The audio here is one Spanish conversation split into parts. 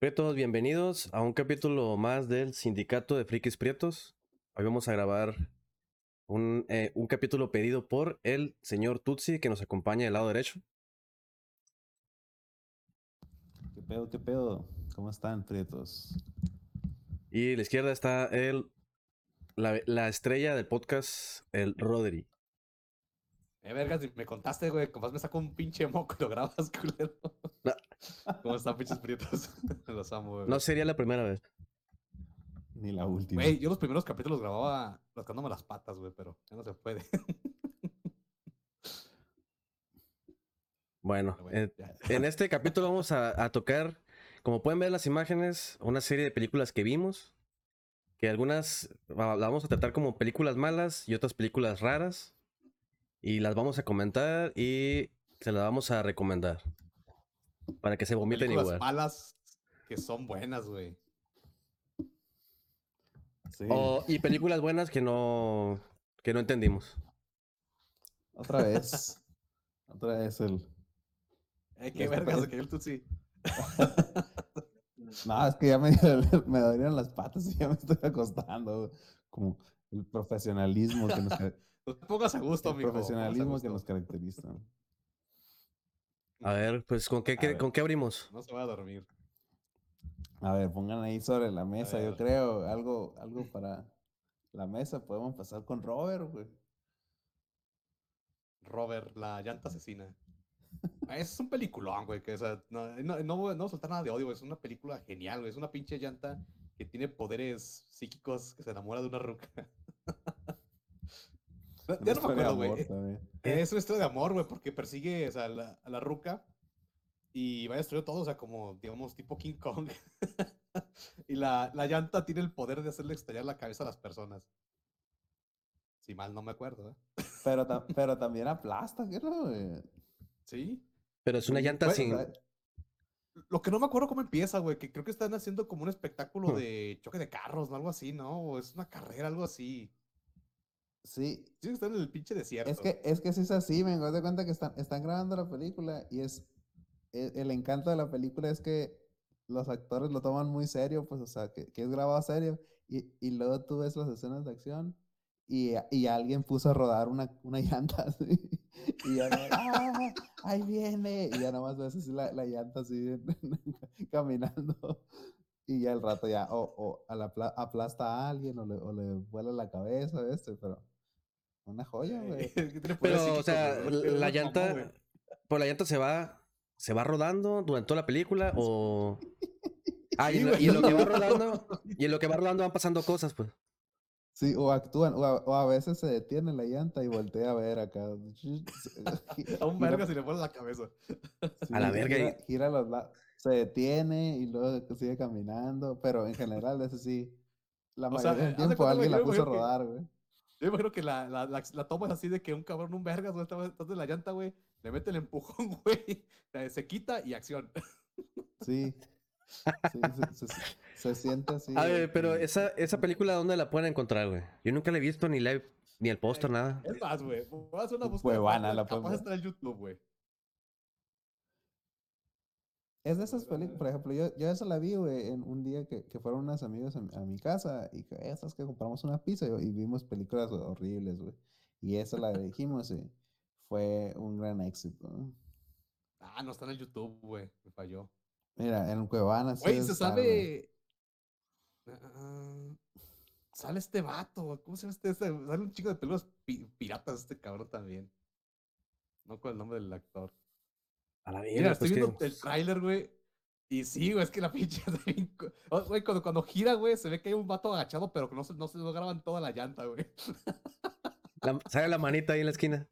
Prietos, bienvenidos a un capítulo más del Sindicato de Frikis Prietos. Hoy vamos a grabar un, eh, un capítulo pedido por el señor Tutsi que nos acompaña del lado derecho. ¿Qué pedo, qué pedo? ¿Cómo están, prietos? Y a la izquierda está el, la, la estrella del podcast, el Rodri. Eh, vergas, si me contaste, güey, capaz me saco un pinche moco y lo grabas, culero. No. ¿Cómo están, pinches prietos? los amo, güey. No sería la primera vez. Ni la última. Güey, yo los primeros capítulos grababa rascándome las patas, güey, pero ya no se puede. Bueno, eh, en este capítulo vamos a, a tocar, como pueden ver las imágenes, una serie de películas que vimos. Que algunas va- la vamos a tratar como películas malas y otras películas raras. Y las vamos a comentar y se las vamos a recomendar. Para que se vomiten igual. malas que son buenas, güey. Sí. O- y películas buenas que no, que no entendimos. Otra vez. Otra vez el. Eh, qué vergas, cayó el tutsi. No, es que ya me, me dolieron las patas y ya me estoy acostando. Como el profesionalismo que nos, No te pongas a gusto, el mijo. profesionalismo que nos caracteriza. A ver, pues ¿con qué, A qué- ver. ¿con qué abrimos? No se va a dormir. A ver, pongan ahí sobre la mesa, yo creo, algo, algo para la mesa. Podemos pasar con Robert, güey. Robert, la llanta asesina. Es un peliculón, güey. Que, o sea, no, no, no no voy a soltar nada de odio, güey. Es una película genial, güey. Es una pinche llanta que tiene poderes psíquicos que se enamora de una ruca. No, ya no me acuerdo, güey. ¿Qué? Es una historia de amor, güey, porque persigue o sea, a, la, a la ruca y va a destruir todo, o sea, como, digamos, tipo King Kong. y la, la llanta tiene el poder de hacerle estallar la cabeza a las personas. Si mal no me acuerdo, ¿eh? Pero, ta- pero también aplasta, ¿qué no, güey? Sí. Pero es una llanta sin... o sea, Lo que no me acuerdo cómo empieza, güey, que creo que están haciendo como un espectáculo de choque de carros, ¿no? Algo así, ¿no? O es una carrera, algo así. Sí, Sí, están en el pinche desierto. Es que, es que sí es así, me doy cuenta que están, están grabando la película y es e- el, encanto de la película es que los actores lo toman muy serio, pues, o sea, que, que es grabado serio y, y luego tú ves las escenas de acción y, y alguien puso a rodar una, una llanta así y ya no, ¡ah! ahí viene y ya nomás ves así la, la llanta así caminando y ya el rato ya o, o a la pla- aplasta a alguien o le, o le vuela la cabeza, este, pero una joya, güey. Pero, o sea, la llanta... Pues la llanta se va... ¿Se va rodando durante toda la película o...? Ah, y, en lo- güey. y en lo que va rodando... Y en lo que va rodando van pasando cosas, pues. Sí, o actúan, o a, o a veces se detiene la llanta y voltea a ver acá. A un verga si le pone la cabeza. sí, a la verga y- Gira, gira los lados, se detiene y luego sigue caminando, pero en general, eso sí, la O sea, mayoría del tiempo alguien la puso a rodar, güey. Yo me imagino que la, la, la, la toma es así de que un cabrón, un vergas, güey, está de la llanta, güey, le mete el empujón, güey, se- quita y acción. Sí. Sí, se, se- se siente así. A ver, pero esa, esa película, ¿dónde la pueden encontrar, güey? Yo nunca la he visto, ni la ni el póster, nada. Es más, güey, voy a hacer una búsqueda. Huevana, la capaz está en YouTube, güey. Es de esas películas, por ejemplo, yo, yo esa la vi, güey, en un día que, que fueron unos amigos a, mi- a mi casa y que esas que compramos una pizza y, y vimos películas horribles, güey. Y esa la dijimos y fue un gran éxito. ¿no? Ah, no está en el YouTube, güey, me falló. Mira, en Cuevana Güey, se estar, güey. sale... Ah, sale este vato, ¿cómo se llama este? este? Sale un chico de películas pi- piratas este cabrón también. No con el nombre del actor. A la Mira, verga, estoy pues viendo que... el tráiler, güey. Y sí, güey, es que la pinche. Güey, cuando, cuando gira, güey, se ve que hay un vato agachado, pero que no se, no se no graban toda la llanta, güey. la- sale la manita ahí en la esquina.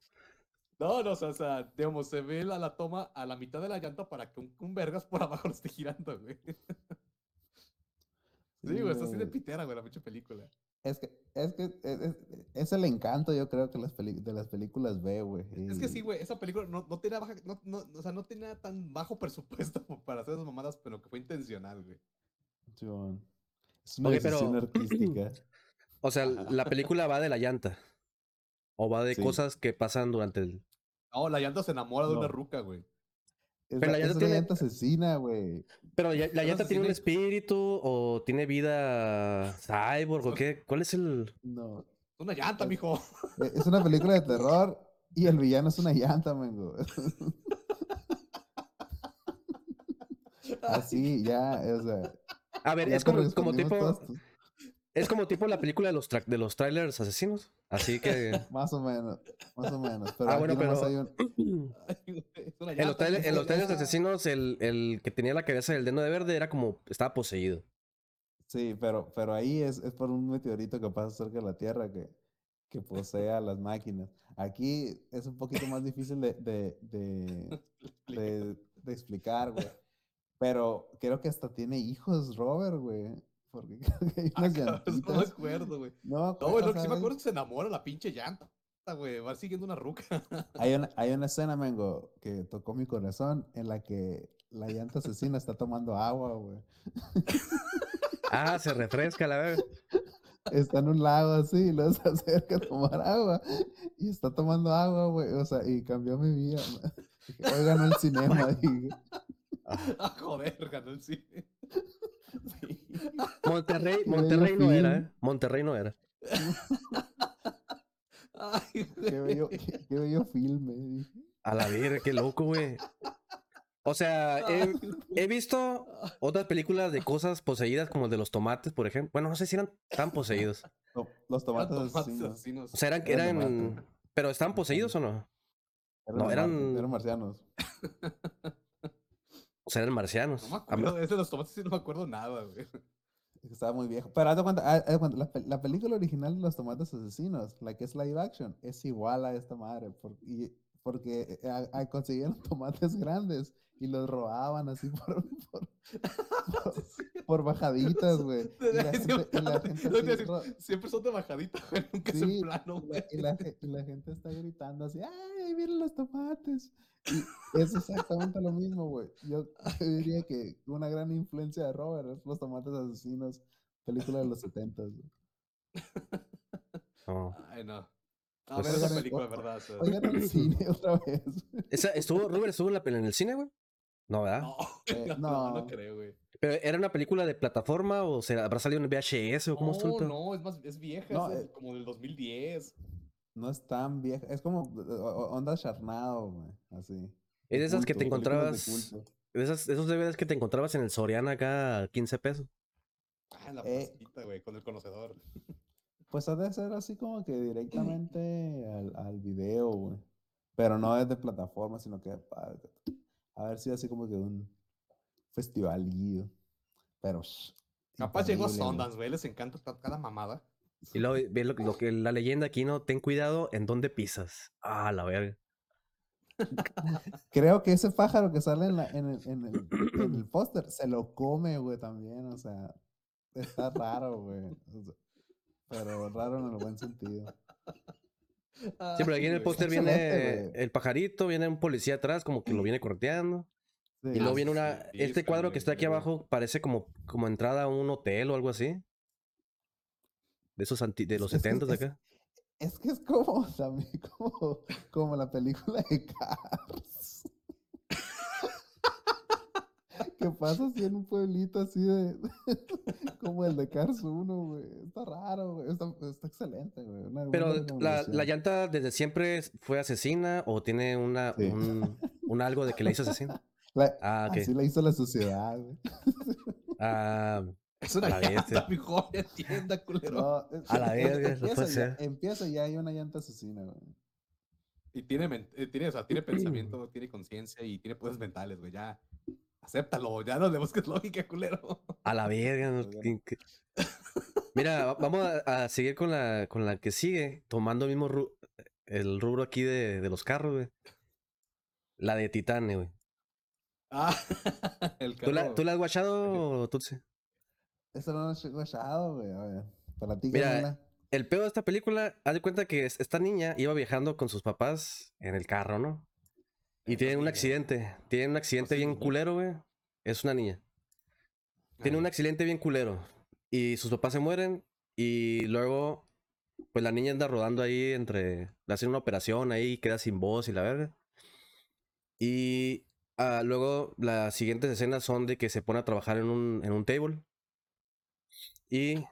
No, no, o sea, o sea, digamos, se ve la, la toma a la mitad de la llanta para que un, un vergas por abajo lo esté girando, güey. Sí, güey, está así de pitera, güey, la pinche película. Es que, es que es, es- es el encanto, yo creo, que las de las películas B, güey. Es que sí, güey, esa película no, no tenía baja, no, no, o sea, no tenía tan bajo presupuesto para hacer esas mamadas, pero que fue intencional, güey. Es una Ok, pero- decisión artística. O sea, la película va de la llanta. O va de Sí. cosas que pasan durante el... No, la llanta se enamora de una ruca, güey. Es, Pero la, la llanta es una tiene- llanta asesina, güey. Pero ya- la llanta tiene un espíritu o tiene vida cyborg o qué? ¿Cuál es el...? No. Una llanta, mijo. e- Es una película de terror y el villano es una llanta, mengo. Así, ya, o sea. A ver, es como, como tipo... Es como tipo la película de los, tra- de los trailers asesinos. Así que... Más o menos, más o menos. Pero Ah, bueno, pero- hay un- En los, trailers, en los trailers asesinos, el, el que tenía la cabeza del dedo de verde era como... Estaba poseído. Sí, pero, pero ahí es, es por un meteorito que pasa cerca de la Tierra que, que posee a las máquinas. Aquí es un poquito más difícil de, de, de, de- de explicar, güey. Pero creo que hasta tiene hijos, Robert, güey. Porque creo que hay Ah, unas cabrón, No me acuerdo, güey. No, No, güey, lo que sí me acuerdo es que se enamora la pinche llanta, güey. Va siguiendo una ruca. Hay una, hay una escena, Mengo, que tocó mi corazón en la que la llanta asesina está tomando agua, güey. Ah, se refresca la verdad. Está en un lago así y luego se acerca a tomar agua y está tomando agua, güey. O sea, y cambió mi vida. Hoy ganó el cinema, dije. ah, joder, ganó el cine. Sí. Monterrey, Monterrey no era. ¿eh? Monterrey no era. Ay, Qué bello, qué, qué bello filme, dije. A la verga, qué loco, güey. O sea, he, visto otras películas de cosas poseídas como el de los tomates, por ejemplo. Bueno, no sé si eran tan poseídos. To- Los tomates tomates asesinos. asesinos. O sea, eran, Eran eran, tomates. pero estaban poseídos o no? Eran, No, eran- eran marcianos. O sea, eran marcianos. No me acuerdo, ese de los tomates sí no me acuerdo nada, güey. Es Estaba muy viejo. Pero haz cuenta, haz de cuenta, la, la película original de los tomates asesinos, la que es live action, es igual a esta madre. por- y- porque eh, a- a- consiguieron tomates grandes y los robaban así por, por, por- por bajaditas, güey. Siempre son de bajadita, güey. Nunca es Sí, en plano, y güey. la, y la y la gente está gritando así, ¡ay, ahí vienen los tomates! Y es exactamente lo mismo, güey. Yo, diría que una gran influencia de Robert es Los Tomates Asesinos, película de los 70 no. Ay, no. No, Pues- ver esa película, de verdad. Oigan al cine otra vez. Esa, ¿Estuvo, Robert estuvo en, la, peli- en el cine, güey? No, ¿verdad? No, Eh, no, no, no. creo, güey. ¿Pero era una película de plataforma o se habrá salido en VHS o cómo estuvo el No, no, es más, es vieja, No, es eh, como del 2010. No es tan vieja, es como onda charnado, güey, así. Es de esas que te encontrabas. De esas, esos DVDs que te encontrabas en el Soriana acá a 15 pesos. Ah, en la Eh, güey, con el conocedor. Pues ha de ser así como que directamente al, al video, güey. Pero no es de plataforma, sino que a ver si así como que un festivalillo. Pero shh, Capaz llegó a güey. Sundance, güey, les encanta ta- cada mamada. Y luego ve lo, lo que la leyenda aquí, ¿no? Ten cuidado en dónde pisas. Ah, la verga. Creo que ese pájaro que sale en, la- en el, en el, en el póster se lo come, güey, también. O sea, está raro, güey. o sea, pero raro en el buen sentido. Sí, pero aquí en el póster viene el pajarito, viene un policía atrás, como que lo viene correteando. Sí. Y luego Ah, viene una. Este es cuadro que está aquí abajo parece como, como entrada a un hotel o algo así. De esos anti- de los Es que 70 de acá. Es que es como también como, como la película de Cars. que pasa así en un pueblito así de como el de Cars 1, güey. Está raro, güey. Está, está excelente, güey. Una Pero la, la llanta desde siempre fue asesina o tiene una Sí. un, un algo de que le hizo asesina. La- Ah, ok. Así la hizo la sociedad, güey. Ah, Es una A la llanta, bestia. mi joven, entienda, culero. No, A la verga, no empieza, empieza y ya hay una llanta asesina, güey. Y tiene, eh, tiene, o sea, tiene pensamiento, tiene conciencia y tiene poderes mentales, güey. Ya, acéptalo, ya no le busques lógica, culero. a la verga. no, Verga. que- que- Mira, va- vamos a, a seguir con la, con la que sigue, tomando el mismo ru- el rubro aquí de, de los carros, güey. La de Titane, güey. Ah, el ¿Tú la, carro. ¿Tú la has guachado, Tutsi? Eso no lo he guachado, güey. A ver, para ti, Mira, Carmela. El pedo de esta película, haz de cuenta que es- esta niña iba viajando con sus papás en el carro, ¿no? Y tienen un niña. accidente. Tienen un accidente sí, bien culero, güey. Es una niña. Tiene un accidente bien culero. Y sus papás se mueren. Y luego, pues la niña anda rodando ahí entre. Le hacen una operación ahí, queda sin voz y la verga. Y ah, luego las siguientes escenas son de que se pone a trabajar en un, en un table. Y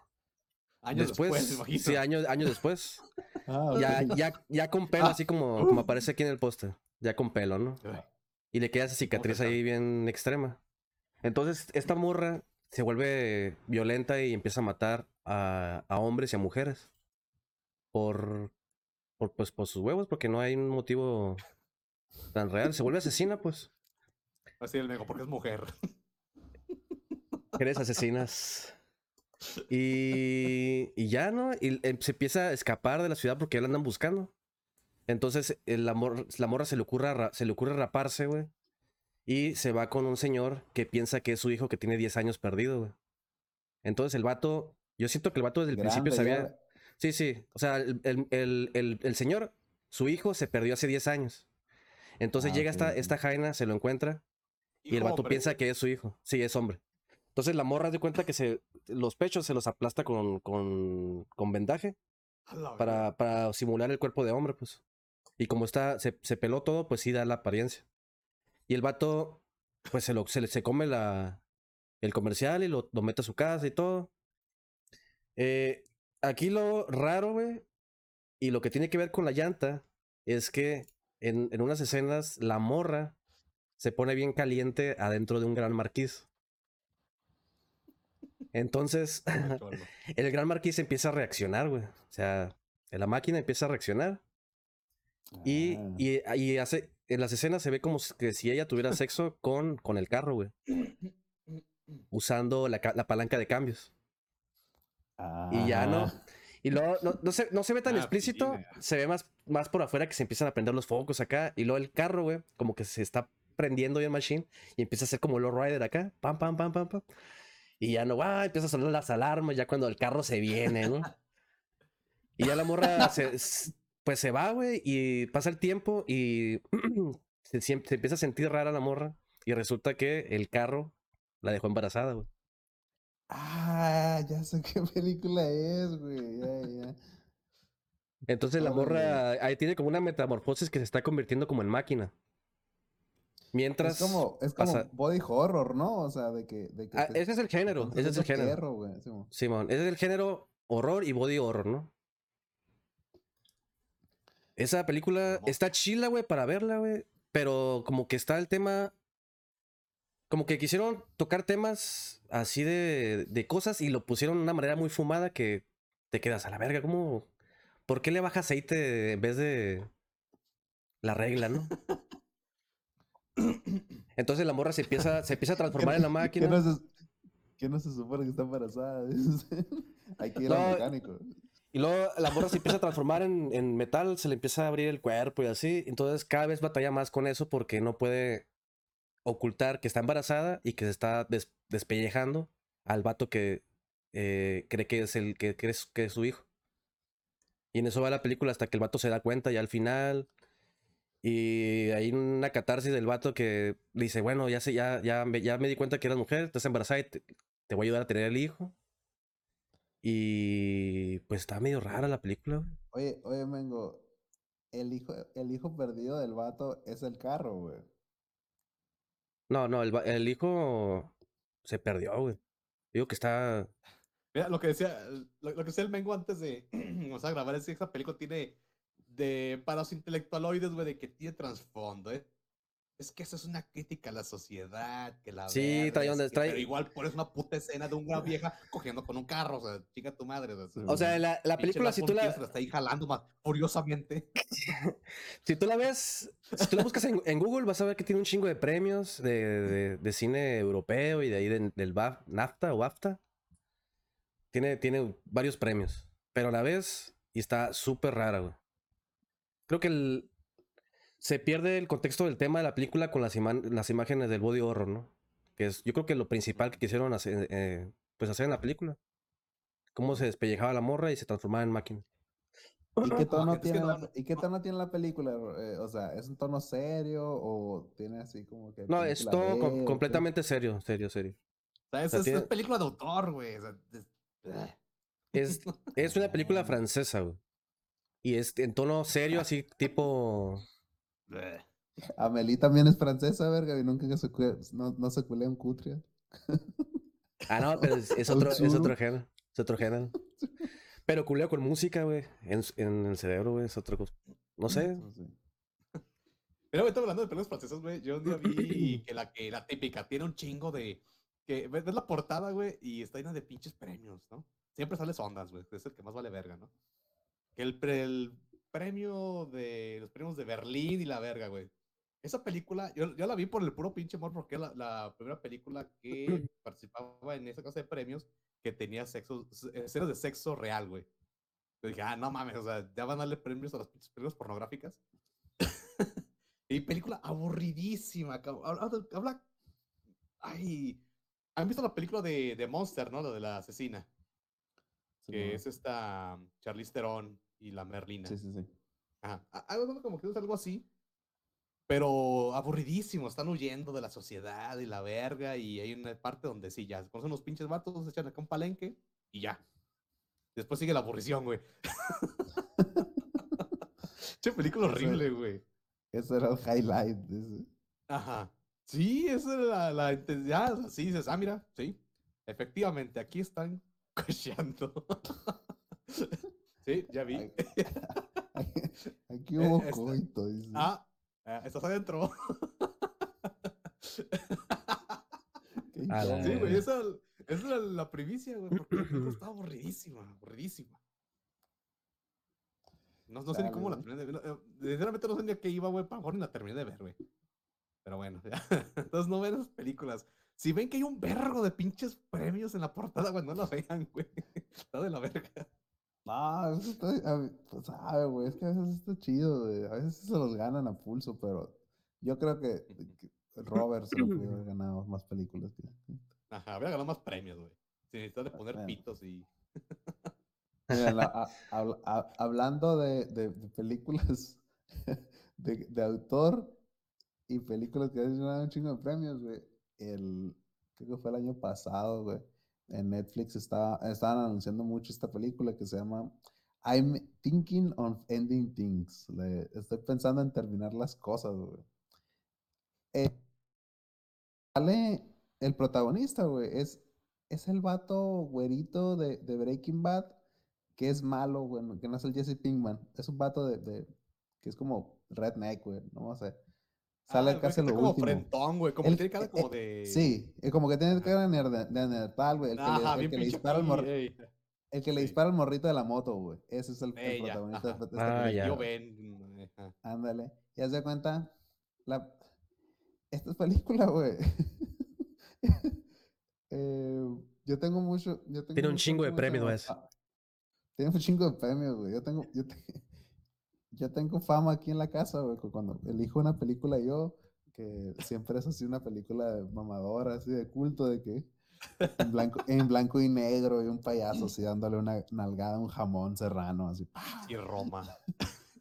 Años después, después, sí, años, años después, Ah, ya, ya, ya con pelo, Ah. así como, como aparece aquí en el póster. Ya con pelo, ¿no? Ay, Y le queda esa cicatriz ahí bien extrema. Entonces, esta morra se vuelve violenta y empieza a matar a, a hombres y a mujeres. Por, por, pues, por sus huevos, porque no hay un motivo tan real. Se vuelve asesina, pues. Así el nego, porque es mujer. Eres asesinas. Y, y ya, ¿no? Y em- se empieza a escapar de la ciudad porque ya la andan buscando. Entonces, el, la, mor- la morra se le, ocurre, se le ocurre raparse, güey. Y se va con un señor que piensa que es su hijo que tiene 10 años perdido, güey. Entonces, el vato, yo siento que el vato desde el principio ya, sabía. Sí, sí. O sea, el, el- el- el- el señor, su hijo se perdió hace 10 años. Entonces Ah, llega esta, Jaina, se lo encuentra y el vato hombre, piensa que es su hijo. Sí, es hombre. Entonces la morra de cuenta que se, los pechos se los aplasta con, con, con vendaje para, para simular el cuerpo de hombre, pues. Y como está, se, se peló todo, pues sí da la apariencia. Y el vato, pues se, lo, se, se come la, el comercial y lo, lo mete a su casa y todo. Eh, aquí lo raro, güey, y lo que tiene que ver con la llanta, es que en, en unas escenas la morra se pone bien caliente adentro de un gran marquís. Entonces, el gran marquís empieza a reaccionar, güey. O sea, la máquina empieza a reaccionar. Y, Ah. y, y hace, en las escenas se ve como que si ella tuviera sexo con, con el carro, güey. Usando la, la palanca de cambios. Y ya no. Ah. Y luego no, no se, no se ve tan Ah, explícito. pillina. Se ve más, más por afuera que se empiezan a prender los focos acá. Y luego el carro, güey, como que se está prendiendo bien machine. Y empieza a hacer como Low Rider acá. Pam, pam, pam, pam, pam. Y ya no, ah, empieza a sonar las alarmas ya cuando el carro se viene, ¿no? Y ya la morra se, pues se va, güey, y pasa el tiempo y se, empieza a sentir rara la morra. Y resulta que el carro la dejó embarazada, güey. Ah, ya sé qué película es, güey. Ya, ya. Entonces la morra ahí tiene como una metamorfosis que se está convirtiendo como en máquina. Mientras. Es como, es como pasa- body horror, ¿no? O sea, de que. De que Ah, te- ese es el género, ese es el género. güey. Simón, ese es el género horror y body horror, ¿no? Esa película está chila, güey, para verla, güey. Pero como que está el tema. Como que quisieron tocar temas así de, de cosas y lo pusieron de una manera muy fumada que te quedas a la verga. ¿Cómo? ¿Por qué le baja aceite en vez de la regla, no? Entonces la morra se empieza, se empieza a transformar en la ¿Qué máquina. no se, qué no se supone que está embarazada? Hay que ir No, al mecánico. Y luego la morra se empieza a transformar en, en metal, se le empieza a abrir el cuerpo y así. Entonces cada vez batalla más con eso porque no puede ocultar que está embarazada y que se está des- despellejando al vato que eh, cree que es el que, que es, que es su hijo. Y en eso va la película hasta que el vato se da cuenta ya al final. Y hay una catarsis del vato que dice, bueno, ya sé, ya, ya, me- ya me di cuenta que eras mujer, estás embarazada y te, te voy a ayudar a tener el hijo. Y pues está medio rara la película. güey. Oye, oye, Mengo. El hijo, el hijo perdido del vato es el carro, güey. No, no, el, el hijo se perdió, güey. Digo que está. Mira, lo que decía, lo, lo que decía el Mengo antes de o sea, grabar es que esa película tiene de para los intelectualoides, güey, de que tiene trasfondo, ¿eh? Es que eso es una crítica a la sociedad, que la Sí, trae es onda- que- trae- Pero igual pones una puta escena de una vieja cogiendo con un carro, o sea, chica tu madre. O sea, O sea, la, película, si tú la, se la está ahí jalando más furiosamente. si tú la ves, si tú la buscas en, en Google, vas a ver que tiene un chingo de premios de, de- de cine europeo y de ahí de- del BAF- NAFTA o BAFTA. Tiene, tiene varios premios. Pero a la vez, y está súper rara, güey. Creo que el- se pierde el contexto del tema de la película con las, ima- las imágenes del body horror, ¿no? Que es, yo creo que lo principal que quisieron hacer, eh, pues hacer en la película. Cómo se despellejaba la morra y se transformaba en máquina. ¿Y qué tono es que tiene, no- la, ¿y qué tono tiene la película? Eh, o sea, ¿es un tono serio o tiene así como que No, es todo B, com- o qué? completamente serio, serio, serio. O sea, es, sea, es- tiene- es película de autor, güey. o sea, es- Es, es una película francesa, güey. Y es en tono serio, así tipo. Amelie también es francesa, verga, y nunca se cue- no, no se culea un cutria. Ah, no, pero es, otro, es otro género. Es otro género. Pero culeo con música, güey. En, en el cerebro, güey, es otra cosa. No sé. Pero ahorita hablando de películas francesas, güey, yo un día vi que la, que la típica tiene un chingo de... que ves ves la portada, güey, y está llena de pinches premios, ¿no? Siempre sale Sondas, güey, es el que más vale verga, ¿no? Que el, pre- el premio de... los premios de Berlín y la verga, güey. Esa película, yo, yo la vi por el puro pinche amor, porque era la, la primera película que participaba en esa clase de premios que tenía sexo, escenas de sexo real, güey. Yo dije, ah, no mames, o sea, ya van a darle premios a las pinches películas pornográficas. Y película aburridísima. Habla, habla- habla- Ay. ¿Han visto la película de, de Monster, no? La de la asesina. Sí, que no. es esta Charlize Theron y la Merlina. Sí, sí, sí. Ajá. Algo como que es algo así. Pero aburridísimo. Están huyendo de la sociedad y la verga. Y hay una parte donde sí, ya conocen los pinches vatos, se echan acá un palenque y ya. Después sigue la aburrición, güey. che, película Eso- horrible, güey. Ese era el highlight. ese. Ajá. Sí, esa era la, la intensidad. o sea, sí, dices, ah, mira, sí. Efectivamente, aquí están cocheando. sí, ya vi. Aquí Eh, hubo esta- coito. dice. Ah, ah, estás adentro. Qué la. Sí, güey, esa, esa era la primicia, güey, porque la película estaba aburridísima, aburridísima. No, no sé ni cómo la terminé de ver. no, eh, Sinceramente no sé ni a qué iba, güey, para mejor ni la terminé de ver, güey. Pero bueno, ya. Entonces no ven esas películas. Si ven que hay un vergo de pinches premios en la portada, güey, no la vean, güey. Está de la verga. No, eso está, pues sabe, güey, es que a veces está chido, güey. A veces se los ganan a pulso, pero yo creo que, que Robert se lo pudo haber ganado más películas. que- Ajá, habría ganado más premios, güey. Sin necesidad de poner Bueno. pitos y. Mira, la- a- habla- a- hablando de, de- de películas de, de autor y películas que han ganado un chingo de premios, güey. El, creo que fue el año pasado, güey. En Netflix estaba, estaban anunciando mucho esta película que se llama I'm Thinking of Ending Things. Estoy pensando en terminar las cosas, güey. Eh, sale el protagonista, güey. Es, es el vato güerito de, Breaking Bad que es malo, güey, que no es el Jesse Pinkman. Es un vato de, de- que es como redneck, güey, no sé. Sale Ah, güey casi lo como último. frentón, güey. Como El- que tiene cara eh, como eh, de. Sí, eh, como que tiene cara de Neandertal, güey. El que le, el que le dispara al pi- mor- ey, el que le dispara al morrito de la moto, güey. Ese es el, el ya, protagonista ajá. de esta Ah, película. ya. Yo ven. Ándale. Y haz de cuenta, la... esta película, güey. eh, yo tengo mucho. Yo tengo Tiene un mucho- chingo de ¿cómo se premios. Ah, Tiene un chingo de premios, güey. Yo tengo, yo, te- yo tengo fama aquí en la casa, güey. Cuando elijo una película yo, que siempre es así una película mamadora, así de culto, de que en blanco, en blanco y negro y un payaso así dándole una nalgada a un jamón serrano, así. Y Roma.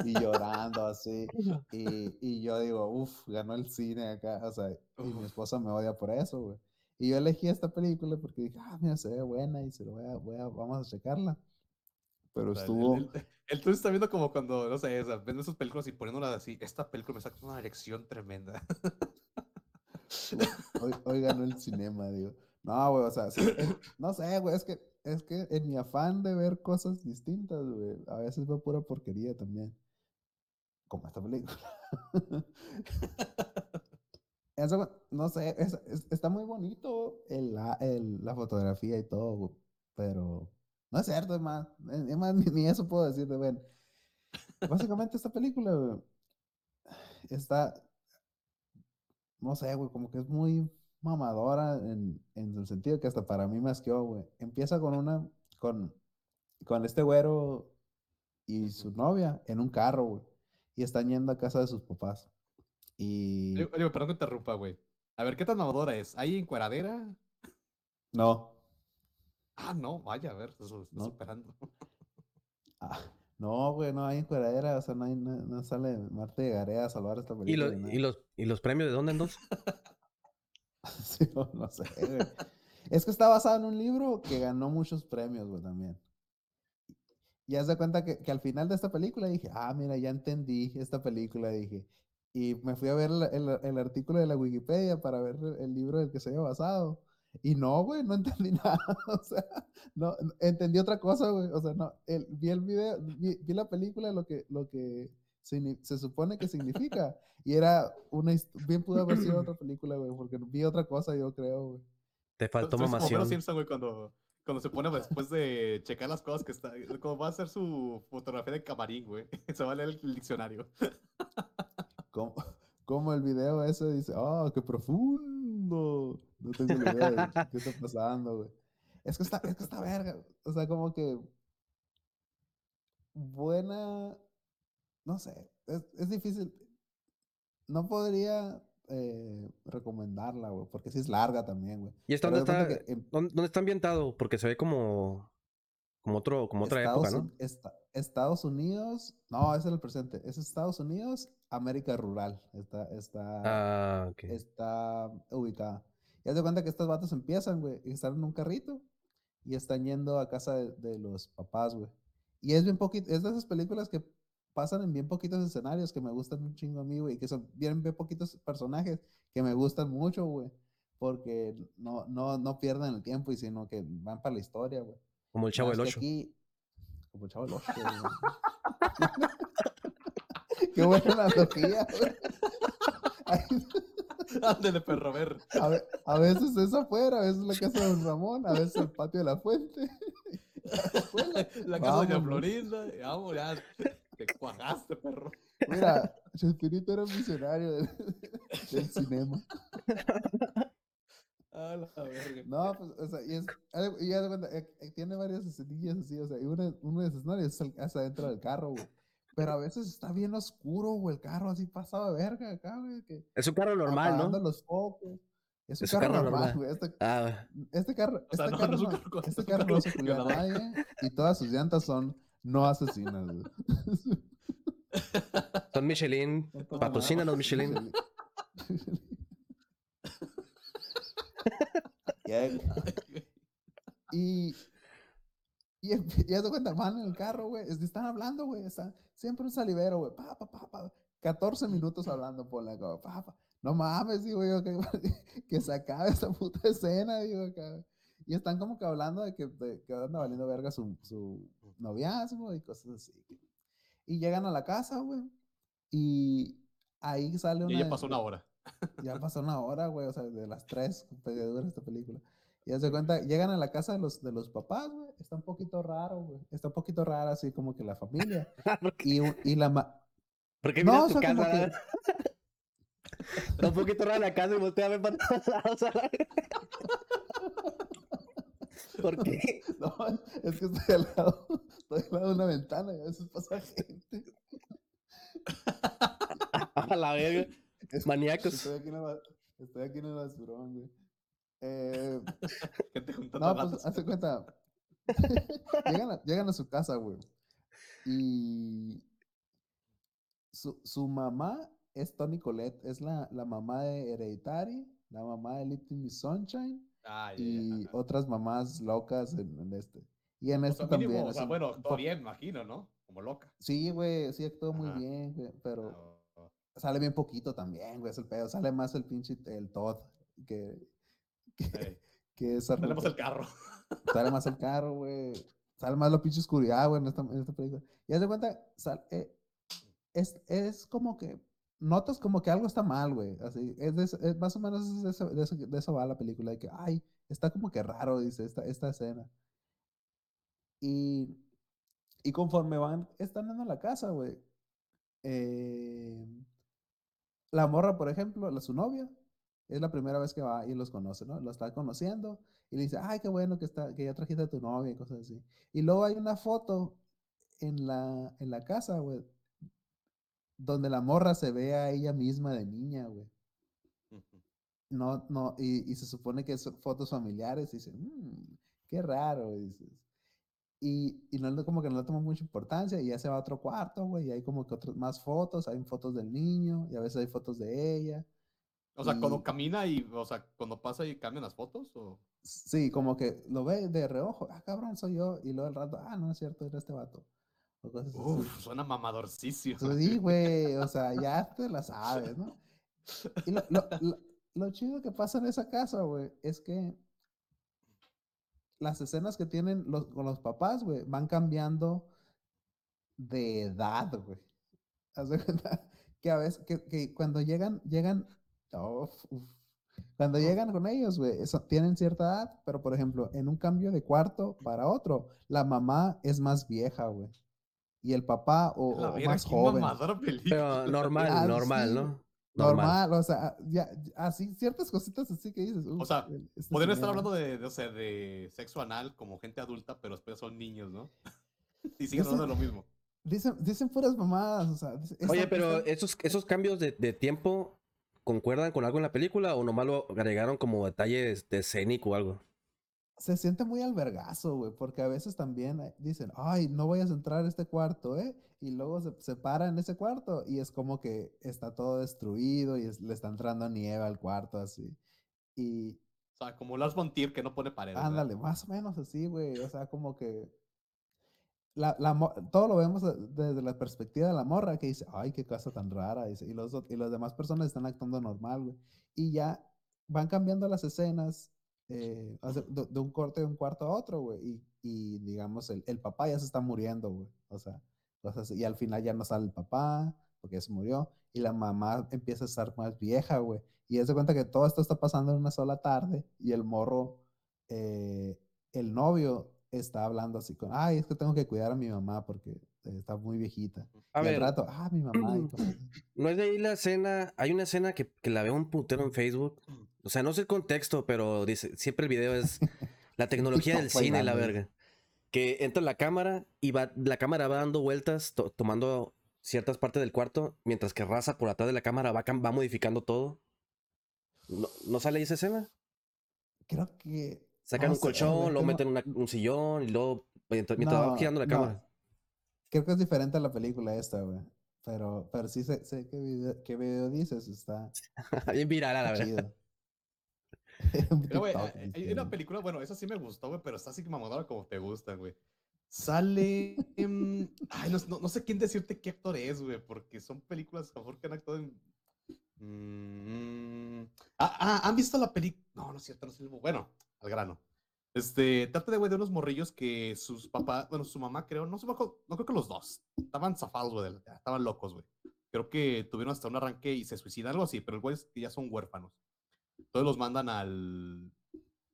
y llorando así. Y, y yo digo, uff, ganó el cine acá. O sea, y mi esposa me odia por eso, güey. Y yo elegí esta película porque dije, ah, mira, se ve buena y se lo voy a, voy a- vamos a checarla. Pero estuvo, El, el, el tú está viendo como cuando, no sé, viendo esas películas y poniéndolas así. Esta película me saca una erección tremenda. hoy, hoy ganó el cinema, digo. No, güey, o sea, sí, es- no sé, güey, es que, es que en mi afán de ver cosas distintas, güey, a veces veo pura porquería también. Como esta película. Eso, no sé, es- es- está muy bonito el, la- el- la fotografía y todo, güey, pero no es cierto, es más, es más, ni, ni eso puedo decirte, ven. Básicamente esta película, güey, está, no sé, güey, como que es muy mamadora en, en el sentido que hasta para mí me asqueó, güey. Empieza con una, con, con este güero y su novia en un carro, güey, y están yendo a casa de sus papás. Y perdón que te interrumpa, güey. A ver, ¿qué tan mamadora es? ¿Hay encueradera? no, Ah, no, vaya, a ver, eso está No. superando. ah, no, güey, no hay encueradera, o sea, no, hay, no, no sale Marta de Garea a salvar esta ¿Y, película. lo- y los, ¿Y los premios de dónde entonces? Sí, no, no sé, güey. Es que está basado en un libro que ganó muchos premios, güey, también. Y haz de cuenta que, que al final de esta película dije, ah, mira, ya entendí esta película, dije. Y me fui a ver la- el, el artículo de la Wikipedia para ver el, el libro del que se había basado. Y no, güey, no entendí nada. O sea, no, entendí otra cosa, güey. O sea, no, el- vi el video, vi, vi la película, lo que, lo que signi- se supone que significa. Y era una, bien pudo haber sido otra película, güey, porque vi otra cosa, yo creo, güey. Te faltó Entonces, como mamación. Simpson, güey, cuando, cuando se pone después de checar las cosas que está. Como va a hacer su fotografía de camarín, güey. Se va a leer el diccionario. Como, como el video ese dice, ¡ah, qué profundo! No tengo ni idea de qué está pasando, güey. Es que está, es que está verga. O sea, como que buena, no sé, es, es difícil. No podría eh, recomendarla, güey, porque sí es larga también, güey. ¿Y esto dónde está, que dónde, está ambientado? Porque se ve como, como, otro, como otra Estados, época, ¿no? Esta- Estados Unidos, no, ese es el presente, es Estados Unidos, América Rural, está, está, Ah, ok. está ubicada. Y haz de cuenta que estos vatos empiezan, güey, y están en un carrito y están yendo a casa de, de los papás, güey. Y es bien poquito, es de esas películas que pasan en bien poquitos escenarios que me gustan un chingo a mí, güey, y que son bien, bien poquitos personajes que me gustan mucho, güey, porque no, no, no pierden el tiempo y sino que van para la historia, güey. Como el Chavo del 8. Aquí, como el chavo del 8. Qué buena analogía, Ándale, perro, a ver. A, a veces es afuera, a veces la casa de Don Ramón, a veces el patio de la fuente. La casa de Doña. Florinda. Vamos, ya. Te cuajaste, perro. Mira, Chespirito era un visionario del, del cinema. A la verga. No, pues, o sea, y, es, y eh, eh, tiene varias escenillas así, o sea, y uno de esos escenarios es hasta dentro del carro, güey. Pero a veces está bien oscuro, güey, el carro así pasado de verga acá, güey, que Es un carro normal, ¿no? los focos. Es un Es un carro, carro normal, normal. güey. Este, Ah, este carro, sea, este no, carro, no es un no, carro con- este es un carro carro no se culea a nadie y todas sus llantas son no asesinas, güey. son Michelin. Patrocínanos, malas. Michelin. Ya, Y, y, em- y haz de cuenta, van en el carro, güey. es- Están hablando, güey. Está siempre un salivero, güey. Pa, pa, pa, pa. 14 minutos hablando por la pa, pa. No mames, digo yo, que, que se acabe esta puta escena, digo acá. Y están como que hablando de que, de que anda valiendo verga su, su noviazgo y cosas así. Y llegan a la casa, güey. Y ahí sale una. Y ya pasó una hora. ya pasó una hora, güey, o sea, de las tres que dura esta película. Y haz de cuenta, llegan a la casa de los, de los papás, güey. Está un poquito raro, güey. Está un poquito raro así como que la familia. ¿Por qué, Y, y la ma- por qué No, o tu sea, casa? que- Está un poquito rara la casa y voltea a ver para todos lados. a la- ¿Por qué? No, es que estoy al lado, estoy al lado de una ventana y a veces pasa gente. A la verga. Es- Maníacos. Estoy aquí en el, ba- estoy aquí en el basurón, güey. Eh, Gente juntando No, pues, hace cuenta. llegan, a, llegan a su casa, güey. Y su, su mamá es Tony Colette, es la, la mamá de Hereditary, la mamá de Little Miss Sunshine Ah, ya, y otras mamás locas en, en este. Y en O este sea, también. mínimo, o sea, bueno, todo bien, imagino, ¿no? Como loca. Sí, güey, sí actuó muy bien, güey, pero sale bien poquito también, güey, es el pedo. Sale más el pinche, el Todd que, que, Ey, que esa Tenemos ruca. el carro. Sale más el carro, güey. Sale más la pinche oscuridad, güey, en esta, en esta película. Y haz de cuenta, sal- eh, es, es como que, notas como que algo está mal, güey. Así, es, de eso- es más o menos es de eso, de, eso, de eso va la película, de que, ay, está como que raro, dice, esta, esta escena. Y, y conforme van, están en la casa, güey. eh, la morra, por ejemplo, la, su novia, es la primera vez que va y los conoce, ¿no? Lo está conociendo y le dice, ay, qué bueno que, está, que ya trajiste a tu novia y cosas así. Y luego hay una foto en la, en la casa, güey, donde la morra se ve a ella misma de niña, güey. No, no, y, y se supone que son fotos familiares y dice, "Mm, qué raro, dices. Y, y no como que no le toma mucha importancia y ya se va a otro cuarto, güey, y hay como que otras más fotos, hay fotos del niño y a veces hay fotos de ella. O sea, cuando camina y, o sea, cuando pasa y cambian las fotos, o... Sí, como que lo ve de reojo, ah, cabrón, soy yo, y luego al rato, ah, no es cierto, era este vato. O cosas así. Uf, suena mamadorcísimo. Pues sí, güey, o sea, ya te la sabes, ¿no? Y lo, lo, lo- lo chido que pasa en esa casa, güey, es que las escenas que tienen los, con los papás, güey, van cambiando de edad, güey. Haz de cuenta que a veces, que, que cuando llegan, llegan, uf, uf. cuando llegan con ellos, güey, eso- tienen cierta edad, pero por ejemplo, en un cambio de cuarto para otro, la mamá es más vieja, güey. Y el papá o, La o más joven. Pero normal, Ah, normal, sí, ¿no? Normal, o sea, ya, así, ciertas cositas así que dices. O "Uf, sea, esta Podrían estar señora". hablando de, de, o sea, de sexo anal como gente adulta, pero después son niños, ¿no? y siguen hablando de lo mismo. Dicen, dicen puras mamadas, o sea. Oye, pero esos, esos cambios de, de tiempo concuerdan con algo en la película o nomás lo agregaron como detalles de escénico o algo. se siente muy albergazo, güey, porque a veces también eh, dicen, ay, no vayas a entrar a este cuarto, ¿eh? Y luego se, se para en ese cuarto y es como que está todo destruido y es- le está entrando nieve al cuarto así. Y O sea, como Lars von que no pone paredes. ¿verdad? ándale, más o menos así, güey, o sea, como que la, la todo lo vemos de- desde la perspectiva de la morra que dice, ay, qué casa tan rara, dice, y los, y las demás personas están actuando normal, güey. Y ya van cambiando las escenas eh, de, un corte de un cuarto a otro, güey. Y, digamos, el, el papá ya se está muriendo. O sea, y al final ya no sale el papá, porque ya se murió, y la mamá empieza a estar más vieja, güey. Y es de cuenta que todo esto está pasando en una sola tarde, y el morro, eh, el novio, está hablando así con, ay, es que tengo que cuidar a mi mamá porque está muy viejita. A y al ver, rato, ah, mi mamá. Y cosas así. no es de ahí la escena. Hay una escena que, que la veo un putero en Facebook. O sea, no sé el contexto, pero dice, siempre el video es la tecnología del cine, la verga. Que entra la cámara y va, la cámara va dando vueltas, to- tomando ciertas partes del cuarto, mientras que raza por atrás de la cámara va, va modificando todo. ¿No, ¿no sale ahí esa escena? Creo que. Sacan no un colchón, tengo- meten una- un sillón y luego mientras, mientras va girando la no. cámara. Creo que es diferente a la película esta, güey. Pero, pero sí sé, sé qué, video, qué video dices, está Bien viral a la verdad. Pero, güey, hay- una película, bueno, esa sí me gustó, güey, pero está así mamadora como te gusta, güey. Sale. em, ay, no, no- no sé quién decirte qué actor es, güey, porque son películas a lo mejor que han actuado en. Mm, ah, ah, ¿han visto la película? No, no es cierto, no es el mismo. Bueno, al grano. Este, trata de, güey, de unos morrillos que sus papás, bueno, su mamá creo, no no creo que los dos, estaban zafados, güey, estaban locos, güey. Creo que tuvieron hasta un arranque y se suicidan, algo así, pero el güey es que ya son huérfanos. Entonces los mandan al.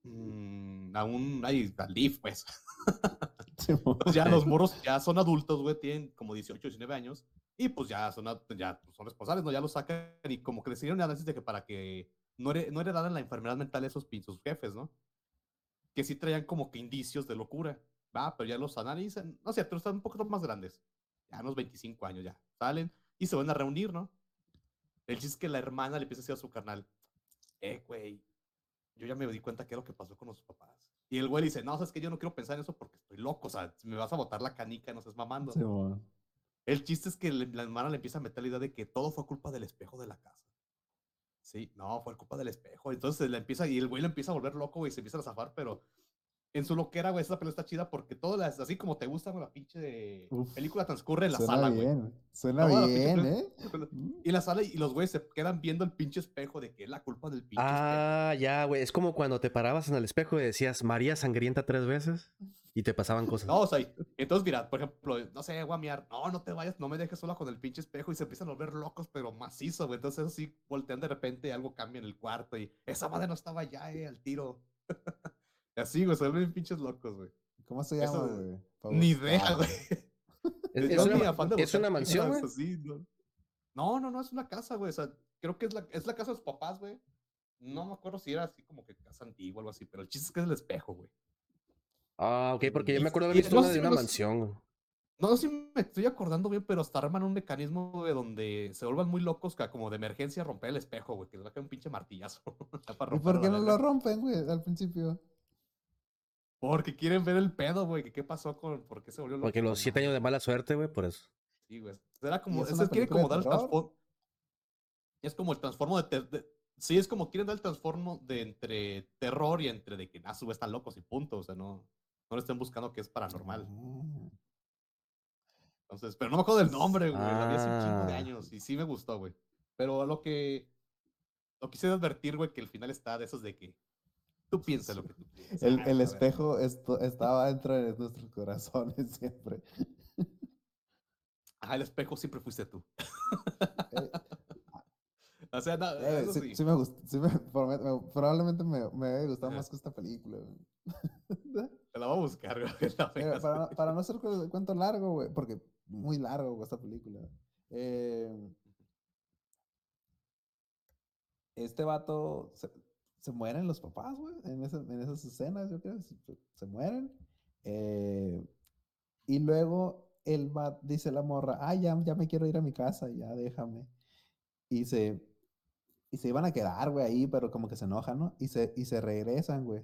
mm, a un. Ay, al DIF, pues. Entonces ya los morros ya son adultos, güey, tienen como 18, 19 años. Y pues ya son, ya son responsables, ¿no? Ya los sacan y como que decidieron análisis de que para que no, here- no heredaran la enfermedad mental de esos pinches jefes, ¿no? Que sí traían como que indicios de locura, ¿va? Pero ya los analizan, no sé, pero están un poco más grandes. Ya unos 25 años ya. Salen y se van a reunir, ¿no? El chiste es que la hermana le empieza a decir a su carnal, eh, güey, yo ya me di cuenta qué es lo que pasó con los papás. Y el güey le dice, no, sabes que yo no quiero pensar en eso porque estoy loco, o sea, me vas a botar la canica, no estás mamando. El chiste es que la hermana le empieza a meter la idea de que todo fue culpa del espejo de la casa. Sí, no, fue culpa del espejo. Entonces le empieza, y el güey le empieza a volver loco, güey, se empieza a zafar, pero en su loquera, güey, esa película está chida porque todas las, así como te gusta, güey, la pinche Uf, película transcurre en la Suena sala, güey. bien, suena bien, ¿eh? Mm. Y en la sala, y los güeyes se quedan viendo el pinche espejo de que es la culpa del pinche espejo. Ah, ya, güey. Es como cuando te parabas en el espejo y decías María sangrienta tres veces y te pasaban cosas. No, o sea, y- entonces mira, por ejemplo, no sé, miar, no, no te vayas, no me dejes sola con el pinche espejo y se empiezan a volver locos, pero macizo, güey. Entonces así voltean de repente, algo cambia en el cuarto y esa madre no estaba ya, eh, al tiro. Así, güey, se vuelven pinches locos, güey. ¿Cómo se llama, güey? Ni idea, güey. ¿Es, Yo es una, de es una mansión, güey? ¿no? No, no, no, es una casa, güey. O sea, creo que es la, es la casa de sus papás, güey. No me acuerdo si era así como que casa antigua o algo así, pero el chiste es que es el espejo, güey. Ah, ok, porque yo Y- me acuerdo haber y visto no una sé de una los- mansión. güey. No sé si me estoy acordando bien, pero hasta arman un mecanismo, güey, donde se vuelvan muy locos, que como de emergencia romper el espejo, güey, que les va a caer un pinche martillazo. ¿Y por qué la no lo rompen, güey, al principio? Porque quieren ver el pedo, güey, que qué pasó con, por qué se volvió loco. Porque los siete años de mala suerte, güey, por eso. Sí, güey. Era como, es quiere como dar el terror? transformo. Es como el transformo de, de- Sí, es como quieren dar el transformo de entre terror y entre de que, ah, sube, están locos y punto. O sea, no, no le estén buscando que es paranormal. Ah. Entonces, pero no me acuerdo del nombre, güey. Vi hace un chingo de Ah. años y sí me gustó, güey. Pero lo que. Lo quise advertir, güey, que el final está de esos de que. Tú piensas lo que tú piensas. El, Ah, el espejo esto- estaba dentro de nuestros corazones siempre. Ajá, el espejo siempre fuiste tú. Eh, O sea, no, eh, eso sí, sí. sí me gustó. sí me- probablemente me, me Ajá. más que esta película. güey. Te la voy a buscar, güey. para, para no hacer cu- cuento largo, güey, porque muy largo güey, esta película. eh, este vato se, se mueren los papás, güey, en, esa- en esas escenas, yo creo, se, mueren. eh, y luego él va, dice la morra, ah, ya, ya me quiero ir a mi casa, ya déjame. Y se, y se iban a quedar, güey, ahí, pero como que se enojan, ¿no? Y se, y se regresan, güey.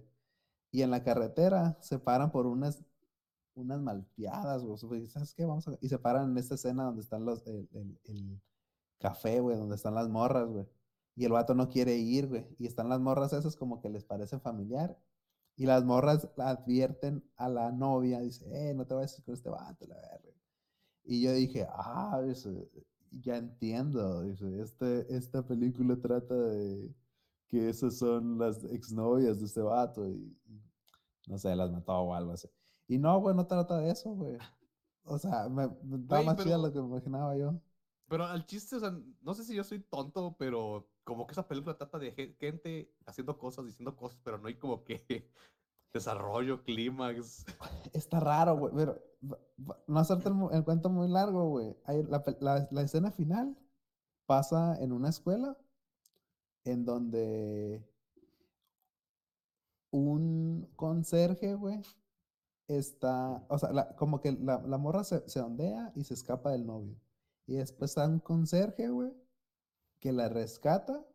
Y en la carretera se paran por unas, unas malteadas, güey. sea, ¿Sabes qué? Vamos a... Y se paran en esta escena donde están los, el, el- el café, güey, donde están las morras, güey. Y el vato no quiere ir, güey. Y están las morras esas como que les parece familiar. Y las morras advierten a la novia, dice, eh, no te vayas con este vato, la verga. Y yo dije, ah, dice, ya entiendo, dice, este, esta película trata de que esas son las exnovias de este vato y, y no sé, las mató o algo así. Y no, güey, no trata de eso, güey. O sea, me, me- Güey, más chida lo que me imaginaba yo. Pero al chiste, o sea, no sé si yo soy tonto, pero como que esa película trata de ge- gente haciendo cosas, diciendo cosas, pero no hay como que desarrollo, clímax. Está raro, güey, pero no hacerte el, el cuento muy largo, güey. La, la- la escena final pasa en una escuela en donde un conserje, güey, está, o sea, como que la, la morra se, se ondea y se escapa del novio. Y después está un conserje, güey, que la rescata.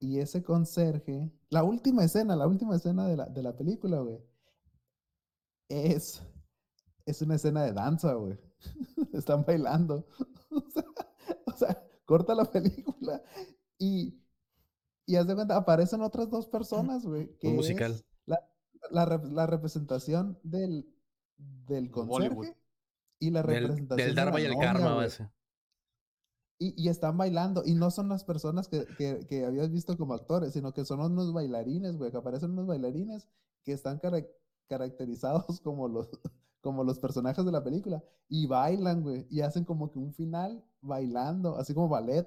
Y ese conserje, la última escena, la última escena de la, de la película, güey, es, es una escena de danza, güey. Están bailando. O sea, o sea, corta la película y, y haz de cuenta, aparecen otras dos personas, güey. que musical. es La, la la representación del, del Bollywood. conserje y la Del, representación del de la Dharma y el Karma, güey. Y, y están bailando, y no son las personas que, que, que habías visto como actores, sino que son unos bailarines, güey, que aparecen unos bailarines que están cara- caracterizados como los, como los personajes de la película, y bailan, güey, y hacen como que un final bailando, así como ballet,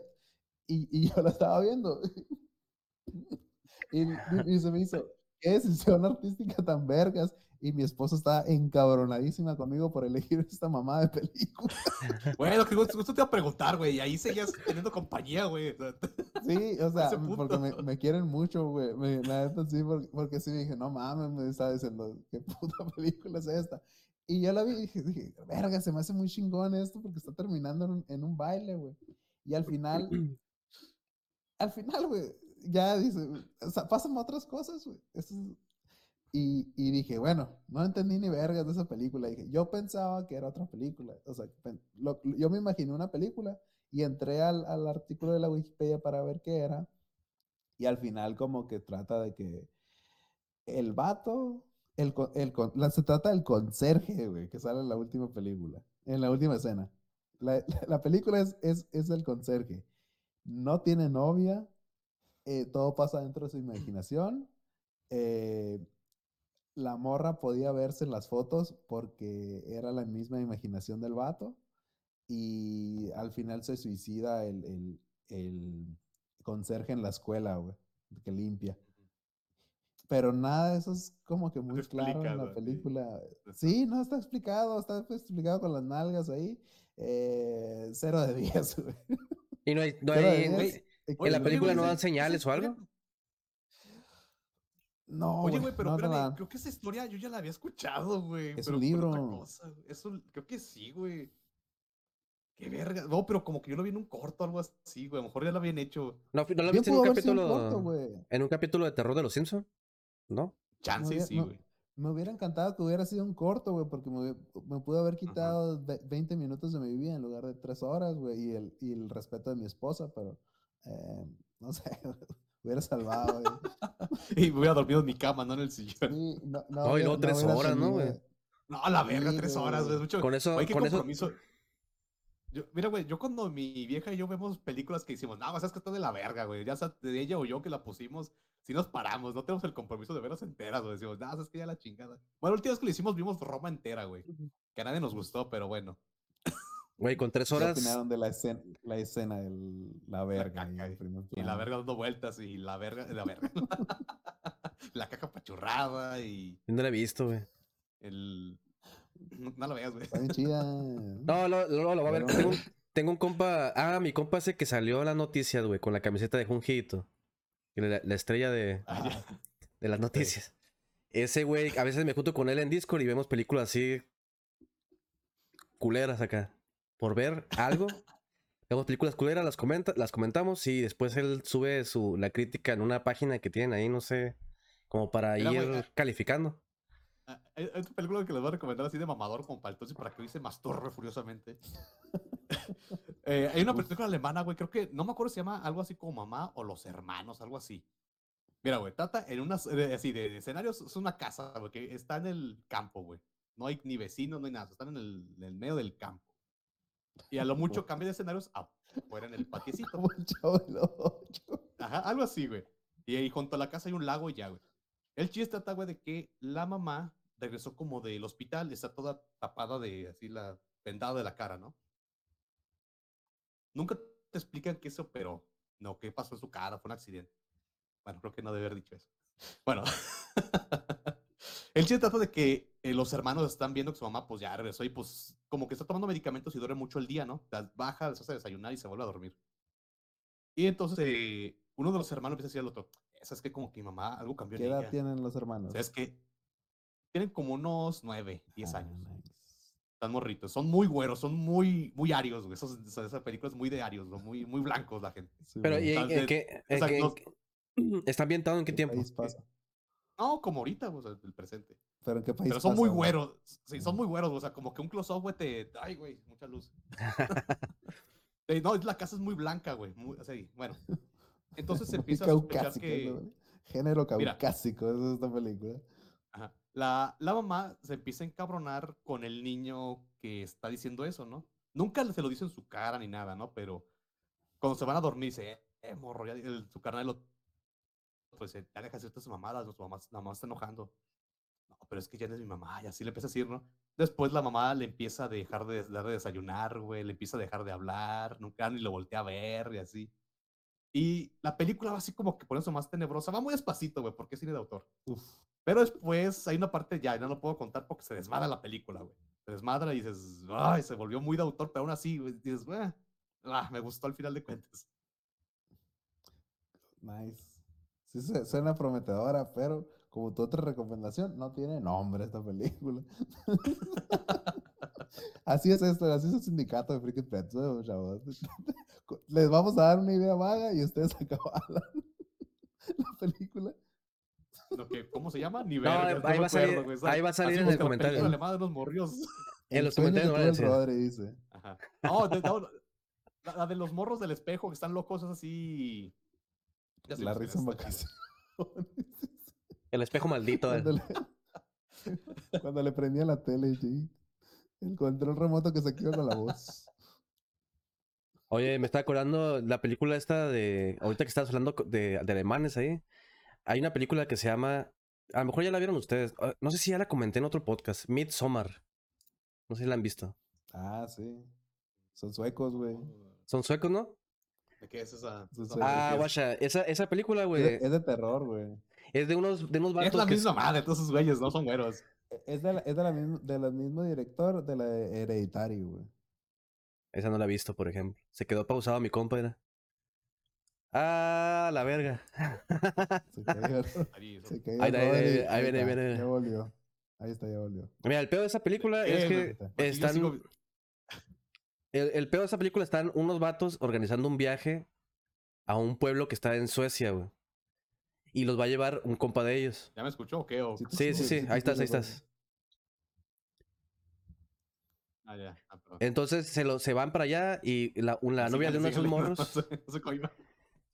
y, y yo lo estaba viendo, y- y se me hizo, qué decisión artística tan vergas, y mi esposa está encabronadísima conmigo por elegir esta mamá de película. Bueno, que gusto, te iba a preguntar, güey, y ahí seguías teniendo compañía, güey. Sí, o sea, porque me, me quieren mucho, güey. me- La neta sí, porque, porque sí dije, no mames, me estaba diciendo, ¿qué puta película es esta? Y yo la vi y dije, dije, verga, se me hace muy chingón esto porque está terminando en un, en un baile, güey. Y al final, al final, güey, ya dice, o sea, pasan otras cosas, güey. Es- Y, y dije, bueno, no entendí ni vergas de esa película. Dije, yo pensaba que era otra película. O sea, lo- yo me imaginé una película y entré al, al artículo de la Wikipedia para ver qué era. Y al final como que trata de que el vato, el, el, la- se trata del conserje, güey, que sale en la última película, en la última escena. La, la película es, es, es el conserje. No tiene novia, eh, todo pasa dentro de su imaginación. eh, la morra podía verse en las fotos porque era la misma imaginación del vato. Y al final se suicida el, el, el conserje en la escuela, güey, que limpia. Pero nada de eso es como que muy claro en la película. Sí, no está explicado, está explicado con las nalgas ahí. Eh, cero de 10, güey. Y no hay, no Cero de hay, 10. güey, en la película no dan señales o algo. No, Oye, güey, pero no espérame, creo que esa historia yo ya la había escuchado, güey. Es pero un por otra libro. cosa, güey. Es un- creo que sí, güey. Qué verga. No, pero como que yo lo vi en un corto o algo así, güey. A lo mejor ya lo habían hecho. No, ¿no lo viste en un sido un capítulo, corto, güey. en un capítulo de terror de los Simpsons? ¿No? Chance, sí, no- güey. Me hubiera encantado que hubiera sido un corto, güey, porque me, me pudo haber quitado ve- 20 minutos de mi vida en lugar de 3 horas, güey, y el, y el respeto de mi esposa, pero eh, no sé, hubiera salvado, güey. Y me hubiera dormido en mi cama, no en el sillón. Sí, no, no, No, y luego tres horas, ¿no, güey? No, a la verga, Sí, tres güey. horas, güey. Mucho... Con eso, Güey, qué con eso. Yo, mira, güey, yo cuando mi vieja y yo vemos películas que hicimos, no, sabes que está de la verga, güey. Ya sea de ella o yo que la pusimos, si nos paramos, no tenemos el compromiso de verlas enteras, güey. Decimos, no, sabes que ya la chingada. Bueno, la última vez que lo hicimos vimos Roma entera, güey. Que a nadie nos gustó, pero bueno. Güey, con tres ¿Qué horas. opinaron de la escena, la escena de la verga? caca, Y la verga dando vueltas y la verga, la verga. la caja pachurrada y No la he visto, güey. el... No, no la veas, güey. Está bien chida. No, lo, lo, lo voy a ver. Tengo, un- tengo un compa. Ah, mi compa ese que salió en las noticias, güey, con la camiseta de Junjito. La, la estrella de, Ah, de las noticias. Ese güey, a veces me junto con él en Discord y vemos películas así. culeras acá. Por ver algo. Vemos películas culeras, las, comenta, las comentamos y después él sube su, la crítica en una página que tienen ahí, no sé. Como para ir ah, calificando. Ah, Hay, hay otra película que les voy a recomendar así de mamador como para entonces para que hoy se masturbe furiosamente. Eh, hay una película alemana, güey, creo que, no me acuerdo si se llama algo así como Mamá o Los Hermanos, algo así. Mira, güey, trata en unas, eh, así, de, de escenarios, es una casa, güey, que está en el campo, güey. No hay ni vecinos, no hay nada, están en el, en el medio del campo. Y a lo mucho cambia de escenarios afuera en el patiecito. Ajá, algo así, güey. Y ahí junto a la casa hay un lago y ya, güey. El chiste trata, güey, de que la mamá regresó como del hospital, está toda tapada de así la vendada de la cara, ¿no? Nunca te explican qué se operó, no, qué pasó en su cara, fue un accidente. Bueno, creo que no debe haber dicho eso. Bueno, el chiste trata de que eh, los hermanos están viendo que su mamá, pues ya regresó y pues como que está tomando medicamentos y duerme mucho el día, ¿no? Baja, les hace desayunar y se vuelve a dormir. Y entonces eh, uno de los hermanos empieza a decir al otro, esa es que como que mi mamá algo cambió ¿Qué en edad ella. tienen los hermanos? O sea, es que tienen como unos nueve, diez Ah, años. nice. Están morritos. Son muy güeros, son muy, muy arios, güey. Esos- esa, película es muy de arios, ¿no? muy, muy blancos la gente. Sí, Pero. ¿y en, qué, en exacto, qué- los- en qué- está ambientado en qué ¿Qué tiempo? país pasa? No, como ahorita, o sea, el presente. ¿Pero en qué país Pero son pasa, muy güey? güeros. Sí, son muy güeros, o sea, como que un close-up, güey, te. Ay, güey, mucha luz. No, la casa es muy blanca, güey. muy- así, bueno. Entonces se empieza a sospechar que. ¿no? Género Mira. caucásico, esa es esta película. Ajá. La, la mamá se empieza a encabronar con el niño que está diciendo eso, ¿no? Nunca se lo dice en su cara ni nada, ¿no? Pero cuando se van a dormir, dice, eh, morro, ya, el- su carnal lo pues ya deja de hacer estas mamadas, ¿no? su mamá, la mamá está enojando. No, pero es que ya no es mi mamá, y así le empieza a decir, ¿no? Después la mamá le empieza a dejar de de desayunar, güey, le empieza a dejar de hablar, nunca ni lo voltea a ver y así. Y la película va así como que por eso más tenebrosa, va muy despacito, güey, porque es cine de autor. Uf. Pero después hay una parte ya, y no lo puedo contar porque se desmadra la película, güey. Se desmadra y dices, ay, se volvió muy de autor, pero aún así, güey, dices, "Ah, ah, me gustó al final de cuentas. Nice. Sí, suena prometedora, pero como tu otra recomendación, no tiene nombre esta película. así es esto, así es el sindicato de Freaky Pets, ¿no, chavos? Les vamos a dar una idea vaga y ustedes acaban la, la película. Lo que, ¿Cómo se llama? Ni No, ahí me va acuerdo, salir- ahí va a salir en el la comentario. de los morrios. En El los comentarios no. Rodri dice. Ajá. No, de- no, la, la de los morros del espejo que están locos es así. Ya La risa en vacaciones. El espejo maldito. eh. Cuando le, cuando le prendía la tele, sí. El control remoto que se activa con la voz. Oye, me está acordando la película esta de. Ahorita que estás hablando de, de alemanes ahí. Hay una película que se llama. A lo mejor ya la vieron ustedes. ah, No sé si ya la comenté en otro podcast. Midsommar. No sé si la han visto. Ah, sí. Son suecos, güey. Son suecos, ¿no? ¿De qué es esa? Ah, es? guacha. Esa, esa película, Es, güey. es de terror, güey. Es de unos, de unos Es vatos la que misma madre, todos esos güeyes, no son güeros. Es de la, es de la misma, de la mismo director de la de Hereditary, güey. Esa no la he visto, por ejemplo. Se quedó pausado mi compa, era. Ah, la verga. Se cayó, Ahí, eso. se cayó Ahí ahí viene, ahí viene, ahí está, viene. Ya volvió. Ahí está, ya volvió. Mira, el peor de esa película es Eh, que yo están. sigo- El, el peor de esa película están unos vatos organizando un viaje a un pueblo que está en Suecia, güey. Y los va a llevar un compa de ellos. ¿Ya me escuchó o qué? O- Sí, sí, sí, ahí estás, ahí estás. Ah, ya. Ah. Entonces se, lo, se van para allá y la, la Sí, novia de uno de esos síguele, morros,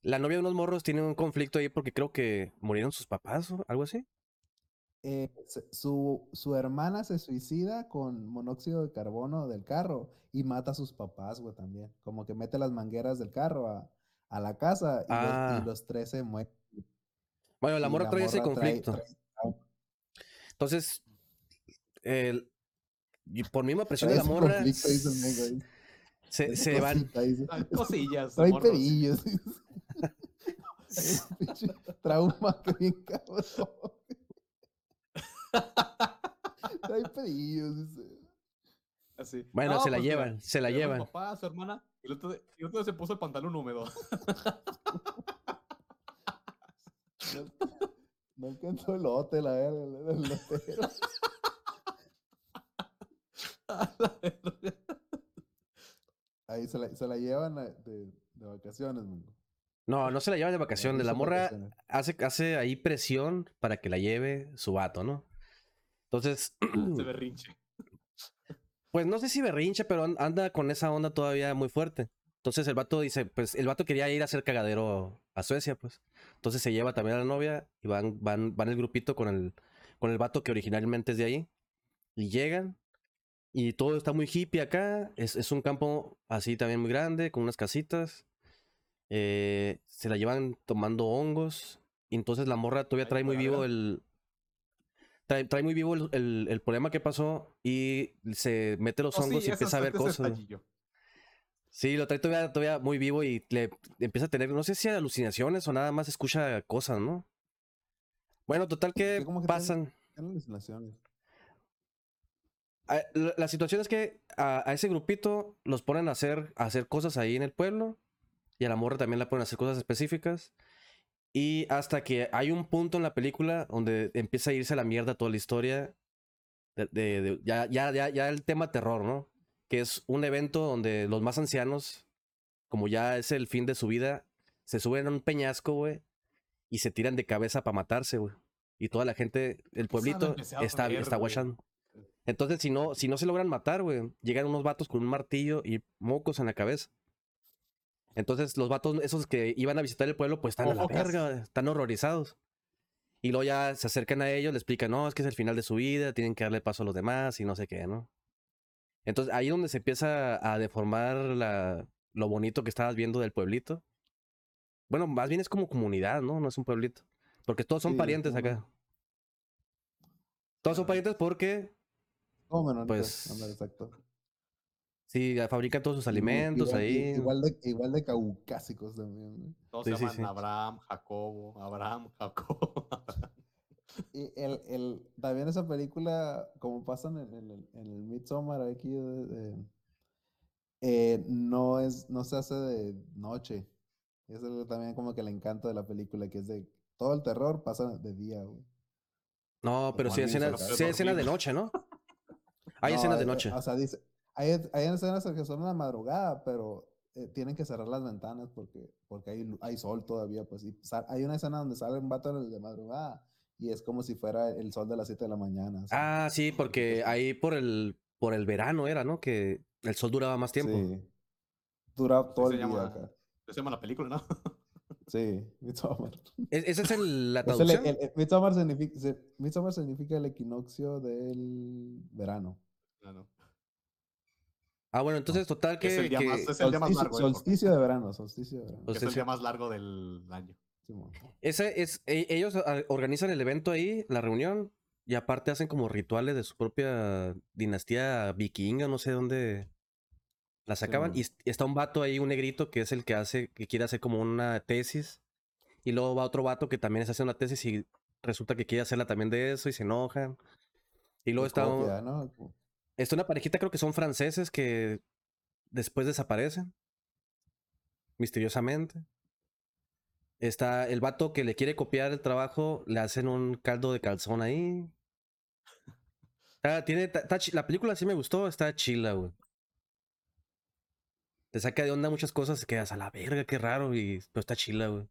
la novia de unos morros tiene un conflicto ahí porque creo que murieron sus papás o algo así. Eh, su, su hermana se suicida con monóxido de carbono del carro y mata a sus papás, güey, también. Como que mete las mangueras del carro a, a la casa y, los, y Ah. los tres se mueren. Bueno, la morra trae ese trae- conflicto. trae- Entonces, el, y por misma presión de la morra, conflicto, dice se, se van. dice. Cosillas. Trae morros. pedillos. Trauma que bien cabrón. Trae pedillos, dice. Así. Bueno, se la pues mira, llevan, se la se llevó llevan. Su papá, su hermana, y el otro, y el otro se puso el pantalón húmedo. No, no alcanzó el lote, la verga, el, lotero. La. Ahí se la, se la llevan a- de, de vacaciones, Mengo. No, no se la llevan de vacaciones. La morra vacaciones. hace, hace ahí presión para que la lleve su vato, ¿no? Entonces, Se berrinche. pues no sé si berrinche, pero an- anda con esa onda todavía muy fuerte. Entonces el vato dice, pues el vato quería ir a hacer cagadero a Suecia, pues. Entonces se lleva también a la novia y van, van, van el grupito con el, con el vato que originalmente es de ahí. Y llegan y todo está muy hippie acá. Es, es un campo así también muy grande, con unas casitas. Eh, se la llevan tomando hongos. Y entonces la morra todavía trae muy vivo el... Trae, trae muy vivo el, el- el problema que pasó y se mete los Oh, sí, hongos y empieza a ver cosas. Sí, lo trae todavía, todavía muy vivo y le empieza a tener, no sé si alucinaciones o nada más escucha cosas, ¿no? Bueno, total que pasan. Eran alucinaciones. a- La, la situación es que a, a ese grupito los ponen a hacer, a hacer cosas ahí en el pueblo y a la morra también la ponen a hacer cosas específicas. Y hasta que hay un punto en la película donde empieza a irse a la mierda toda la historia. de- de- de- ya, ya, ya, ya el tema terror, ¿no? Que es un evento donde los más ancianos, como ya es el fin de su vida, se suben a un peñasco, güey, y se tiran de cabeza para matarse, güey. Y toda la gente, el pueblito, está, está guachando. Entonces, si no, si no se logran matar, güey, llegan unos vatos con un martillo y mocos en la cabeza. Entonces, los vatos, esos que iban a visitar el pueblo, pues están a la verga, están horrorizados. Y luego ya se acercan a ellos, le explican, no, es que es el final de su vida, tienen que darle paso a los demás y no sé qué, ¿no? Entonces, ahí es donde se empieza a deformar la, lo bonito que estabas viendo del pueblito. Bueno, más bien es como comunidad, ¿no? No es un pueblito. Porque todos son Sí, parientes acá. Todos son Ah. parientes porque ¿Cómo menonitas? Pues, exacto. Sí, fabrican todos sus alimentos igual, ahí. Igual de, igual de caucásicos también. ¿no? Todos Sí, se sí, llaman sí. Abraham, Jacobo, Abraham, Jacobo. Y el, el, también esa película, como pasan en, el, en el Midsommar aquí, de- de- eh, no, es, no se hace de noche. Eso es también como que el encanto de la película, que es de todo el terror pasa de día, güey. No, pero sí hay escenas, hay de noche, ¿no? Hay No, escenas de eh, noche. O sea, dice, hay, hay escenas que son en la madrugada, pero eh, tienen que cerrar las ventanas porque, porque hay, hay sol todavía, pues. Y sa- hay una escena donde sale un vato de madrugada y es como si fuera el sol de las 7 de la mañana. Ah, sí, porque Entonces- ahí por el, por el verano era, ¿no? Que el sol duraba más tiempo. Sí. Dura todo el día llama- acá. Se llama la película, ¿no? Sí, Midsommar. ¿Es- ¿Esa es el- la Es el- traducción? el- el- Midsommar, significa, se- Midsommar significa el equinoccio del verano. No, no. Ah, bueno, entonces total que... Es el día que- más, es el día más largo. solsticio de verano, solsticio de verano. Es el día más largo del año. Ese es, e- ellos ah, organizan el evento ahí, la reunión, y aparte hacen como rituales de su propia dinastía vikinga, no sé dónde la sacaban. Y est- está un vato ahí, un negrito, que es el que hace, que quiere hacer como una tesis. Y luego va otro vato que también se hace una tesis y resulta que quiere hacerla también de eso y se enojan. Y luego Y está, un-. Está una parejita, creo que son franceses que después desaparecen. Misteriosamente. Está el vato que le quiere copiar el trabajo, le hacen un caldo de calzón ahí. Tiene, la película sí me gustó, está chila, güey. Te saca de onda muchas cosas y quedas a la verga, qué raro, y pero está chila, güey.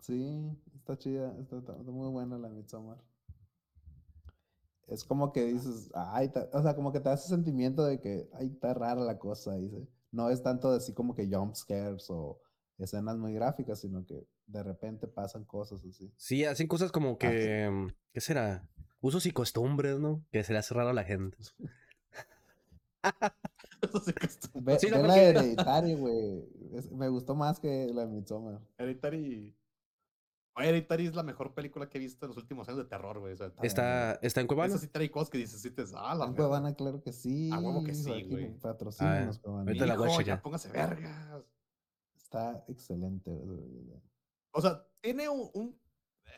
Sí, está chida, está muy buena la Midsommar. Es como que dices, ay, o sea, como que te hace sentimiento de que, ay, está rara la cosa, dice. No es tanto así como que jump scares o escenas muy gráficas, sino que de repente pasan cosas así. Sí, hacen cosas como Ah, sí. que. mm, ¿Qué será? usos y costumbres, ¿no? Que se le hace raro a la gente. Eso se costó. Ve, Sí, no, ve la porque- de Hereditary, güey. Me gustó más que la de Midsommar. Hereditary. Hereditary es la mejor película que he visto en los últimos años de terror, güey. O sea, Ah, Está, está en Cuevana. Esa sí trae cosas que dices, sí te ah, la En. Cuevana, claro que sí. A huevo que sí, güey. Patrocínanos, Cuevana. ahorita la voy a ya póngase vergas. Está excelente. güey. O sea, tiene un, un-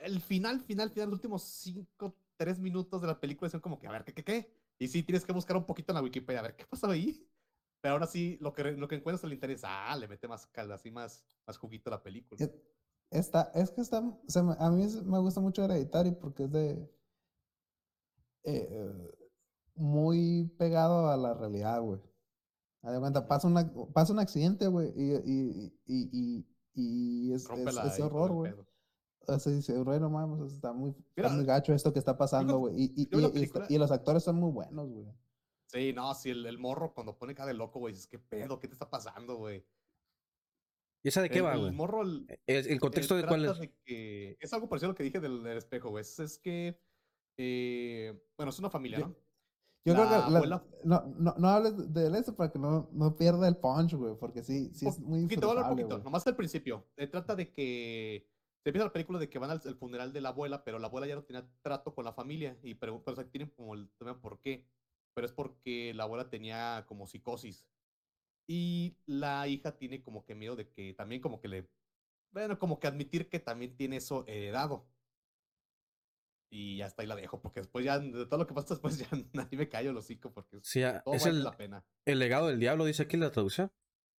El final, final, final, los últimos 5, 3 minutos de la película son como que, a ver, ¿qué, qué, qué? Y sí, tienes que buscar un poquito en la Wikipedia, a ver, ¿qué pasó ahí? Pero ahora sí, lo que, lo que encuentras en el interés, ah, le mete más calda, así más, más juguito a la película. Es- Está, es que está, se me- a mí es- me gusta mucho Hereditary porque es de eh, muy pegado a la realidad, güey. Haz de cuenta, pasa, una, pasa un accidente, güey, y, y, y, y, es, es- todo horror, güey. O sea, dice, güey, no mames, está muy, está Mira, muy gacho esto que está pasando, güey. Y, y, está- los actores son muy buenos, güey. Sí, no, sí, el, el morro cuando pone cara de loco, güey, dices, ¿qué pedo? ¿Qué te está pasasando, güey? ¿Y esa de qué el, va, el güey? morro, el, El, el contexto eh, de cuál trata es. de que- es algo parecido a lo que dije del, del espejo, güey. Es, es que, eh, bueno, es una familia, ¿no? Yo creo La que la- abuela- no, no, no hables de eso para que no, no pierda el punch, güey, porque sí, sí es muy poquito, hablar disfrutable, poquito, nomás al principio. Se trata de que se empieza la película de que van al, al funeral de la abuela, pero la abuela ya no tenía trato con la familia y pregun- pero, o sea, tienen como el tema por qué. Pero es porque la abuela tenía como psicosis. Y la hija tiene como que miedo de que también como que le, bueno, como que admitir que también tiene eso heredado. Y ya está ahí la dejo, porque después ya, de todo lo que pasa después ya nadie me callo el hocico, porque es- Sí, ah, todo es vale el, la pena. el legado del diablo, dice aquí la traducción.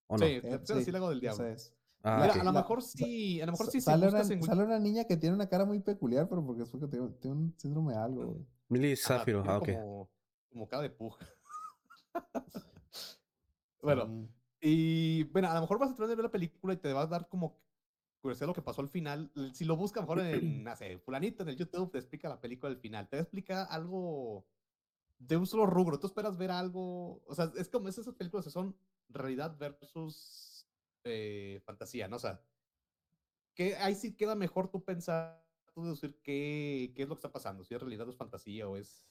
¿O no? Sí, Eh, traducción sí, la hago del diablo. es. Ah, Mira, ok. a lo mejor sí, a lo mejor sí, si sale, una, buscas en sale una niña que tiene una cara muy peculiar, pero porque es porque tiene, tiene un síndrome de algo, güey. Millie Ajá, Zafiro, tiene ah, ok. Como, como cara de puja. bueno, y bueno, a lo mejor vas a tener de ver la película y te va a dar como curiosidad lo que pasó al final. Si lo buscas mejor en, no sé, fulanito en el YouTube te explica la película al final. Te explica algo de un solo rubro. Tú esperas ver algo, o sea, es como es esas películas que son realidad versus eh, fantasía, ¿no? O sea, que ahí sí queda mejor tú pensar, tú decir qué, qué es lo que está pasando, si es realidad o es fantasía o es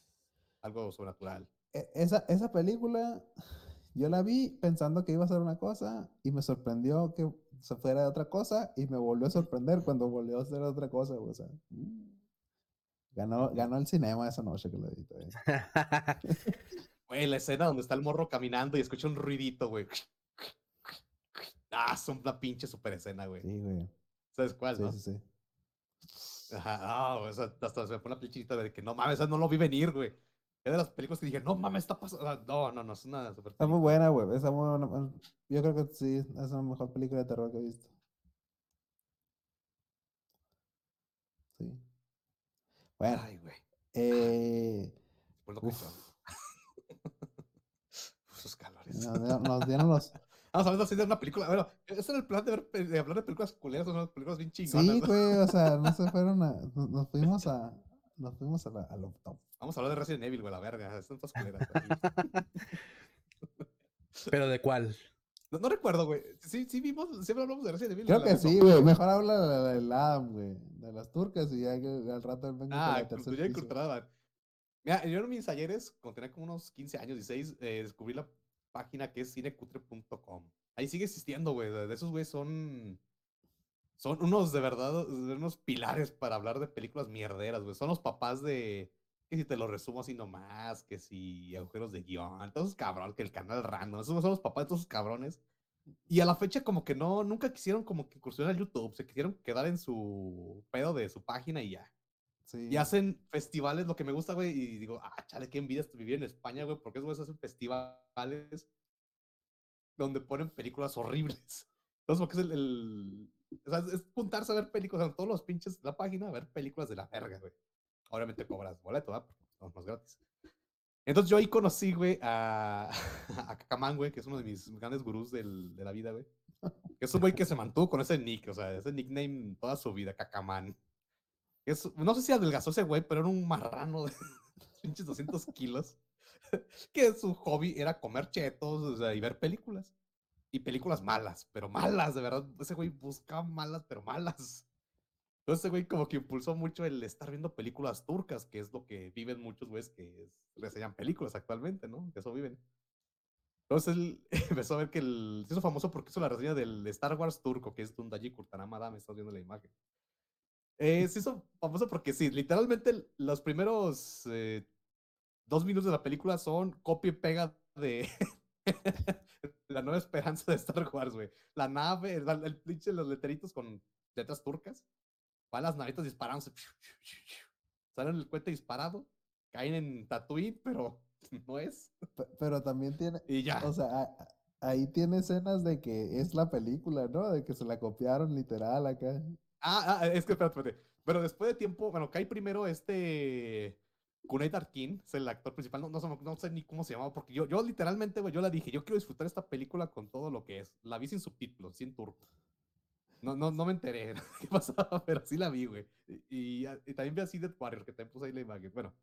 algo sobrenatural. E- Esa, esa película, yo la vi pensando que iba a ser una cosa y me sorprendió que se fuera de otra cosa y me volvió a sorprender cuando volvió a ser otra cosa, o sea. mm. Ganó, ganó el cinema esa noche que lo edité. Güey, la escena donde está el morro caminando y escucha un ruidito, güey. Ah, es una pinche super escena, güey. Sí, güey. ¿Sabes cuál, Sí, no? sí, sí. Ajá, ah, o sea, hasta se me pone la pinchita de que no mames, no lo vi venir, güey. Es de las películas que dije, no mames, está pasando. ah, No, no, no, es una super Está muy buena, güey. Está muy buena. Yo creo que sí, es la mejor película de terror que he visto. Sí. Bueno, Ay, güey. eh, Pues lo cañón. Sus calores. nos, dieron- nos dieron los. Vamos a hablar así de una película. Bueno, ese era el plan de, ver, de hablar de películas culeras, son unas películas bien chingonas. Sí, güey, o sea, no se fueron a. Nos fuimos a. Nos fuimos a, la, a lo top. Vamos a hablar de Resident Evil, güey, la verga. Están todas culeras. ¿Pero de cuál? No, no recuerdo, güey. Sí, sí vimos, siempre hablamos de Resident Evil. Creo la que sí, güey. Mejor habla de la del Adam, güey. De las turcas y ya que al rato vengo con Ah, la tercera cultura y culturada. Mira, yo en mis talleres, cuando tenía como unos 15 años, 16, eh, descubrí la página que es cinecutre.com. Ahí sigue existiendo, güey. De de esos, güey, son. Son unos de verdad, unos pilares para hablar de películas mierderas, güey. Son los papás de. Que si te lo resumo así nomás, que si agujeros de guion, todos esos cabrones, que el canal random, esos son los papás de todos esos cabrones. Y a la fecha, como que no, nunca quisieron como que incursionar a YouTube, se quisieron quedar en su pedo de su página y ya. Sí. Y hacen festivales, lo que me gusta, güey, y digo, ah, chale, qué envidia vivir en España, güey, porque esos hacen festivales donde ponen películas horribles. Entonces, porque es el, el- o sea, es- juntarse a ver películas, en todos los pinches la página, a ver películas de la verga, güey. Obviamente cobras boleto, ¿verdad? Son más gratis. Entonces yo ahí conocí, güey, a, a Cacamán, güey, que es uno de mis grandes gurús del- de la vida, güey. Es un güey que se mantuvo con ese nick, o sea, ese nickname toda su vida, Cacamán. Es, no sé si adelgazó ese güey, pero era un marrano de pinches 200 kilos. Que su hobby era comer chetos o sea, y ver películas. Y películas malas, pero malas, de verdad. Ese güey buscaba malas, pero malas. Entonces, güey, como que impulsó mucho el estar viendo películas turcas, que es lo que viven muchos güeyes que es- reseñan películas actualmente, ¿no? De eso viven. Entonces él empezó a ver que el, se hizo famoso porque hizo la reseña del Star Wars turco, que es Tundaji Kurtanamada, me estás viendo la imagen. Eh, se hizo famoso porque sí, literalmente los primeros eh, dos minutos de la película son copia y pega de la nueva esperanza de Star Wars, güey. La nave, el, el pinche, los leteritos con letras turcas. Van las navitas disparándose. Salen el cohete disparado. Caen en Tatooine, pero no es. Pe- Pero también tiene, Y ya. o sea, ahí tiene escenas de que es la película, ¿no? De que se la copiaron literal acá. Ah, ah, es que espérate, espérate. Pero después de tiempo, bueno, cae primero este. Kunai Tarkin, es el actor principal. No, no, no sé ni cómo se llamaba, porque yo, yo literalmente, güey, yo la dije, yo quiero disfrutar esta película con todo lo que es. La vi sin subtítulos, sin turco. No, no, no me enteré qué pasaba, pero sí la vi, güey. Y, y- y también vi así Dead Warrior, que también puse ahí la imagen. Bueno,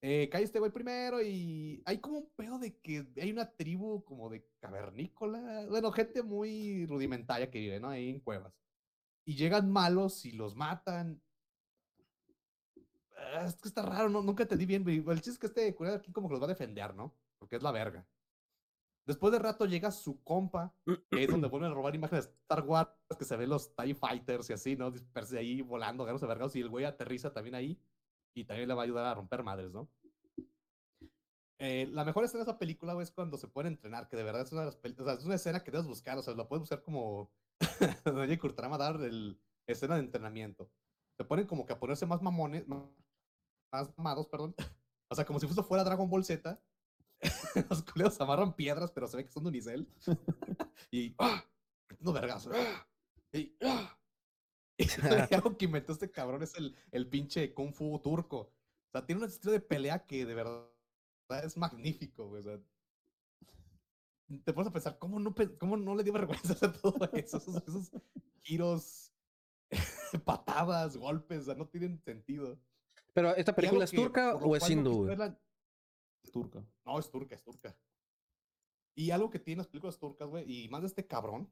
eh, cae este güey primero y hay como un pedo de que hay una tribu como de cavernícola, bueno, gente muy rudimentaria que vive, ¿no? Ahí en cuevas. Y llegan malos y los matan. Ah, Es que está raro, no, nunca entendí bien, güey. El chiste es que este cura aquí como que los va a defender, ¿no? Porque es la verga. Después de rato llega su compa, que es donde vuelven a robar imágenes de Star Wars, que se ven los TIE Fighters y así, ¿no? Disperse ahí volando, a vergados, y el güey aterriza también ahí, y también le va a ayudar a romper madres, ¿no? Eh, la mejor escena de esa película, güey, es cuando se pueden entrenar, que de verdad es una de las pel- o sea, es una escena que debes buscar, o sea, la puedes buscar como Doña Kurtrama dar el escena de entrenamiento. Se ponen como que a ponerse más mamones, ma- más mamados, perdón. O sea, como si fuese fuera Dragon Ball Z. Los culeros amarran piedras, pero se ve que son de unicel. y ¡ah! no vergas. ¡ah! Y, ¡ah! y algo que inventó este cabrón es el, el pinche Kung Fu turco. O sea, tiene un estilo de pelea que de verdad es magnífico, güey. O sea, te pones a pensar, ¿cómo no, cómo no le dio vergüenza hacer todo eso? Esos, esos giros, patadas, golpes, o sea, no tienen sentido. Pero, ¿esta película es que, turca o es hindú? verla- Turco. No, es turca, es turca. Y algo que tienen las películas turcas, güey, y más de este cabrón,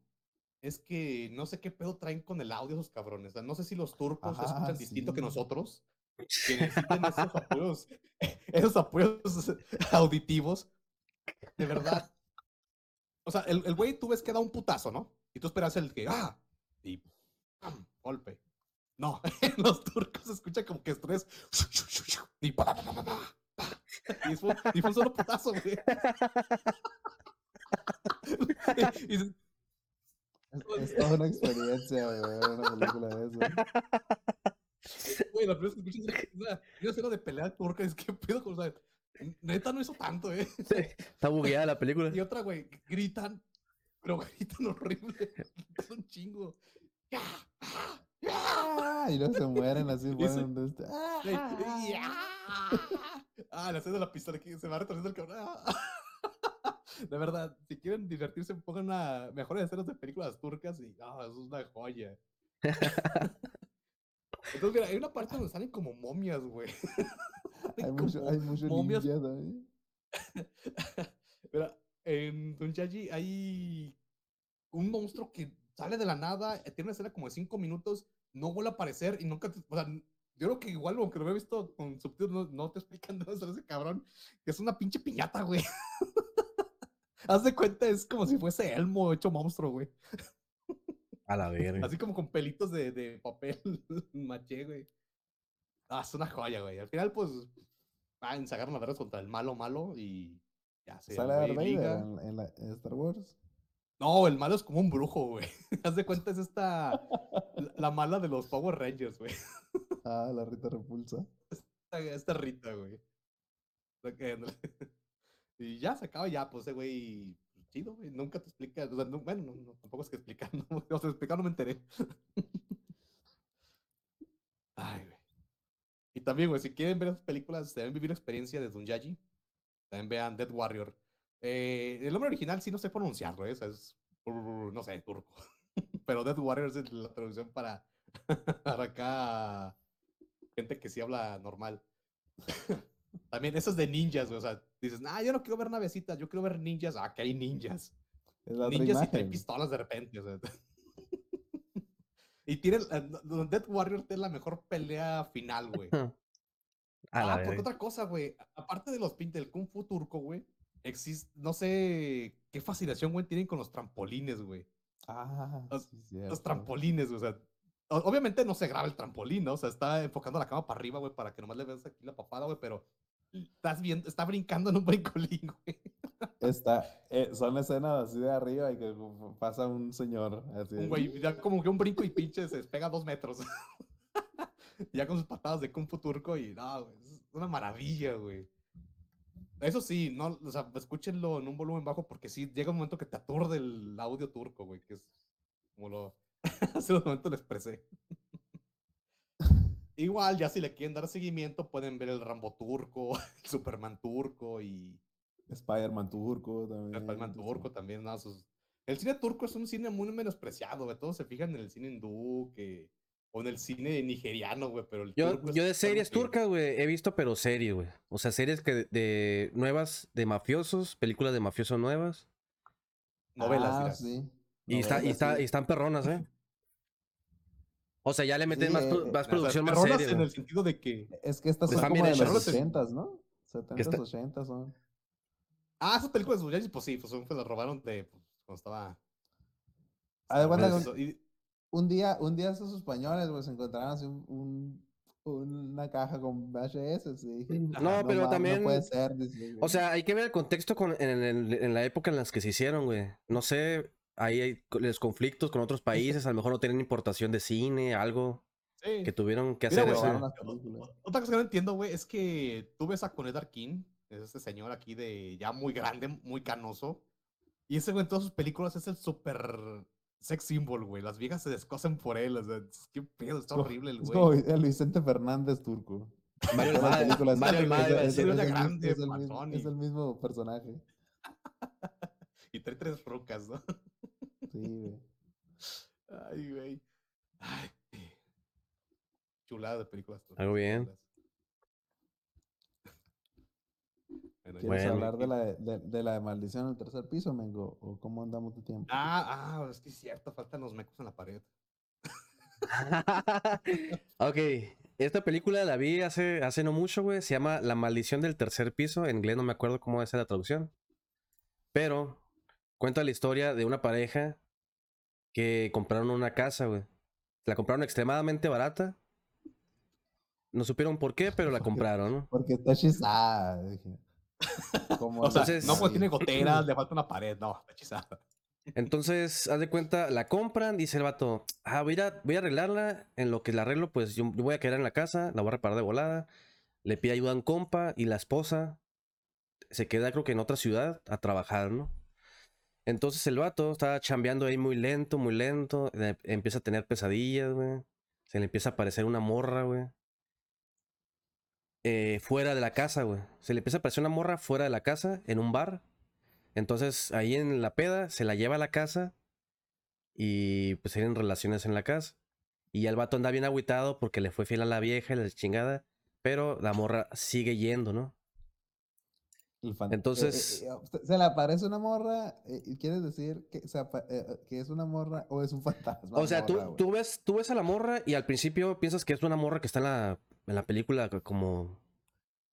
es que no sé qué pedo traen con el audio esos cabrones. O sea, no sé si los turcos Ah, escuchan distinto que nosotros, que necesitan esos apoyos, esos apoyos auditivos. De verdad. O sea, el, el güey tú ves que da un putazo, ¿no? Y tú esperas el que, ah, y ¡pam! golpe. No, los turcos se escucha como que estrés. Y pa. Y fue, y fue un solo putazo, güey. Y- y- Es, es toda una experiencia, güey, ver una película de eso. Güey, la primera vez que escuchas una, una escena de pelea turca es que pedo, o sea, neta no hizo tanto, eh. Está bugueada la película. Y otra, güey, gritan, pero gritan horrible, gritan un chingo. ¡Ah! Y luego se mueren así, Y se- este. ¡Ah! Ah, la de la pistola que se va retorciendo el cabrón. Ah. De verdad, si quieren divertirse, pongan una mejores escenas de películas turcas y ah, eso es una joya. Entonces, mira, hay una parte donde salen como momias, güey. Hay Salen mucho, como hay mucho momias ninja. Mira, en Dunchaji hay un monstruo que sale de la nada, eh, tiene una escena como de cinco minutos, no vuelve a aparecer y nunca, te- o sea, yo creo que igual, aunque lo había visto con subtítulos, no, no te explican nada sobre ese cabrón, que es una pinche piñata, güey. Haz de cuenta, es como si fuese Elmo hecho monstruo, güey. A la verga. Así como con pelitos de, de papel maché, güey. Ah, es una joya, güey. Al final, pues, ah, se agarran a vergas contra el malo malo y ya se Sale Darth Vader en, en la- en Star Wars. No, el malo es como un brujo, güey. Haz de cuenta, es esta. la- La mala de los Power Rangers, güey. Ah, la Rita Repulsa. Esta, esta Rita, güey. Y ya se acaba, ya, pues ese güey. Chido, güey. Nunca te explica. O sea, no- bueno, no, no, tampoco es que explicar. No, o sea, explicar no me enteré. Ay, güey. Y también, güey, si quieren ver esas películas, deben vivir la experiencia de Dunyaji. También vean Dead Warrior. Eh, el nombre original sí no sé pronunciarlo, ¿eh? o sea, es, no sé, turco. Pero Dead Warrior es la traducción para, para acá gente que sí habla normal. También eso es de ninjas, güey. O sea, dices, ah, yo no quiero ver navecitas, yo quiero ver ninjas. Ah, que hay ninjas. Es Ninjas y imagen. pistolas de repente. o sea. Y tiene, no- Death Warrior tiene la mejor pelea final, güey. Ah, porque otra cosa, güey. Aparte de los pin del Kung Fu turco, güey. Existe, no sé qué fascinación, güey, tienen con los trampolines, güey. Ah, Los- sí, Los cierto. trampolines, güey. O sea, obviamente no se graba el trampolín, ¿no? O sea, está enfocando la cama para arriba, güey, para que nomás le veas aquí la papada, güey, pero estás viendo, está brincando en un brincolín, güey. Está, eh, son escenas así de arriba y que pasa un señor así. Un güey, ya como que un brinco y pinche se despega dos metros. ya con sus patadas de Kung Fu turco y no, güey, es una maravilla, güey. Eso sí, no, o sea, escúchenlo en un volumen bajo porque sí llega un momento que te aturde el audio turco, güey, que es como lo hace un momento lo expresé. Igual, ya si le quieren dar seguimiento, pueden ver el Rambo turco, el Superman turco y Spider-Man turco también. Spider-Man turco también. ¿no? Sus- El cine turco es un cine muy menospreciado, güey. Todos se fijan en el cine hindú que... o en el cine nigeriano, güey, pero el Yo, turco yo de series turcas, güey, he visto, pero series, güey. O sea, series que de, de nuevas de mafiosos, películas de mafiosos nuevas. Novelas, Ah, sí. Y, está, y, está, sí. y están perronas, ¿eh? O sea, ya le meten Sí, más, eh, eh, más O sea, producción, más perronas serie, en el sentido de que... Es que estas son como de los hechas. 80 ¿no? 70s, está- 80 son. Ah, esas películas de Buyayis, pues sí, pues, son- pues las robaron de... pues, cuando estaba... Que eso, y- un día, un día esos españoles, pues, encontraron así un, un- una caja con VHS. Y dije, No, "Ah, pero también- No puede ser. dice, O sea, hay que ver el contexto con, en, en- en la época en las que se hicieron, güey. No sé, ahí hay los conflictos con otros países, a lo mejor no tienen importación de cine, algo sí. que tuvieron que Mira, hacer eso. Otra cosa que no entiendo, güey, es que tú ves a Coned Arkin, es este señor aquí de ya muy grande, muy canoso, y ese güey en todas sus películas es el super sex symbol, güey. Las viejas se descosen por él, o sea, qué pedo, está horrible el güey. como el Vicente Fernández turco. Mario Almada, Mario es- Almada es- el es mismo- panzón es y- el mismo personaje. Y trae tres rucas, ¿no? Sí, güey. Ay, güey. Ay. Chulada de películas. turcas, Algo bien. chulas. Bueno, ya ¿Quieres Bueno. hablar de la de, la de maldición en el tercer piso, Mengo? ¿O cómo andamos de tiempo? Ah, ah, es que es cierto, faltan los mecos en la pared. ok, esta película la vi hace, hace no mucho, güey. Se llama La maldición del tercer piso. En inglés no me acuerdo cómo es la traducción. Pero cuenta la historia de una pareja que compraron una casa, güey. La compraron extremadamente barata. No supieron por qué, pero la compraron, ¿no? Porque está hechizada. Dije. Como O sea, Entonces- no pues tiene goteras, le falta una pared, no, está hechizada. Entonces, haz de cuenta, la compran, dice el vato, ah, voy a, voy a arreglarla, en lo que la arreglo, pues yo, yo voy a quedar en la casa, la voy a reparar de volada, le pide ayuda a un compa y la esposa se queda creo que en otra ciudad a trabajar, ¿no? Entonces el vato estaba chambeando ahí muy lento, muy lento, empieza a tener pesadillas, güey, se le empieza a aparecer una morra, güey. Eh, fuera de la casa, güey. Se le empieza a aparecer una morra fuera de la casa, en un bar. Entonces, ahí en la peda, se la lleva a la casa y pues tienen relaciones en la casa. Y ya el vato anda bien agüitado porque le fue fiel a la vieja y la chingada, pero la morra sigue yendo, ¿no? entonces- eh, eh, eh, se le aparece una morra eh, y quieres decir que, se apa- que es una morra o es un fantasma. O sea, tú, tú, ves, tú ves a la morra y al principio piensas que es una morra que está en la, en la película co- como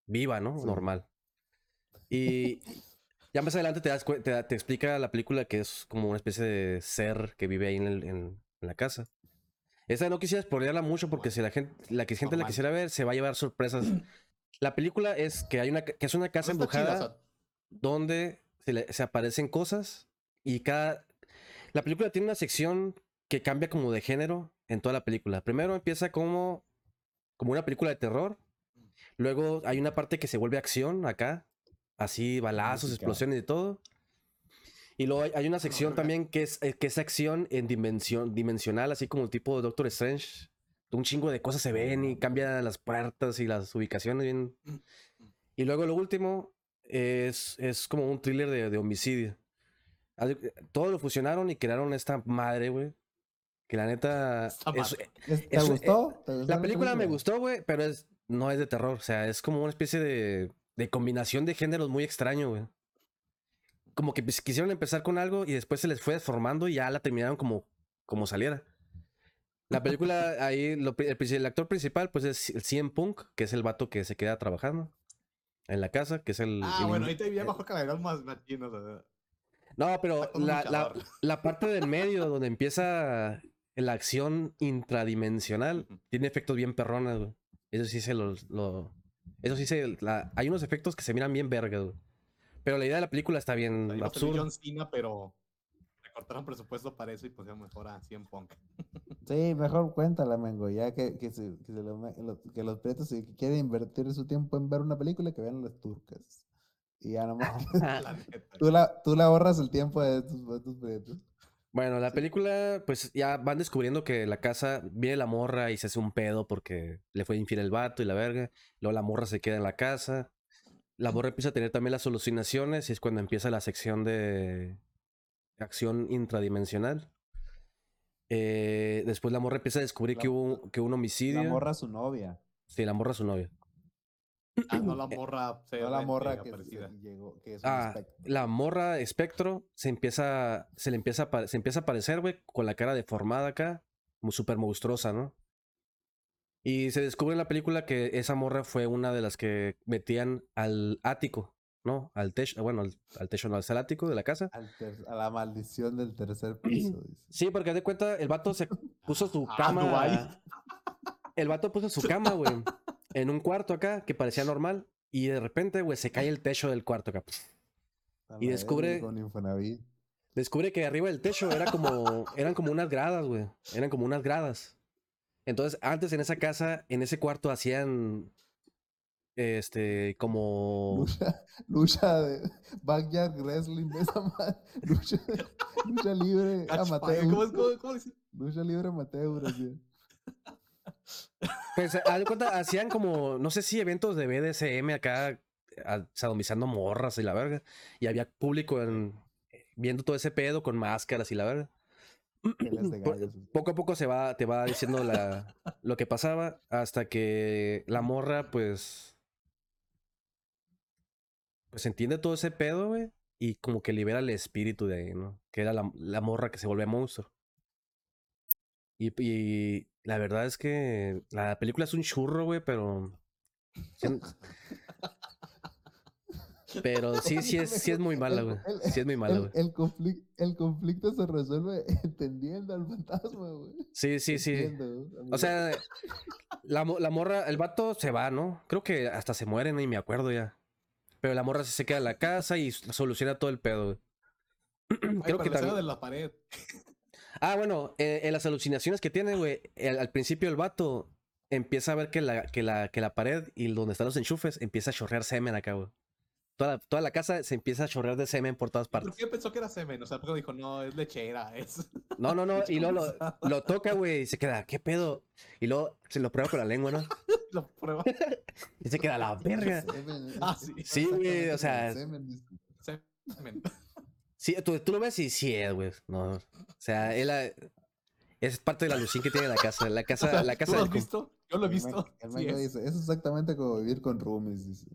viva, ¿no? Sí. Normal. Y ya más adelante te, das te, te explica la película que es como una especie de ser que vive ahí en, el- en- en la casa. Esta no quisiera spoilearla mucho porque si la gente la que gente la quisiera ver se va a llevar sorpresas. La película es que hay una que es una casa embrujada donde se, le- se aparecen cosas y cada... La película tiene una sección que cambia como de género en toda la película. Primero empieza como, como una película de terror. Luego hay una parte que se vuelve acción acá. Así, balazos, explosiones y todo. Y luego hay, una sección también que es, eh, que es acción en dimensión, dimensional, así como tipo Doctor Strange. Un chingo de cosas se ven y cambian las puertas y las ubicaciones. Bien. Y luego lo último es, es como un thriller de, de homicidio. De- Todo lo fusionaron y crearon esta madre, güey. Que la neta. Es- madre. ¿Es- ¿Te es- gustó? ¿Te gustó la película me gustó, güey, pero es, no es de terror. O sea, es como una especie de, de combinación de géneros muy extraño, güey. Como que pues, quisieron empezar con algo y después se les fue deformando y ya la terminaron como, como saliera. La película, ahí, lo el, actor principal, pues es el CM Punk, que es el vato que se queda trabajando en la casa, que es el. Ah, el bueno, in- ahí te vi eh, mejor que la verdad más machín, o sea, No, pero la, la parte del medio donde empieza la acción intradimensional tiene efectos bien perronas, güey. Eso sí se los. Lo, eso sí se. la- hay unos efectos que se miran bien vergas, güey. Pero la idea de la película está bien va a salir absurda. John Cena, pero recortaron presupuesto para eso y pusieron mejor a 100 Punk. Sí, mejor cuéntala, Mengo, ya que, que, se- que, se lo lo- que los prietos si quieren invertir su tiempo en ver una película, que vean las turcas. Y ya nomás. La neta. tú, la, tú le ahorras el tiempo de tus, de tus prietos. Bueno, la película, pues ya van descubriendo que la casa viene la morra y se hace un pedo porque le fue infiel el vato y la verga. Luego la morra se queda en la casa. La morra empieza a tener también las alucinaciones y es cuando empieza la sección de acción intradimensional. Eh, después la morra empieza a descubrir La- que hubo que un homicidio. La morra su novia. Sí, la morra su novia. Ah, no la morra. No la morra que, se- llegó, que es un Ah, espectro. la morra espectro se empieza, se le empieza a, se empieza a aparecer, güey, con la cara deformada acá, súper monstruosa, ¿no? Y se descubre en la película que esa morra fue una de las que metían al ático, ¿no? Al techo, bueno, al, al techo, no, al ático de la casa. Al ter- a la maldición del tercer piso. dice. Sí, porque haz de cuenta, el vato se puso su Ah, cama. El vato puso su cama, güey, en un cuarto acá que parecía normal. Y de repente, güey, se cae el techo del cuarto acá. Y descubre-. Descubre que arriba del techo era como, eran como unas gradas, güey. Eran como unas gradas. Entonces, antes en esa casa, en ese cuarto hacían, este, como... Lucha, lucha de Backyard Wrestling de esa madre. Lucha, lucha libre amateur. ¿Cómo es? ¿Cómo, cómo dice? Lucha libre amateur. así. Pues, cuenta, hacían como, no sé si eventos de BDSM acá, a- sadomizando morras y la verga. Y había público en, viendo todo ese pedo con máscaras y la verga. Poco a poco se va, te va diciendo la, lo que pasaba hasta que la morra, pues. Pues entiende todo ese pedo, güey. Y como que libera el espíritu de ahí, ¿no? Que era la, la morra que se vuelve monstruo. Y, y la verdad es que la película es un churro, güey, pero. Pero sí, sí es, sí es muy mala, güey. El- Sí es muy mala, El, güey. el, conflic- el conflicto se resuelve entendiendo al fantasma, güey. Sí, sí, sí. Entiendo, O sea, la, la morra, el vato se va, ¿no? Creo que hasta se muere, ni me acuerdo ya. Pero la morra se queda en la casa y soluciona todo el pedo, güey. Ay, Creo pero que también. de la pared. Ah, bueno, eh, en las alucinaciones que tiene, güey, el- al principio el vato empieza a ver que la, que la, que la pared y donde están los enchufes empieza a chorrear semen acá, güey. Toda la, toda la casa se empieza a chorrear de semen por todas ¿Por partes. qué pensó que era semen? O sea, porque dijo, no, es lechera, es... No, no, no, y luego lo, lo toca, güey, y se queda, ¿qué pedo? Y luego se lo prueba con la lengua, ¿no? Lo prueba. Y se queda la verga. Semen, Ah, sí. Sí, güey, o sea, semen. Semen. Sí, tú, tú lo ves y sí es, güey. No, o sea, él ah, es parte de la alucin que tiene la casa. La O casa, sea, la ¿Tú casa lo del has visto? Yo lo he El visto. El Sí es. dice, es exactamente como vivir con roomies, dice.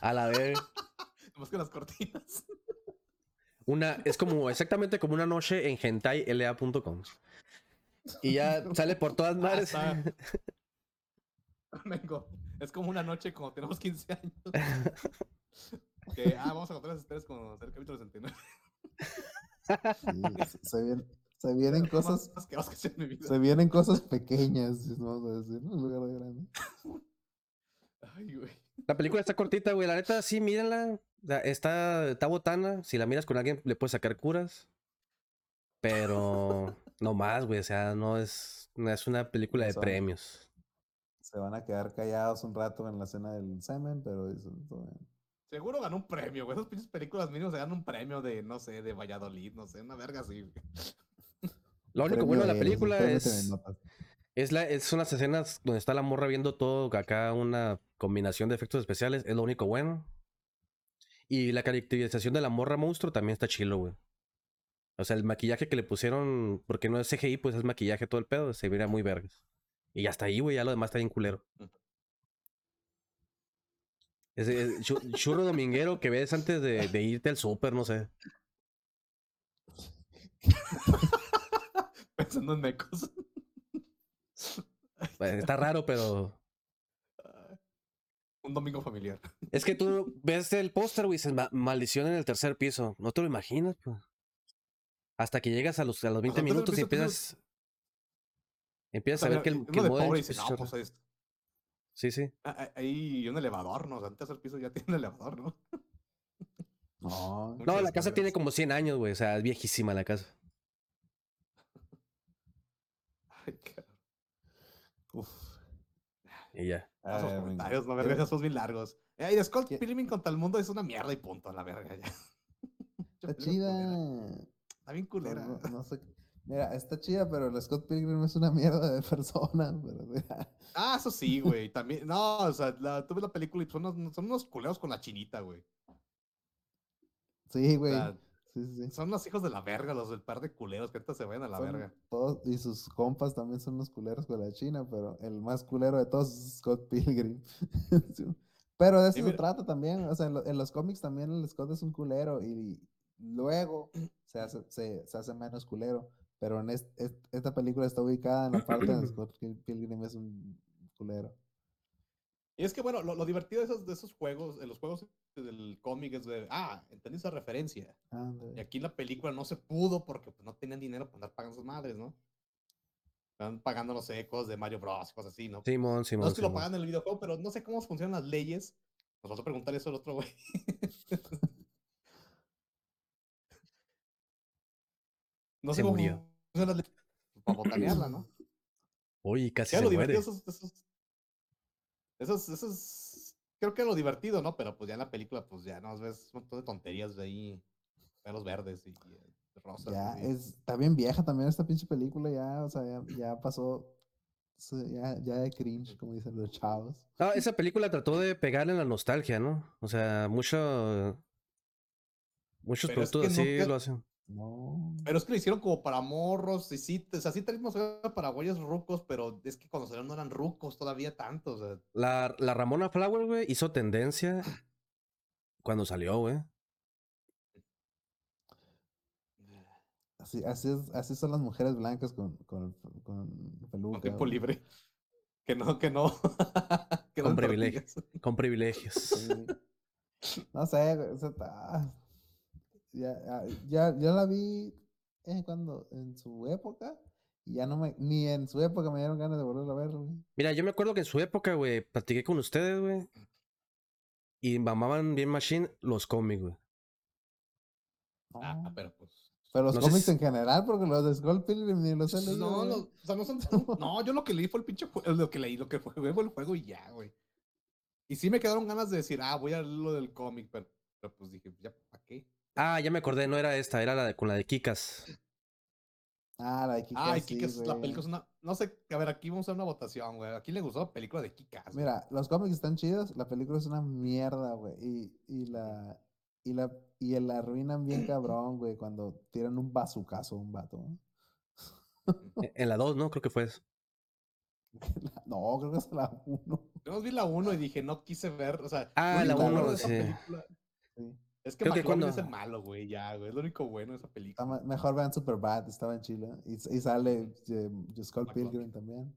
A la vez. Nomás con las cortinas. Una, es como exactamente como una noche en hentaiLA.com. Y ya sale por todas Ah, madres. Vengo. Es como una noche cuando tenemos 15 años. Que, ah, vamos a contar las historias como hacer el capítulo 69. Sí, se, se vienen, se vienen Lo más cosas, asqueroso que en mi vida. se vienen cosas pequeñas, vamos a decir, en lugar de grandes. Ay, güey. La película está cortita, güey. La neta, sí, mírenla. La- Está, está botana. Si la miras con alguien, le puedes sacar curas. Pero no más, güey. O sea, no es, no es una película de Son- premios. Se van a quedar callados un rato en la escena del semen, pero eso todo bien. Seguro ganó un premio, güey. Esas pinches películas mínimo se ganan un premio de, no sé, de Valladolid, no sé, una verga así. Lo único Premio bueno de la de- película TV es, es, la, es unas escenas donde está la morra viendo todo, acá una combinación de efectos especiales, es lo único bueno. Y la caracterización de la morra monstruo también está chilo, güey. O sea, el maquillaje que le pusieron, porque no es CGI, pues es maquillaje todo el pedo, se vería muy vergas. Y hasta ahí, güey, ya lo demás está bien culero. Es chu- churro dominguero que ves antes de, de irte al súper, no sé. pensando en mecos. Pues, Está raro, pero. Un domingo familiar. Es que tú ves el póster, güey, y dices "Ma- maldición en el tercer piso. No te lo imaginas, pues. Hasta que llegas a los, a los 20 sea, tú lo minutos y empiezas- empiezas. A ver que el, que el de Sí, sí. ah, ah, hay un elevador, ¿no? O sea, antes el piso ya tiene un elevador, ¿no? No, la casa tiene como 100 años, güey. O sea, es viejísima la casa. Ay, cabrón. uf. Y ya. Esos Ay, comentarios, venga. verga, esos son bien largos. Eh, y de Scott ¿Qué? Pilgrim contra el mundo es una mierda y punto, a la verga ya. Está chida. Está bien culera. No, no sé. Mira, está chida, pero el Scott Pilgrim es una mierda de persona. Pero, Ah, eso sí, güey. También, no, o sea, la, tuve la película y son unos, son unos culeros con la chinita, güey. sí, O güey. sea, Sí, sí, son los hijos de la verga, los del par de culeros que ahorita se vayan a la Son verga. todos- y sus compas también son unos culeros con la China, pero el más culero de todos es Scott Pilgrim. Sí, pero de eso se trata también. O sea, en, lo- en los cómics también el Scott es un culero y luego se hace, se, se hace menos culero. Pero en est- est- esta película está ubicada en la parte donde Scott Pil- Pilgrim es un culero. Y es que, bueno, lo, lo divertido de esos, de esos juegos, de los juegos del cómic es de, ah, entendí esa referencia. Y aquí en la película no se pudo porque pues, no tenían dinero para andar pagando sus madres, ¿no? Están pagando, no sé, cosas de Mario Bros, cosas así, ¿no? Simón, no Simón. es que lo Simón. pagan en el videojuego, pero no sé cómo funcionan las leyes. Nos vas a preguntar eso al otro güey. no Se sé cómo murió. Las leyes para botanearla, ¿no? Uy, casi se lo muere. esos, esos, esos, esos- creo que lo divertido, ¿no? Pero pues ya en la película, pues ya no ves un montón de tonterías de ahí, pelos verdes y, y, rosas. Ya, es, está bien vieja también esta pinche película, ya, o sea, ya, ya pasó, ya, ya de cringe, como dicen los chavos. Ah, esa película trató de pegarle en la nostalgia, ¿no? O sea, mucho. Muchos es productos que así nunca- lo hacen. No. Pero es que lo hicieron como para morros, y sí, o sea, sí tenemos para güeyes rucos, pero es que cuando salieron no eran rucos todavía tanto, o sea, La, la Ramona Flower, güey, hizo tendencia cuando salió, güey. Así, así, es, así son las mujeres blancas con, con, con peluca. con tiempo güey. libre. Que no, que no. que Con privilegios. Con privilegios. Sí. No sé, güey, ya, ya, ya, ya la vi eh, cuando, en su época, y ya no me, ni en su época me dieron ganas de volver a verlo, güey. Mira, yo me acuerdo que en su época, güey, platiqué con ustedes, güey. Y mamaban bien machine los cómics, güey. Ah, pero pues. Pero los no cómics si- en general, porque los de Skull Pilgrim ni los he leído. No, no, o sea, no son. No, yo lo que leí fue el pinche juego. Lo que leí, lo que jugué fue el juego y ya, güey. Y sí me quedaron ganas de decir, ah, voy a leer lo del cómic, pero, pero pues dije, ya, ¿para qué? Ah, ya me acordé, no era esta, era la de, con la de Kikas. Ah, la de Kikas, Ah, y sí, Kikas, la película es una. No sé, a ver, aquí vamos a hacer una votación, güey. ¿A quién le gustó la película de Kikas? güey? Mira, los cómics están chidos, la película es una mierda, güey. Y, y la. Y la. Y la arruinan bien cabrón, güey, cuando tiran un bazucazo a un vato. E- En la 2, ¿no? Creo que fue eso. No, creo que es la 1. Yo nos vi la 1 y dije, no quise ver, o sea. Ah, la único bueno uno, de esa sí. película Sí. Es que Creo que McLovin cuando- es el malo, güey, ya, güey. Es lo único bueno de esa película. mejor vean Superbad, estaba en Chile. Y, y sale eh, Skull McLovin. Pilgrim también.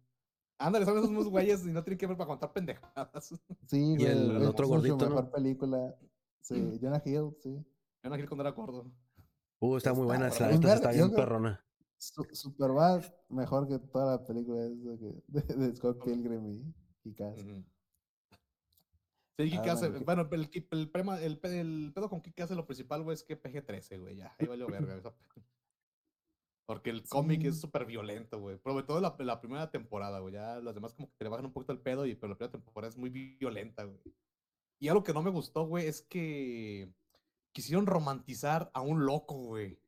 Ándale, son esos mismos güeyes y no tienen que ver para contar pendejadas. Sí, Y güey. el- el otro gordito, ¿no? mejor película. Sí, Jonah Hill, sí. A ir cuando era gordo. Uh, está muy buena, esa, esta está bien perrona. Su- Superbad, mejor que toda la película que- de, de Scott Pilgrim y, y Cass. Ujú. Sí, Ah, Kick-Ass, bueno, el, el, el, prema- el, pe- el pedo con Kick-Ass, lo principal, güey, es que PG-13, güey, ya, ahí valió verga. Porque el cómic es súper violento, güey. Sobre todo la, la primera temporada, güey. Ya las demás como que le bajan un poquito el pedo, y, pero la primera temporada es muy violenta, güey. Y algo que no me gustó, güey, es que quisieron romantizar a un loco, güey.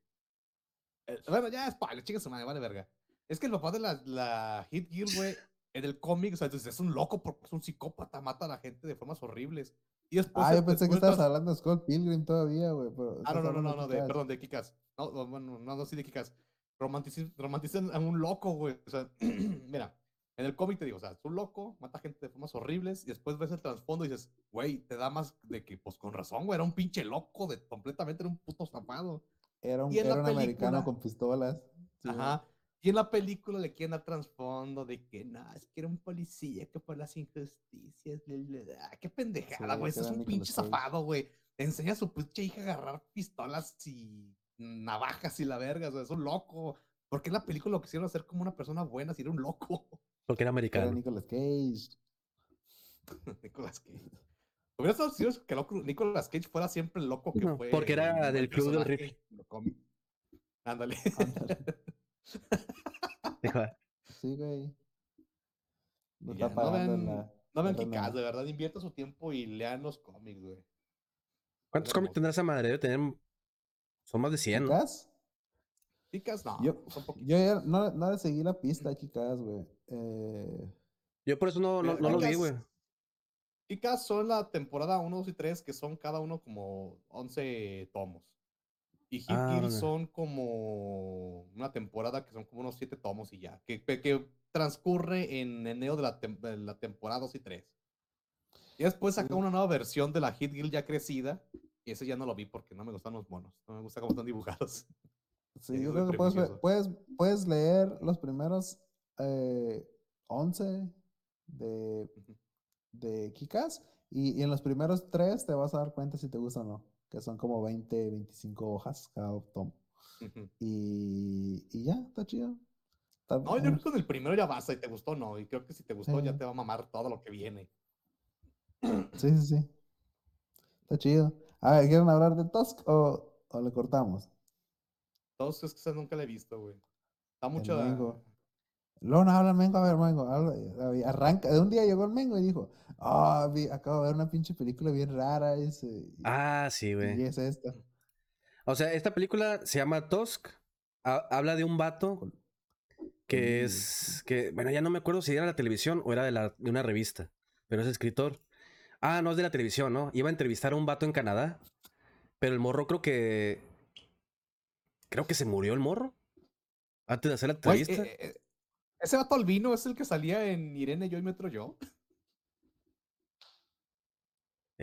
Eh, bueno, ya, spoiler, chinga su madre, vale verga. Es que el papá de la, la Hit Girl, güey, en el cómic, o sea, es un loco porque es un psicópata, mata a la gente de formas horribles. Y después. Ah, yo pensé que estabas hablando de Scott Pilgrim todavía, güey. Ah, no, no, no, no, no, de, perdón, de Kikas. No, no, no, no, sí de Kikas. Romantizan a un loco, güey. O sea, mira, en el cómic te digo, o sea, es un loco, mata gente de formas horribles, y después ves el trasfondo y dices, güey, te da más de que, pues con razón, güey, era un pinche loco, de completamente era un puto zafado. Era un, era un americano película- con pistolas. sí, Ajá. Y en la película le quieren dar trasfondo de que, no, es que era un policía que por las injusticias, bla, bla, bla". qué pendejada, Sí, güey, ese es era un pinche Cage. zafado, güey. Enseña a su pinche hija a agarrar pistolas y navajas y la verga, o sea, es un loco. ¿Por qué en la película lo quisieron hacer como una persona buena si era un loco? Porque era Era americano. Nicolas Cage. Nicolas Cage. Hubiera estado chido que loco- Nicolas Cage fuera siempre el loco que No, fue. porque era el del club del cómics. Ándale. Ándale. "Ah, Sí, güey. Y ya, está no vean, la. no vean de verdad, invierta su tiempo y lean los cómics, güey. ¿Cuántos cómics tendrá esa madre? Debe tener. Son más de 100. ¿no? ¿Kick-Ass? Kick-Ass, no, Yo- son poquitos. Yo ya no, no le seguí la pista a Kikas, güey. Eh, Yo por eso no, no, no lo vi, güey. Kick-Ass son la temporada 1, 2 y 3, que son cada uno como 11 tomos. Y Hit Ah, Kill son como una temporada que son como unos 7 tomos y ya. Que, que- transcurre en enero de la, tem- de la temporada 2 y 3. Y después saca una nueva versión de la Hit Guild ya crecida. Y ese ya no lo vi porque no me gustan los monos. No me gusta cómo están dibujados. sí, Yo creo que puedes, puedes, puedes leer los primeros eh, 11 de, de Kikas y, y en los primeros 3 te vas a dar cuenta si te gusta o no. Que son como 20, 25 hojas cada tomo. Y, y ya, está chido. Está- No, yo creo que con el primero ya basta y te gustó, no. Y creo que si te gustó ya te va a mamar todo lo que viene. Sí, sí, sí. Está chido. A ver, ¿quieren hablar de Tusk o, o le cortamos? Todos es que esa nunca la he visto, güey. Está mucho. Mengo. Luego nos habla el Mengo, a ver, Mengo, habla, eh, arranca. De un día llegó el Mengo y dijo, ah, acabo de ver una pinche película bien rara. Ese, y, Ah, sí, y güey. es esta. O sea, esta película se llama Tusk. ha- habla de un vato que es. que Bueno, ya no me acuerdo si era la televisión o era de, la, de una revista. Pero es escritor. Ah, no es de la televisión, ¿no? Iba a entrevistar a un vato en Canadá. Pero el morro creo que. Creo que se murió el morro. Antes de hacer la entrevista. eh, eh, ese vato albino es el que salía en Irene, yo y Metro Yo.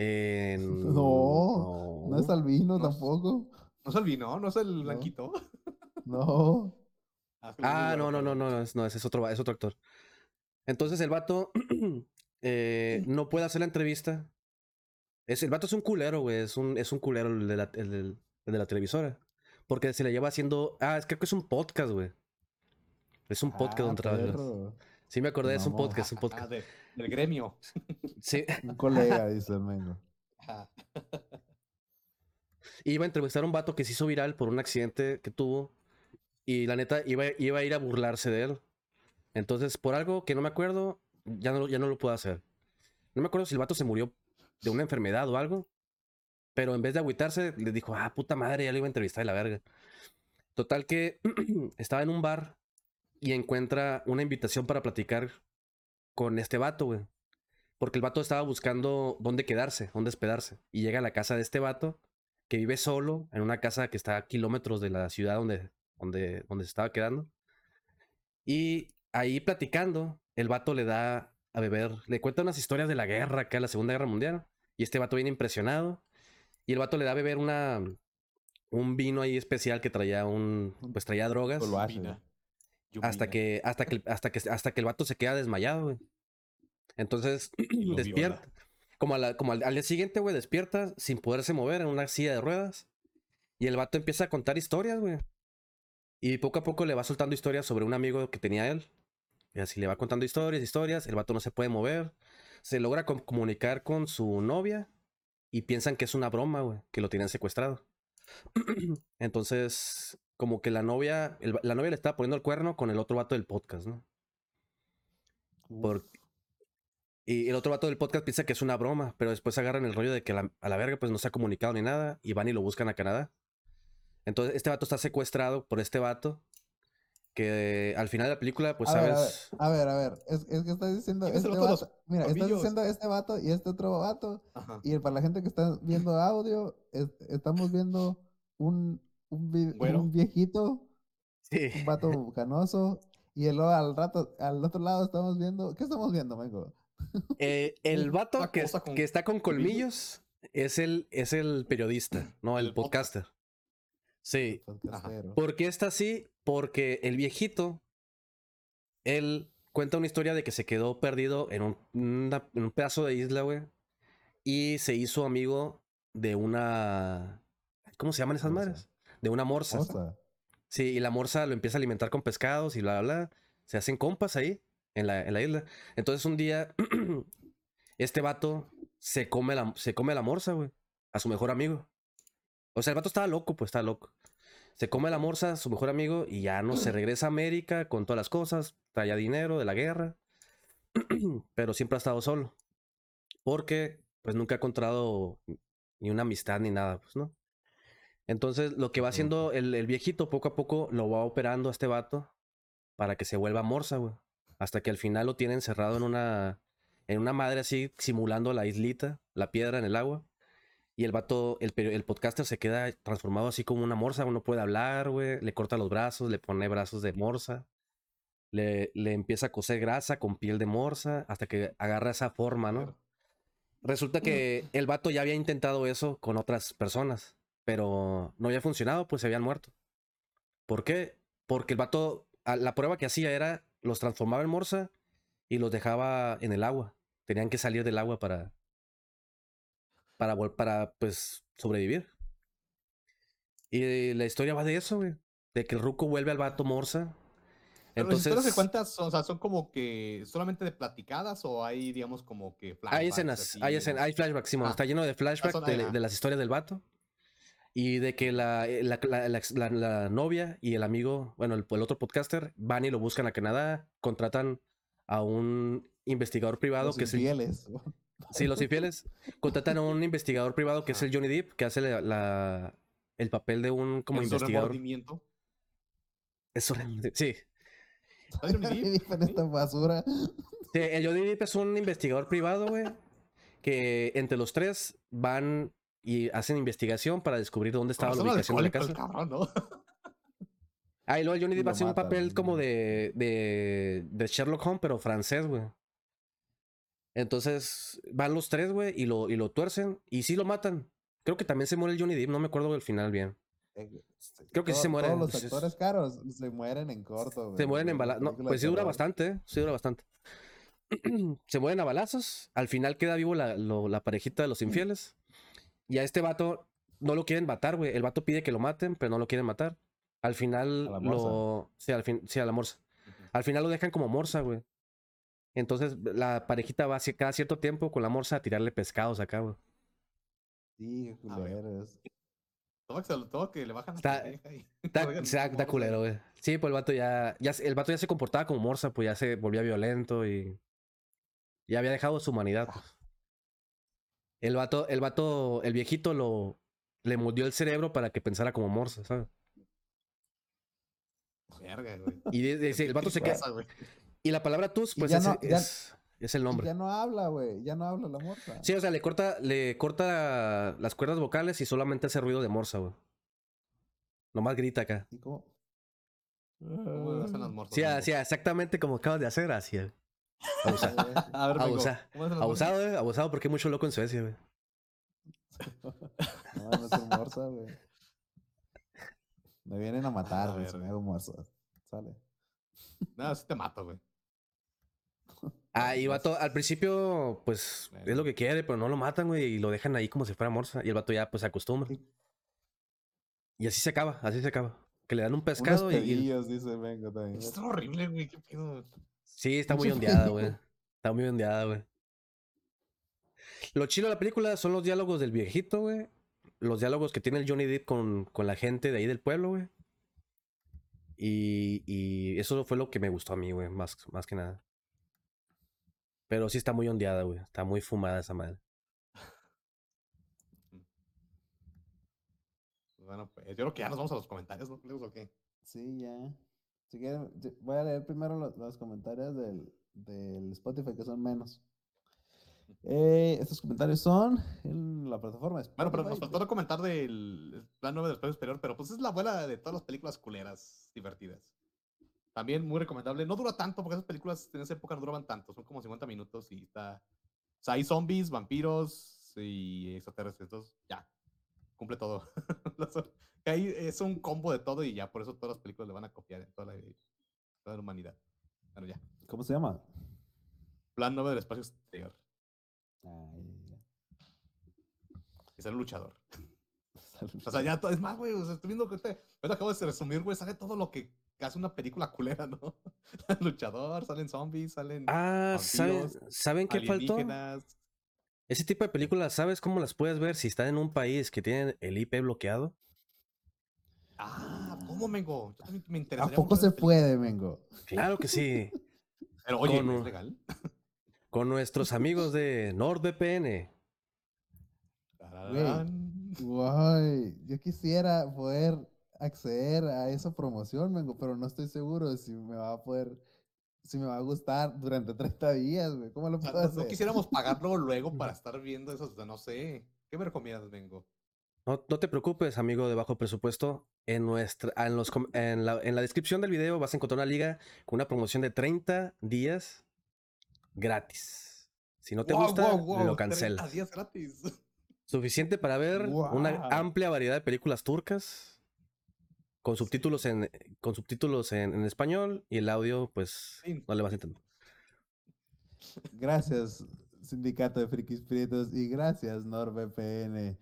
Eh, No, No es albino no es- tampoco. No es albino, no es el No. blanquito. No. Ah, es Ah, no, no, no, no, no, es, no, ese es otro, es otro actor. Entonces el vato eh, no puede hacer la entrevista. Es, el vato es un culero, güey. Es un, es un culero el de, la, el del- el de la televisora. Porque se le lleva haciendo. Ah, es, creo que es un podcast, güey. Es un podcast Ah, donde trabajas. Sí, me acordé, es un podcast, un Ah, podcast. de- del gremio. Sí, Un colega, dice el Mengo. Iba a entrevistar a un vato que se hizo viral por un accidente que tuvo. Y la neta, iba, iba a ir a burlarse de él. Entonces, por algo que no me acuerdo, ya no, lo- ya no lo puedo hacer. No me acuerdo si el vato se murió de una enfermedad o algo. Pero en vez de agüitarse, le dijo, ah, puta madre, ya le iba a entrevistar de la verga. Total que estaba en un bar y encuentra una invitación para platicar con este vato, güey. Porque el vato estaba buscando dónde quedarse, dónde hospedarse. Y llega a la casa de este vato, que vive solo, en una casa que está a kilómetros de la ciudad donde, donde, donde se estaba quedando. Y ahí platicando, el vato le da a beber, le cuenta unas historias de la guerra, acá la Segunda Guerra Mundial. Y este vato viene impresionado. Y el vato le da a beber una, un vino ahí especial que traía un, pues traía drogas. Yumbina. Hasta que, hasta que, hasta que, hasta que el vato se queda desmayado, güey. Entonces, lo despierta. Como, a la- como al, al día siguiente, güey, despierta sin poderse mover en una silla de ruedas. Y el vato empieza a contar historias, güey. Y poco a poco le va soltando historias sobre un amigo que tenía él. Y así le va contando historias, historias. El vato no se puede mover. Se logra com- comunicar con su novia. Y piensan que es una broma, güey, que lo tienen secuestrado. Entonces, como que la novia, el- la novia le estaba poniendo el cuerno con el otro vato del podcast, ¿no? Por- Y el otro vato del podcast piensa que es una broma, pero después agarran el rollo de que la- a la verga pues no se ha comunicado ni nada y van y lo buscan a Canadá. Entonces este vato está secuestrado por este vato que al final de la película pues a ver, a ver, sabes... a ver, a ver, es, es que estás diciendo ¿Quién es este vato los mira, estás diciendo este vato y este otro vato, Ajá. y para la gente que está viendo audio, es- estamos viendo un, un, vi- Güero. un viejito, Sí. un vato canoso, y el, al rato, al otro lado estamos viendo, ¿qué estamos viendo, Mengo? Eh, el vato que, cosa con que está con colmillos. es el, es el periodista, no el, El podcast. podcaster. Sí. ¿Por qué está así? Porque el viejito él cuenta una historia de que se quedó perdido en un, una- en un pedazo de isla, güey. Y se hizo amigo de una. ¿Cómo se llaman esas madres? De una morsa. Morsa. Sí, y la morsa lo empieza a alimentar con pescados y bla, bla, bla. Se hacen compas ahí, en la, en la isla. Entonces un día, este vato se come, la, se come a la morsa, güey. A su mejor amigo. O sea, el vato estaba loco, pues estaba loco. Se come la morsa, su mejor amigo, y ya no se regresa a América con todas las cosas. Traía dinero de la guerra. Pero siempre ha estado solo. Porque, pues nunca ha encontrado ni una amistad ni nada, pues, ¿no? Entonces, lo que va haciendo el, el viejito poco a poco lo va operando a este vato para que se vuelva morsa, güey. Hasta que al final lo tiene encerrado en una, en una madre así, simulando la islita, la piedra en el agua. Y el vato, el, podcaster se queda transformado así como una morsa, güey, no puede hablar, güey. Le corta los brazos, le pone brazos de morsa. Le, le empieza a coser grasa con piel de morsa hasta que agarra esa forma, ¿no? Resulta que el vato ya había intentado eso con otras personas, pero no había funcionado, pues se habían muerto. ¿Por qué? Porque el vato, la prueba que hacía era, los transformaba en morsa y los dejaba en el agua. Tenían que salir del agua para, para, para pues, sobrevivir. Y la historia va de eso, güey. De que el ruco vuelve al vato morsa. Pero las historias que Entonces, cuentas son, o sea, son como que solamente de platicadas o hay, digamos, como que hay flashbacks escenas, así, hay, escen- o- hay flashbacks, Simón. Ah. Está lleno de flashbacks son- de, ah. de las historias del vato. Y de que la, eh, la, la- la ex- la- la novia y el amigo, bueno, el, el otro podcaster, van y lo buscan a Canadá, contratan a un investigador privado Los que es el, infieles. Sí, los infieles. Contratan a un investigador privado que es el Johnny Depp, que hace la, la- el papel de un como en su investigador. Es un- sí. ¿Sabes, Johnny Depp? Dicen esta basura. Sí, el Johnny Depp es un investigador privado, güey. Que entre los tres van y hacen investigación para descubrir dónde estaba la ubicación de la casa. el cabrón, ¿no? Ah, y luego el Johnny Depp hace un papel ¿no? como de, de, de Sherlock Holmes, pero francés, güey. Entonces van los tres, güey, y lo, y lo tuercen y sí lo matan. Creo que también se muere el Johnny Depp, no me acuerdo del final bien. Eh, Creo que sí se mueren. Todos los es- actores caros se mueren en corto. Se güey, mueren en balazos. No, pues sí de dura bastante, ¿eh? sí dura bastante. se mueren a balazos. Al final queda vivo la, lo- la parejita de los infieles. Y a este vato no lo quieren matar, güey. El vato pide que lo maten, pero no lo quieren matar. Al final A la lo. Sí, al fin... sí, a la morsa. Al final lo dejan como morsa, güey. Entonces la parejita va hacia- cada cierto tiempo con la morsa a tirarle pescados acá, güey. Sí, qué A ver. culeros. Todo que, se lo- todo que le bajan a Está- la vieja y- Está, Oigan, está- está morsa. culero, güey. Sí, pues el vato ya, ya. se- El vato ya se comportaba como morsa, pues ya se volvía violento y. Ya había dejado su humanidad. pues. El vato, el vato, el viejito lo. Le moldeó el cerebro para que pensara como morsa, ¿sabes? Verga, güey. Y de- de- sí, el vato se queda. Pasa, güey. Y la palabra tus, pues ya es, no- ya- es, es el Y nombre. ya no habla, güey. Ya no habla la morsa. Sí, o sea, le corta, le corta las cuerdas vocales y solamente hace ruido de morsa, güey. Nomás grita acá. ¿Y cómo? ¿Cómo hacen las morsas? Sí, así, exactamente como acabas de hacer, así. Güey. Abusa- A ver. Abusa-. Abusado, eh, abusado porque hay mucho loco en Suecia, güey. No, no es güey. Me vienen a matar, güey, si me hago morsa. Sale. No, sí te mato, güey. Ah, y vato, al principio, pues, es lo que quiere, pero no lo matan, güey, y lo dejan ahí como si fuera morsa. Y el vato ya, pues, se acostumbra. Y así se acaba, así se acaba. Que le dan un pescado y- dice Vengo también. Está horrible, güey. ¿Qué pedo? Sí, está muy ondeada, güey. Está muy ondeada, güey. Lo chido de la película son los diálogos del viejito, güey. Los diálogos que tiene el Johnny Depp con, con la gente de ahí del pueblo, güey. Y, y eso fue lo que me gustó a mí, güey, más, más que nada. Pero sí está muy ondeada, güey. Está muy fumada esa madre. Bueno, pues yo creo que ya nos vamos a los comentarios, ¿no? ¿Lejos o qué? Sí, ya. Si quieren, voy a leer primero lo- los, comentarios del, del Spotify, que son menos. Eh, estos comentarios son en la plataforma Bueno, pero nos faltó comentar del plan 9 del espacio superior, pero pues es la abuela de todas las películas culeras divertidas. También muy recomendable. No dura tanto, porque esas películas en esa época no duraban tanto, son como 50 minutos y está. O sea, hay zombies, vampiros y extraterrestres, entonces ya, cumple todo. Ahí es un combo de todo y ya, por eso todas las películas le van a copiar en toda la, toda la humanidad. Pero ya. ¿Cómo se llama? Plan 9 del espacio exterior. Ay, ya. Y sale un luchador. O sea, ya todo es más, güey. O sea, estoy viendo que. Ahorita acabo de resumir, güey. Sale todo lo que hace una película culera, ¿no? El luchador, salen zombies, salen Ah, ¿saben, vampiros, ¿saben qué faltó? Ese tipo de películas, ¿sabes cómo las puedes ver si están en un país que tienen el IP bloqueado? Ah, ¿cómo, Mengo? Yo también me ¿A interesaría poco se puede, Mengo? Claro que sí. Pero oye, con ¿no ¿es legal? Con nuestros amigos de NordVPN. Guay, yo quisiera poder acceder a esa promoción, Mengo, pero no estoy seguro de si me va a poder, si me va a gustar durante 30 días, güey. ¿Cómo lo O sea, puedo no, no hacer? quisiéramos pagarlo luego para estar viendo eso. o sea, no sé. ¿Qué me recomiendas, Mengo? No, no te preocupes, amigo de bajo presupuesto. En, nuestra, en, los, en, la, en la descripción del video vas a encontrar una liga con una promoción de 30 días gratis. Si no te gusta, lo 30 cancelas. días gratis. Suficiente para ver una amplia variedad de películas turcas con subtítulos en con subtítulos en, en español y el audio pues Sí. no le vas a entender. Gracias, Sindicato de Frikis Prietos, y gracias, NordVPN.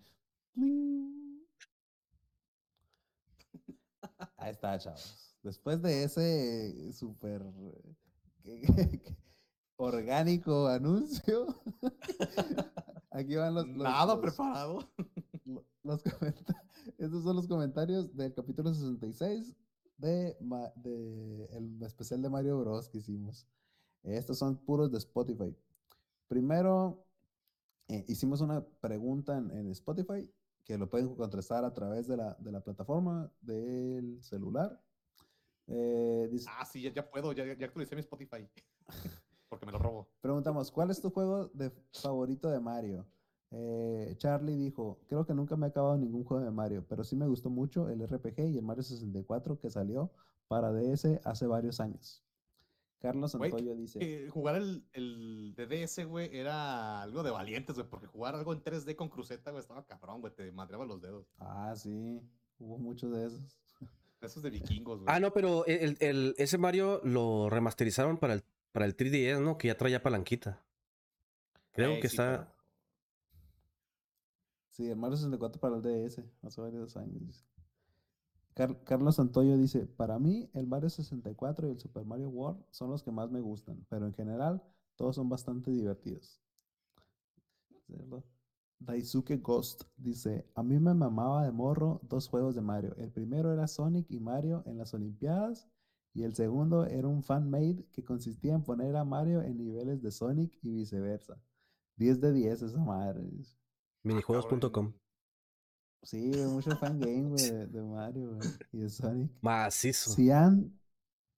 Ahí está, chavos. Después de ese súper eh, orgánico anuncio, aquí van los, los- Nada los- preparado. los Estos son los comentarios del capítulo 66 de, el especial de Mario Bros. que hicimos. Estos son puros de Spotify. Primero, eh, hicimos una pregunta en, en Spotify que lo pueden contestar a través de la, de la plataforma del celular. Eh, dice- Ah, sí, ya, ya puedo. Ya, ya actualicé mi Spotify. Porque me lo robo. Preguntamos, ¿cuál es tu juego de favorito de Mario? Eh, Charlie dijo, creo que nunca me he acabado ningún juego de Mario, pero sí me gustó mucho el RPG y el Mario 64 que salió para DS hace varios años. Carlos Güey, Santoyo dice, Eh, jugar el, el de DS, güey, era algo de valientes, güey, porque jugar algo en 3D con cruceta, güey, estaba cabrón, güey, te madreaba los dedos. ah, sí, hubo muchos de esos. Esos de vikingos, güey. Ah, no, pero el, el- ese Mario lo remasterizaron para el para el 3DS, ¿no? Que ya traía palanquita. Creo Ey, que sí, está pero- Sí, el Mario 64 para el DS, hace varios años. Carlos Santoyo dice, para mí el Mario 64 y el Super Mario World son los que más me gustan, pero en general todos son bastante divertidos. Daisuke Ghost dice, a mí me mamaba de morro dos juegos de Mario. El primero era Sonic y Mario en las Olimpiadas y el segundo era un fan-made que consistía en poner a Mario en niveles de Sonic y viceversa. 10 de 10 esa madre. dice. minijuegos.com. cabrón. Sí, mucho fangame, güey, de, de Mario, y de Sonic. Macizo. Cian,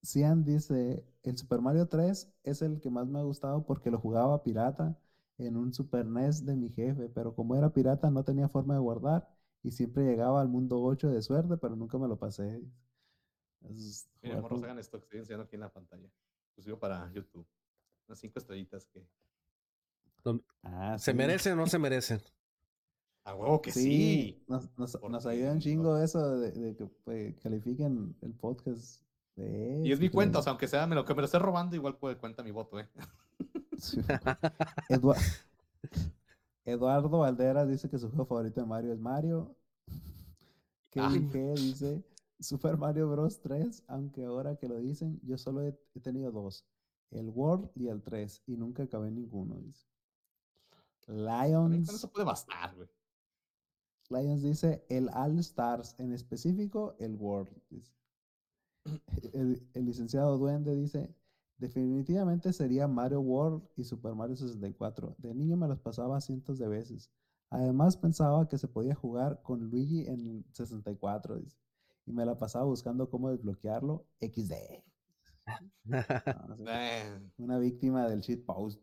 Cian dice, el Super Mario 3 es el que más me ha gustado porque lo jugaba pirata en un Super NES de mi jefe, pero como era pirata no tenía forma de guardar y siempre llegaba al mundo 8 de suerte, pero nunca me lo pasé. Es jugar morros, con- hagan esto que estoy enseñando aquí en la pantalla. Lo subo para YouTube. Unas cinco estrellitas que. Ah, ¿Se sí. merecen o no se merecen? A huevo que Sí, sí. nos, nos, ayuda un chingo eso de, de que pues, califiquen el podcast. de Y es mi cuenta, o sea, aunque sea me lo que me lo esté robando, igual puede cuenta mi voto, eh. Sí. Eduardo Valderas dice que su juego favorito de Mario es Mario. Kevin G dice Super Mario Bros. 3, aunque ahora que lo dicen, yo solo he, he tenido dos, el World y el 3, y nunca acabé ninguno. Dice. Lions, eso puede bastar, güey. Lions dice el All Stars, en específico el World. dice. El, el licenciado Duende dice, definitivamente sería Mario World y Super Mario 64. De niño me los pasaba cientos de veces. Además pensaba que se podía jugar con Luigi en el 64, dice. Y me la pasaba buscando cómo desbloquearlo. XD. No, Una víctima del shitpost.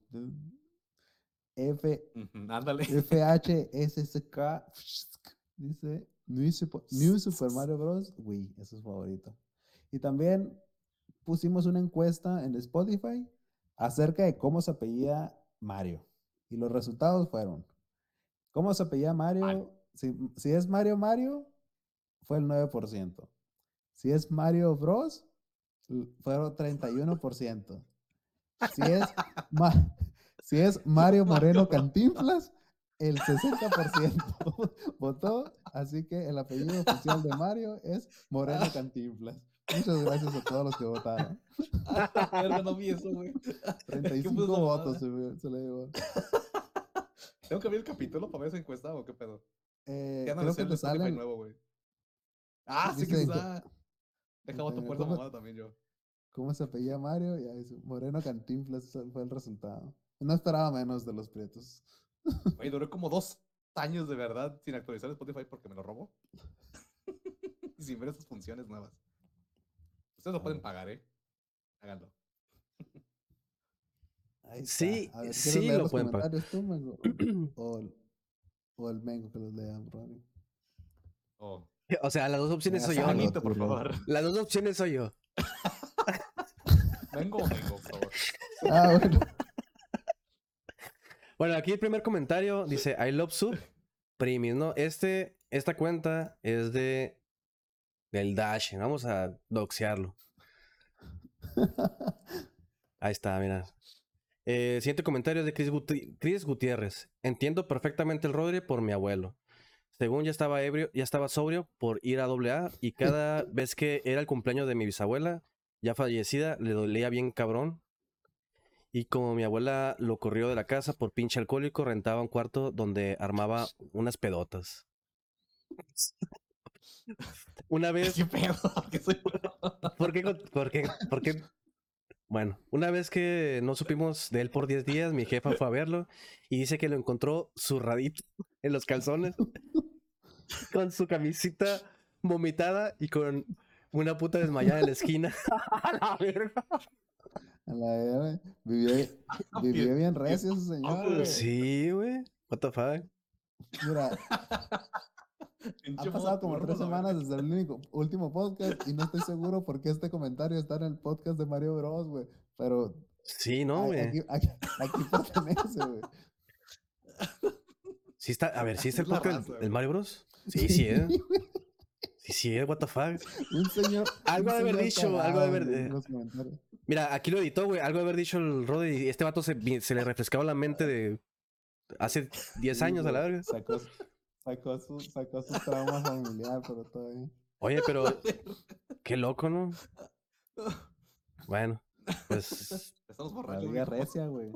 F, ándale. FHSSK dice New Super, New Super Mario Bros. Wii, eso es favorito. Y también pusimos una encuesta en Spotify acerca de cómo se apellida Mario. Y los resultados fueron: ¿Cómo se apellida Mario? Mario. Si, si es Mario Mario, fue el 9%. Si es Mario Bros, fueron 31%. Si es, Ma- si es Mario Moreno Cantinflas, el 60% votó. Así que el apellido oficial de Mario es Moreno Cantinflas. Muchas gracias a todos los que votaron. No vi eso, güey. 35 puso esa votos se, se le llevó. ¿Tengo que ver el capítulo para ver esa encuesta o qué pedo? Eh, Ya no creo que te nuevo, güey. Ah, sí que está. Deja voto Eh, por esa ¿cómo- mamada también yo. ¿Cómo se apellía Mario? Ya Moreno Cantinflas fue el resultado. No esperaba menos de los prietos. Güey, duré como dos años de verdad sin actualizar Spotify porque me lo robó. y sin ver esas funciones nuevas. Ustedes lo pueden pagar, ¿eh? Háganlo. Ahí está. Sí, A ver, ¿quieres sí leer lo los pueden pagar. tú? O el, o el Mengo que los lea, Ronnie. Oh. O sea, las dos opciones soy yo. Juanito, por favor. Las dos opciones soy yo. Vengo o vengo, por favor. Ah, bueno. Bueno, aquí el primer comentario dice I love soup primis, ¿no? Este, esta cuenta es de del Dash. Vamos a doxearlo. Ahí está, mira. Eh, siguiente comentario es de Chris, Guti- Chris Gutiérrez. Entiendo perfectamente el Rodri por mi abuelo. Según ya estaba ebrio, ya estaba sobrio por ir a AA y cada vez que era el cumpleaños de mi bisabuela, ya fallecida, le dolía bien cabrón. Y como mi abuela lo corrió de la casa por pinche alcohólico, rentaba un cuarto donde armaba unas pedotas. Una vez ¿Qué pedo? ¿Qué soy? ¿Por qué? ¿Por qué? ¿Por qué? Bueno, una vez que no supimos de él por 10 días, mi jefa fue a verlo y dice que lo encontró zurradito en los calzones, con su camisita vomitada y con una puta desmayada en la esquina. A la verga. A la verga, Vivió, vivió bien recio ese señor. güey. Sí, güey. What the fuck? Mira, ha pasado como tres semanas desde el único- último podcast y no estoy seguro por qué este comentario está en el podcast de Mario Bros, güey. Pero Sí, no, güey. aquí, aquí, aquí pertenece, güey. Sí está, a ver, ¿sí está el podcast del- Mario Bros? Sí, sí, ¿eh? güey. Sí, sí, ¿eh? What the fuck? Un señor. Algo un de haber señor dicho, algo de haber- en eh, los comentarios. Mira, aquí lo editó, güey. Algo de haber dicho el Rodri y este vato se, se le refrescaba la mente de hace 10 Sí, años a la verga. Sacó, sacó, su, sacó su trauma familiar, pero todo bien. Oye, pero qué loco, ¿no? Bueno, pues Estamos La borrando. liga recia, güey.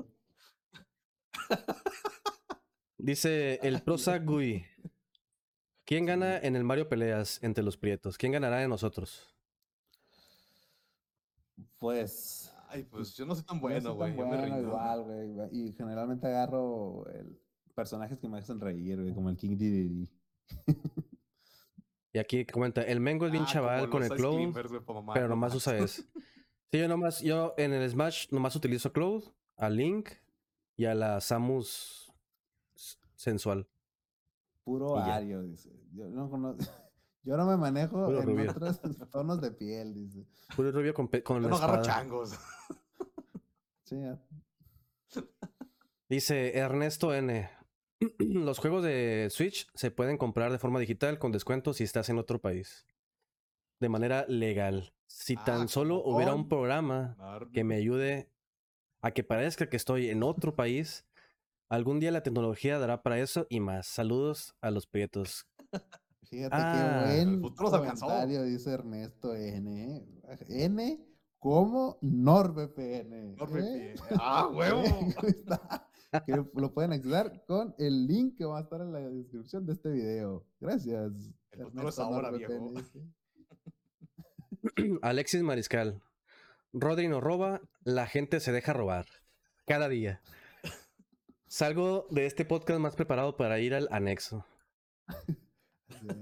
dice el Prozac Gui. ¿Quién gana en el Mario Peleas entre los prietos? ¿Quién ganará de nosotros? Pues. Ay, pues yo no soy tan no bueno, soy güey. me bueno rindo. igual, güey. Y generalmente agarro el, personajes que me hacen reír, güey, como el King Dedede. Y aquí comenta, el Mengo es bien Ah, chaval con el Cloud, pero no nomás usa ese. Sí, yo nomás, yo en el Smash nomás utilizo Cloud, a Link y a la Samus sensual. Puro. Ario, dice. Yo no conozco. Yo no me manejo Puro en rubio. otros tonos de piel, dice. Puro rubio con, pe- con Yo no agarro espada. changos. Sí, ya. Dice Ernesto N. Los juegos de Switch se pueden comprar de forma digital con descuento si estás en otro país. De manera legal. Si Ah, tan solo hubiera un programa que me ayude a que parezca que estoy en otro país, algún día la tecnología dará para eso y más. Saludos a los prietos. Fíjate Ah, qué el buen futuro se alcanzó. comentario, dice Ernesto N. ¿eh? N como NordVPN. ¿eh? NordVPN. ¡Ah, huevo! Ahí está. Que lo pueden acceder con el link que va a estar en la descripción de este video. Gracias. El futuro es ahora, viejo. dice. Alexis Mariscal. Rodri nos roba, la gente se deja robar. Cada día. Salgo de este podcast más preparado para ir al anexo. Así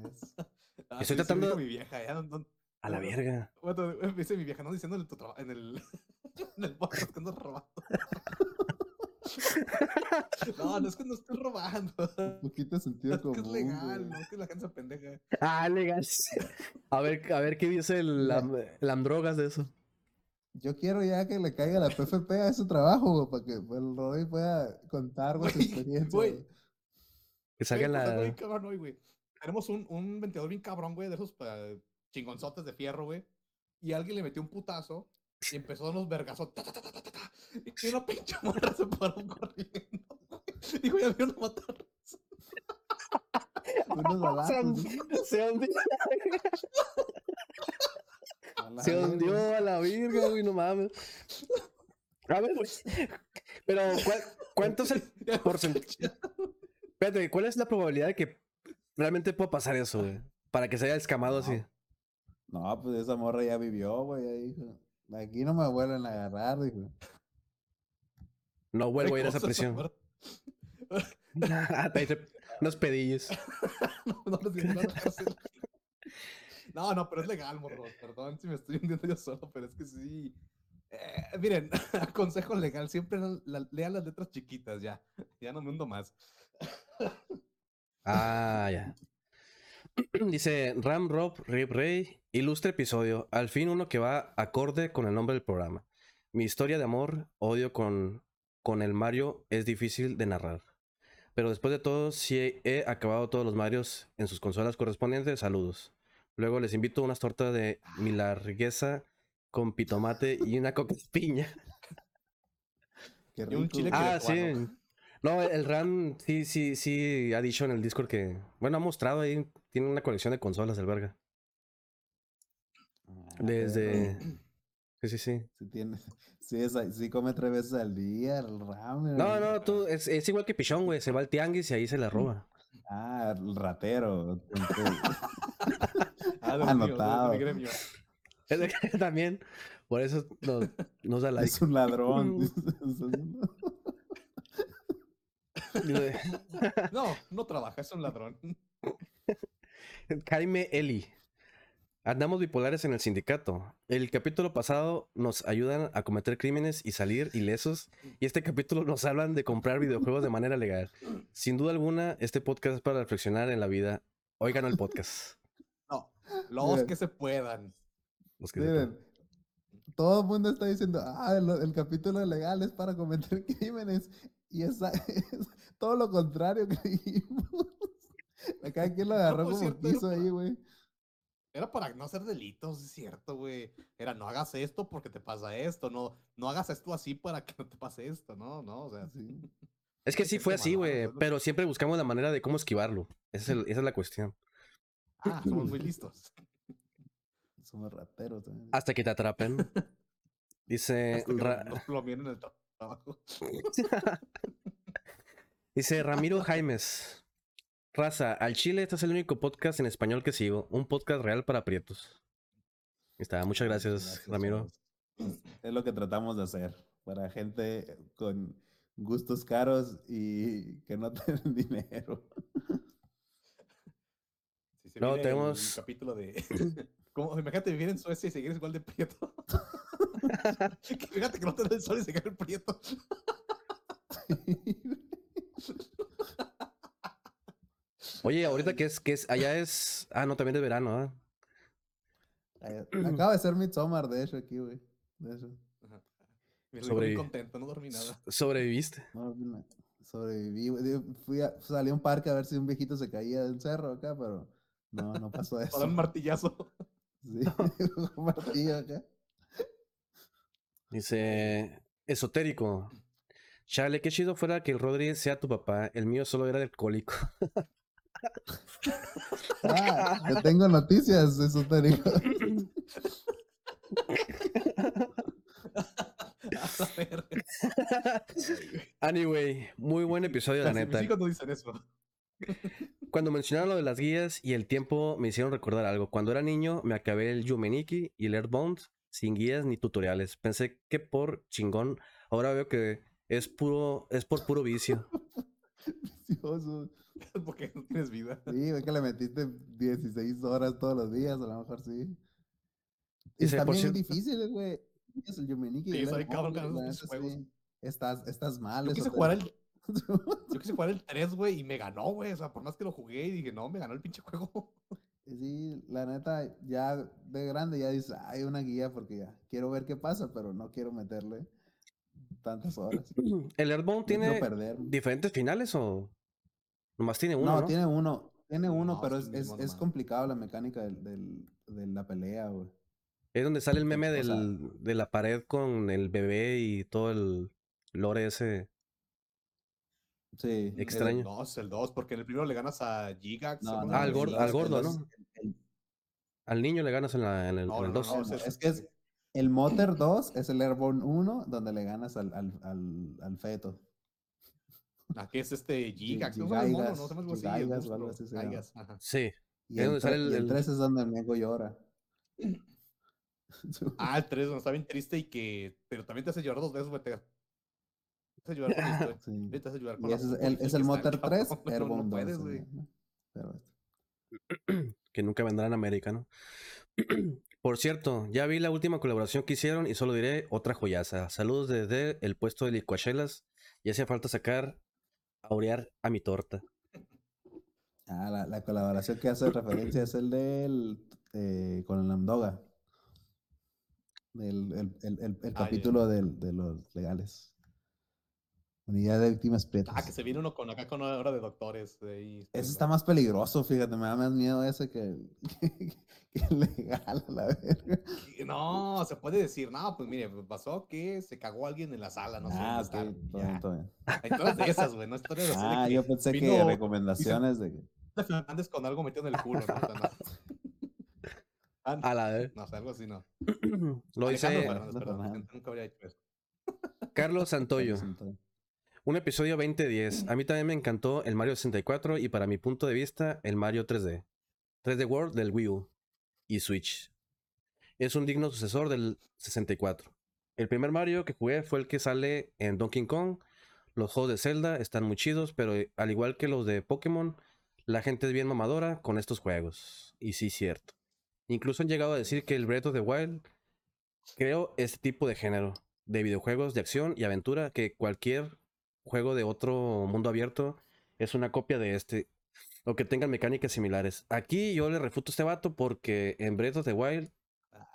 es. Ah, Estoy tratando- mi vieja, ya no- no- A la verga. Bueno, me dice mi vieja, no diciendo en el, en el, en el podcast que andas robando. No, no es que no estoy robando. Un poquito sentido Es que es legal, no es que la gente se pendeja. Ah, legal. A ver, a ver qué dice el. Lam- Lamdrogas de eso. Yo quiero ya que le caiga la PFP a ese trabajo, güey, para que el Rodri pueda contar güey, su Güey, experiencia. güey. güey. Que salga Güey, pues, la. bien cabrón hoy, güey. Tenemos un, un ventilador bien cabrón, güey, de esos chingonzotes de fierro, güey. y alguien le metió un putazo y empezó a dar unos vergazos. ta, ta, ta, ta, ta, ta, ta, y una pinche morra se paró corriendo. Dijo, ya vieron a matar. Unos balazos. Se hundió, se hundió a la virga, güey, no mames. A ver, güey. Pero, ¿cuál- ¿cuánto es el porcentaje? Espérate, ¿cuál es la probabilidad de que realmente pueda pasar eso, güey? Para que se haya escamado así. No, pues esa morra ya vivió, güey. ya dijo. Aquí no me vuelven a agarrar, dijo. No vuelvo a ir a esa prisión. unos pedillos. No, no, cárcel. No, no, pero es legal, morro. Perdón si me estoy hundiendo yo solo, pero es que sí. Eh, miren, consejo legal, siempre lean las letras chiquitas ya. Ya no me hundo más. Ah, ya. Dice Ram Rob Rip Ray, ilustre episodio. Al fin uno que va acorde con el nombre del programa. Mi historia de amor, odio con, con el Mario es difícil de narrar. Pero después de todo, sí he acabado todos los Marios en sus consolas correspondientes. Saludos. Luego les invito a unas tortas de mi largueza con pitomate y una coca de piña. Qué Y un rico, chile. Ah, sí. No, el Ram sí, sí, sí ha dicho en el Discord que. Bueno, ha mostrado ahí. Tiene una colección de consolas, el verga. Ah, Desde. Sí, sí, sí. Sí, tiene, sí, es, sí come tres veces al día el ramen. No, no, tú. Es, es igual que Pichón, güey. Se va al tianguis y ahí se la roba. Ah, el ratero. Ah, Anotado. que También. Por eso nos, nos da like. Es un ladrón. No, no trabaja, es un ladrón. Jaime Eli. Andamos bipolares en el sindicato. El capítulo pasado nos ayudan a cometer crímenes y salir ilesos. Y este capítulo nos hablan de comprar videojuegos de manera legal. Sin duda alguna, este podcast es para reflexionar en la vida. Oigan el podcast. No, los que se puedan. Los que se Miren, todo el mundo está diciendo, ah, el, el capítulo legal es para cometer crímenes. Y esa es todo lo contrario que dijimos. Cada quien lo agarró pues, como cierto, quiso ahí, güey. Era para no hacer delitos, es cierto, güey. Era no hagas esto porque te pasa esto, no, no hagas esto así para que no te pase esto, no, no, o sea, Sí. Es que sí fue así, güey. Pero siempre buscamos la manera de cómo esquivarlo. Esa es, el- esa es la cuestión. ah, somos muy listos. Somos rateros también. Hasta que te atrapen. Dice, Ra- plomien en el tra- trabajo. dice Ramiro Jaimes. Raza, al Chile, este es el único podcast en español que sigo. Un podcast real para prietos. Ahí Está, muchas gracias, Ramiro. Es lo que tratamos de hacer para gente con gustos caros y que no tienen dinero. Si se No, viene el tenemos- capítulo de. Como, imagínate vivir en Suecia y seguir igual de prieto. Fíjate que no te da el sol y seguir prieto. Oye, ahorita que es, que es, allá es. Ah, no, también de verano, ¿ah? Ay, Acaba de ser Midsommar, de hecho, aquí, güey. De hecho. Me Sobre- muy contento, no dormí nada. Sobreviviste. No, no, sobreviví. Fui a, salí a un parque a ver si un viejito se caía del cerro acá, pero no, no pasó Para eso. dar un martillazo. Sí, un martillo acá. Dice. Esotérico. Chale, qué chido fuera que el Rodri sea tu papá. El mío solo era alcohólico. Ah, yo tengo noticias esotéricas. A ver. Anyway, muy buen episodio, la neta. hijos no dicen eso. Cuando mencionaron lo de las guías y el tiempo, me hicieron recordar algo. Cuando era niño, me acabé el Yumeniki y el Earthbound sin guías ni tutoriales. Pensé que por chingón, ahora veo que es puro, es por puro vicio. Vicioso. Porque no tienes vida. Sí, güey, que le metiste 16 horas todos los días, a lo mejor sí. Y está bien cierto- difícil, eh, güey. Es el Yumeniki. y Sí, cabrón con esos juegos. sí. Estás, estás mal. Yo quise jugar el, yo quise jugar el 3, güey, y me ganó, güey. O sea, por más que lo jugué y dije, no, me ganó el pinche juego. Sí, la neta, ya de grande ya dices, hay una guía porque ya quiero ver qué pasa, pero no quiero meterle tantas horas. ¿El Earthbound No tiene perder. diferentes finales o nomás tiene uno? No, No, tiene uno, tiene uno, No, pero es es, es, complicado la mecánica del, del- de la pelea, güey. Es donde sale el meme O sea- del, de la pared con el bebé y todo el lore ese. Sí. Extraño. El 2, el 2, porque en el primero le ganas a Gigax. No, no, Ah, al gordo- al gordo, ¿no? el- Al niño le ganas en, la, en el, No, en el no, 2. no, No, ese no, es- es que es el Motor 2 es el Airborne 1 donde le ganas al, al, al, al feto. Ah, que es este Gigax, ¿no? Gigaigas, El mono, no se ajá. Sí. Y el, donde sale tre- el- y el el- 3 es donde el Mego llora. Ah, el 3, está bien triste y que. Pero también te hace llorar dos veces, güey. Te hace llorar con historia. Sí. Te hace llorar con Y ese es el, es el Motor 3, cabrón, no, Airborne no 2. puedes, güey. que nunca vendrá en América, ¿no? Por cierto, ya vi la última colaboración que hicieron y solo diré otra joyaza. Saludos desde el puesto de licuachelas y hacía falta sacar a orear a mi torta. Ah, la, la colaboración que hace referencia es el del eh, con el Namdoga. El, el, el, el- el ya. capítulo del- de los legales. Unidad de víctimas prietas. Ah, que se viene uno con acá con una hora de doctores. ahí, Ese está más peligroso, fíjate, me da más miedo ese que, que, que legal a la verga. No, se puede decir, no, pues mire, pasó que se cagó alguien en la sala, no sé. ah, dónde ok, está, todo bien, todo bien. De esas, güey, no historias así Ah, de que yo pensé que recomendaciones de que. Fernández con algo metido en el culo, sea, no. Ah, A la vez. no, o sea, algo así, no. Lo Alejandro dice Fernández, Alejandro perdón, Fernández. Vicente nunca habría hecho eso. Carlos Santoyo. Santoyo. Un episodio 2010. A mí también me encantó el Mario 64 y para mi punto de vista el Mario 3D. 3D World del Wii U y Switch. Es un digno sucesor del 64. El primer Mario que jugué fue el que sale en Donkey Kong. Los juegos de Zelda están muy chidos, pero eh, al igual que los de Pokémon, la gente es bien mamadora con estos juegos. Y sí, cierto. Incluso han llegado a decir que el Breath of the Wild creo este tipo de género de videojuegos de acción y aventura que cualquier juego de otro mundo abierto es una copia de este o que tengan mecánicas similares. Aquí yo le refuto a este vato porque en Breath of the Wild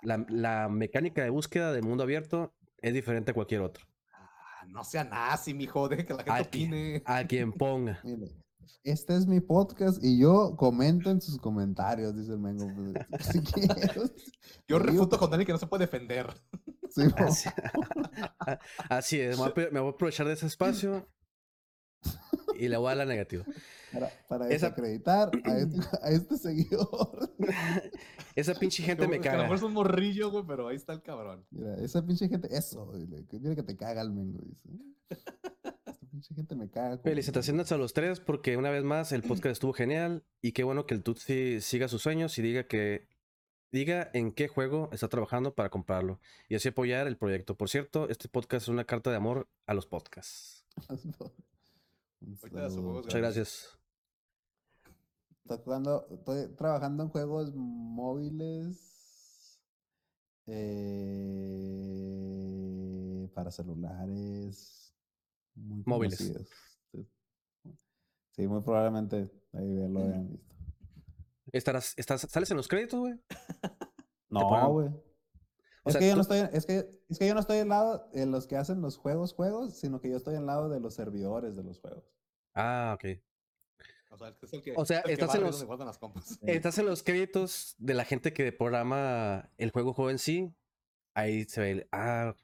la, la mecánica de búsqueda del mundo abierto es diferente a cualquier otro. Ah, no sea nazi, mijo, deje que la gente Aquí. opine. A quien ponga. Mire, este es mi podcast y yo comento en sus comentarios, dice el Mengo. Si quieres. Yo refuto con alguien que no se puede defender. Sí. Así, así es, me voy, a, pe- me voy a aprovechar de ese espacio y le voy a dar la negativa. para, para Esa- desacreditar a este, a este seguidor. Esa pinche gente Que- me que a lo mejor caga. es un morrillo, güey, pero ahí está el cabrón. Mira, esa pinche gente, eso, dile, que te caga el Mengo, dice. Esta pinche gente me caga. Felicitaciones a los tres porque una vez más el podcast estuvo genial y qué bueno que el Tutsi siga sus sueños y diga que diga en qué juego está trabajando para comprarlo y así apoyar el proyecto. Por cierto, este podcast es una carta de amor a los podcasts. Muchas gracias. Estoy jugando, estoy trabajando en juegos móviles eh, para celulares muy Móviles. conocidos. Sí. Muy probablemente ahí lo hayan visto. ¿Estarás, estás, ¿Sales en los créditos, güey? No, güey. O Es que yo no estoy, es que, es que yo no estoy al lado de los que hacen los juegos, juegos, sino que yo estoy al lado de los servidores de los juegos. Ah, ok. O sea, es el que, O sea, el que estás en los- las compas. Estás en los créditos de la gente que programa el juego juego en sí. Ahí se ve, el- ah,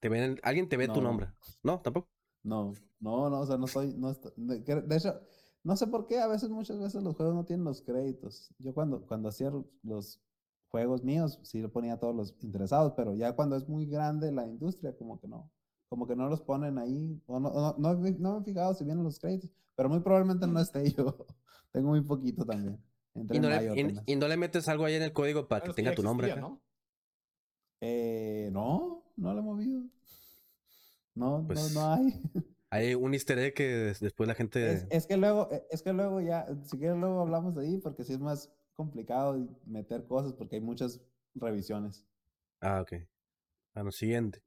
te ven, alguien te ve tu No. nombre. No, tampoco. No, no, no, o sea, no soy, no estoy- de, que- de hecho, no sé por qué, a veces, muchas veces los juegos no tienen los créditos. Yo cuando, cuando hacía los juegos míos, sí le ponía a todos los interesados, pero ya cuando es muy grande la industria, como que no, como que no los ponen ahí, o no, no, no, me- no me he fijado si vienen los créditos, pero muy probablemente no esté yo. Tengo muy poquito también. Entré Y no, en le, mayo y- apenas. y no le metes algo ahí en el código para que tenga tu nombre. existía? ¿no? Eh, no, no lo he movido. No, Pues, no, no hay. Hay un easter egg que des- después la gente... Es, es que luego, e- es que luego ya, si quieres luego hablamos de ahí, porque sí es más complicado meter cosas, porque hay muchas revisiones. Ah, ok. Bueno, siguiente.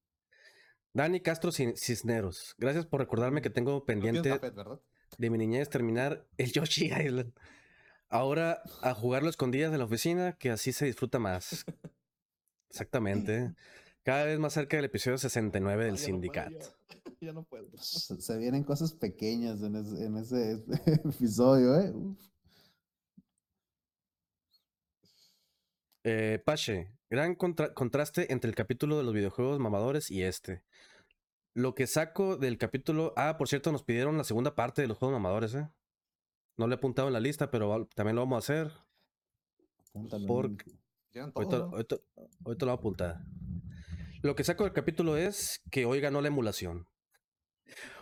Dani Castro Cis- Cisneros. Gracias por recordarme que tengo No pendiente café, ¿verdad? de mi niñez terminar el Yoshi Island. Ahora a jugarlo a escondidas en la oficina, que así se disfruta más. Exactamente. Cada vez más cerca del episodio 69 del Ah, ya no puedo, sindicato. ya. Ya no puedo. Se, se vienen cosas pequeñas en ese, en ese episodio, ¿eh? Uf. Eh, Pache, gran contra- contraste entre el capítulo de los videojuegos mamadores y este. Lo que saco del capítulo. Ah, por cierto, nos pidieron la segunda parte de los juegos mamadores, ¿eh? No le he apuntado en la lista, pero también lo vamos a hacer. Apúntalo, Por- todos, Ahorita, ¿no? ahorita- ahorita lo voy a apuntar. Lo que saco del capítulo es que hoy ganó la emulación.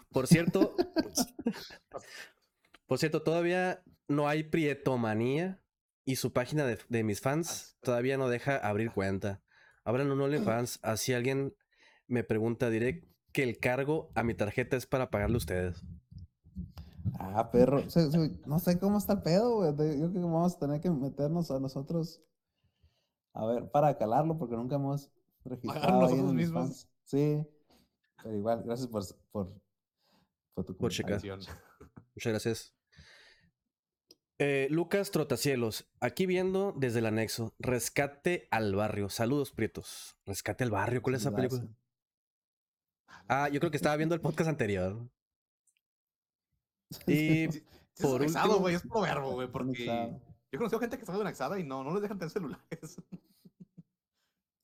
Por cierto, por cierto, todavía no hay prietomanía y su página de, de mis fans todavía no deja abrir cuenta. Abran un OnlyFans, así alguien me pregunta, diré que el cargo a mi tarjeta es para pagarle a ustedes. Ah, perro. No sé cómo está el pedo, güey. Yo creo que vamos a tener que meternos a nosotros. A ver, para calarlo, porque nunca hemos registrado ahí nosotros mismos. Sí. Pero igual, gracias por, por, por tu Por. Atención. Muchas gracias. Eh, Lucas Trotacielos, aquí viendo desde el anexo, Rescate al Barrio. Saludos, Prietos. Rescate al Barrio, ¿cuál es esa película? Ah, yo creo que estaba viendo el podcast anterior. Y Sí, es Por anexado, último- güey, es proverbo, güey, porque yo he conocido gente que está anexada y no, no les dejan tener celulares.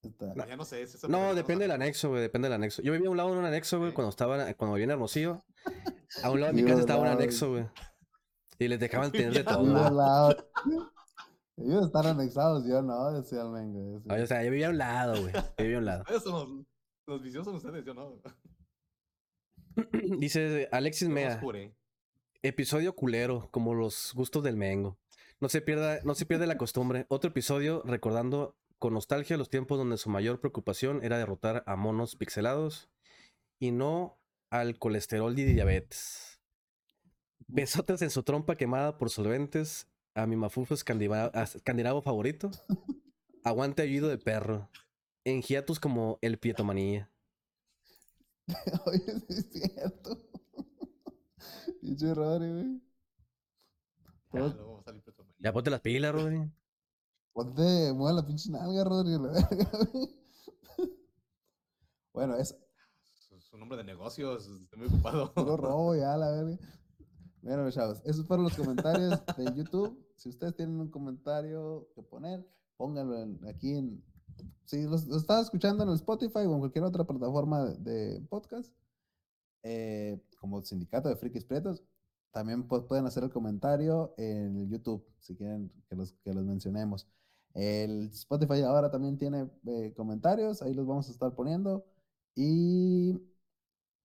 Está- ya no sé, es eso. no, depende del anexo, güey, depende del anexo. Yo vivía a un lado de un anexo, güey, Sí. cuando estaba, cuando vivía en Hermosillo. A un lado de mi casa estaba un anexo, güey. Y les dejaban tener de todo. Ellos están anexados, yo no, decía el Mengo. O sea, yo vivía a un lado, güey. Yo vivía a un lado. Los, los viciosos son ustedes, yo no. Dice Alexis Mea. Episodio culero, como los gustos del Mengo. No se pierda, no se pierde la costumbre. Otro episodio recordando con nostalgia los tiempos donde su mayor preocupación era derrotar a monos pixelados y no al colesterol y diabetes. Besotes en su trompa quemada por solventes a mi mafufo escandinavo favorito. Aguante ayudo de perro. En hiatus como el pietomanía. Oye, sí es cierto. Pinche Rory, güey. Ya, Todos- luego va a salir Petro María. Ya ponte las pilas, Rodri. Ponte, mueve la pinche nalga, Rodri. la verga. Bueno, es Su, nombre de negocios, estoy muy ocupado. puro robo ya, la verga. Bueno, chavos, esos fueron los comentarios de YouTube. Si ustedes tienen un comentario que poner, pónganlo en- aquí en. Si los, los estás escuchando en el Spotify o en cualquier otra plataforma de, de podcast, eh, como Sindicato de Frikis Prietos, también pu- pueden hacer el comentario en el YouTube, si quieren que los, que los mencionemos. El Spotify ahora también tiene eh, comentarios, ahí los vamos a estar poniendo. Y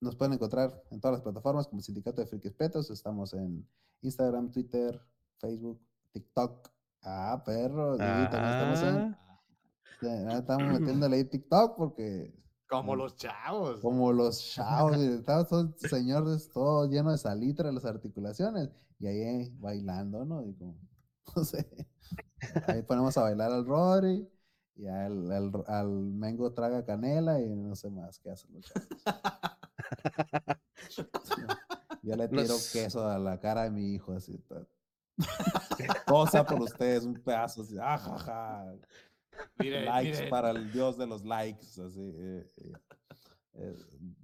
nos pueden encontrar en todas las plataformas como Sindicato de Frikis Prietos. Estamos en Instagram, Twitter, Facebook, TikTok. Ah, perro. también estamos en. Ah, ya Estamos metiéndole ahí TikTok porque Como los chavos. como los chavos, estamos todos señores, todo lleno de salitre las articulaciones, y ahí eh, bailando, ¿no? Y como, no sé, ahí ponemos a bailar al Rory, y al, al, al Mengo traga canela, y no sé más qué hacen los chavos. Yo le tiro queso a la cara de mi hijo, así, todo. Cosa por ustedes, un pedazo así, ajaja. Miren, likes miren. para el dios de los likes, así, eh, eh, eh,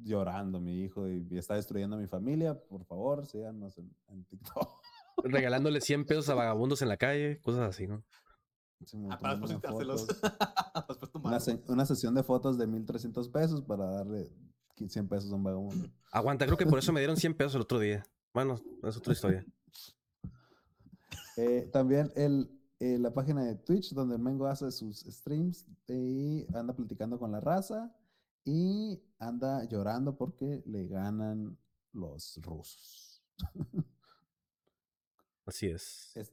llorando mi hijo y, y está destruyendo a mi familia, por favor, síganos en, en TikTok. Regalándole 100 pesos a vagabundos en la calle, cosas así, ¿no? Simón, Ah, para. Después Una, se- una sesión de fotos de 1300 pesos para darle 100 pesos a un vagabundo. Aguanta, creo que por eso me dieron 100 pesos el otro día. Bueno, es otra historia. Eh, también el, eh, la página de Twitch, donde el Mengo hace sus streams y anda platicando con la raza y anda llorando porque le ganan los rusos. Así es. Es-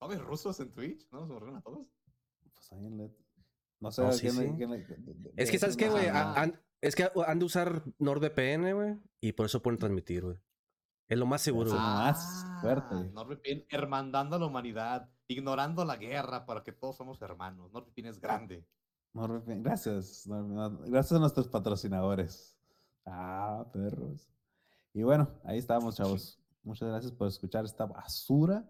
¿No ves rusos en Twitch? ¿No? ¿Se borraron a todos? pues ahí en le- No sé, No, sí, sí. de- Es que, ¿sabes qué, güey? Es que han de usar NordVPN, güey, y por eso pueden transmitir, güey. Es lo más seguro, Sí. güey. más fuerte. Ah, NordVPN hermandando a la humanidad, ignorando la guerra para que todos somos hermanos. NordVPN es grande. NordVPN. Gracias. Gracias a nuestros patrocinadores. Ah, perros. Y bueno, ahí estamos, chavos. Muchas gracias por escuchar esta basura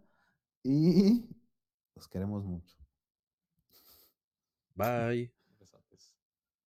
y los queremos mucho. Bye.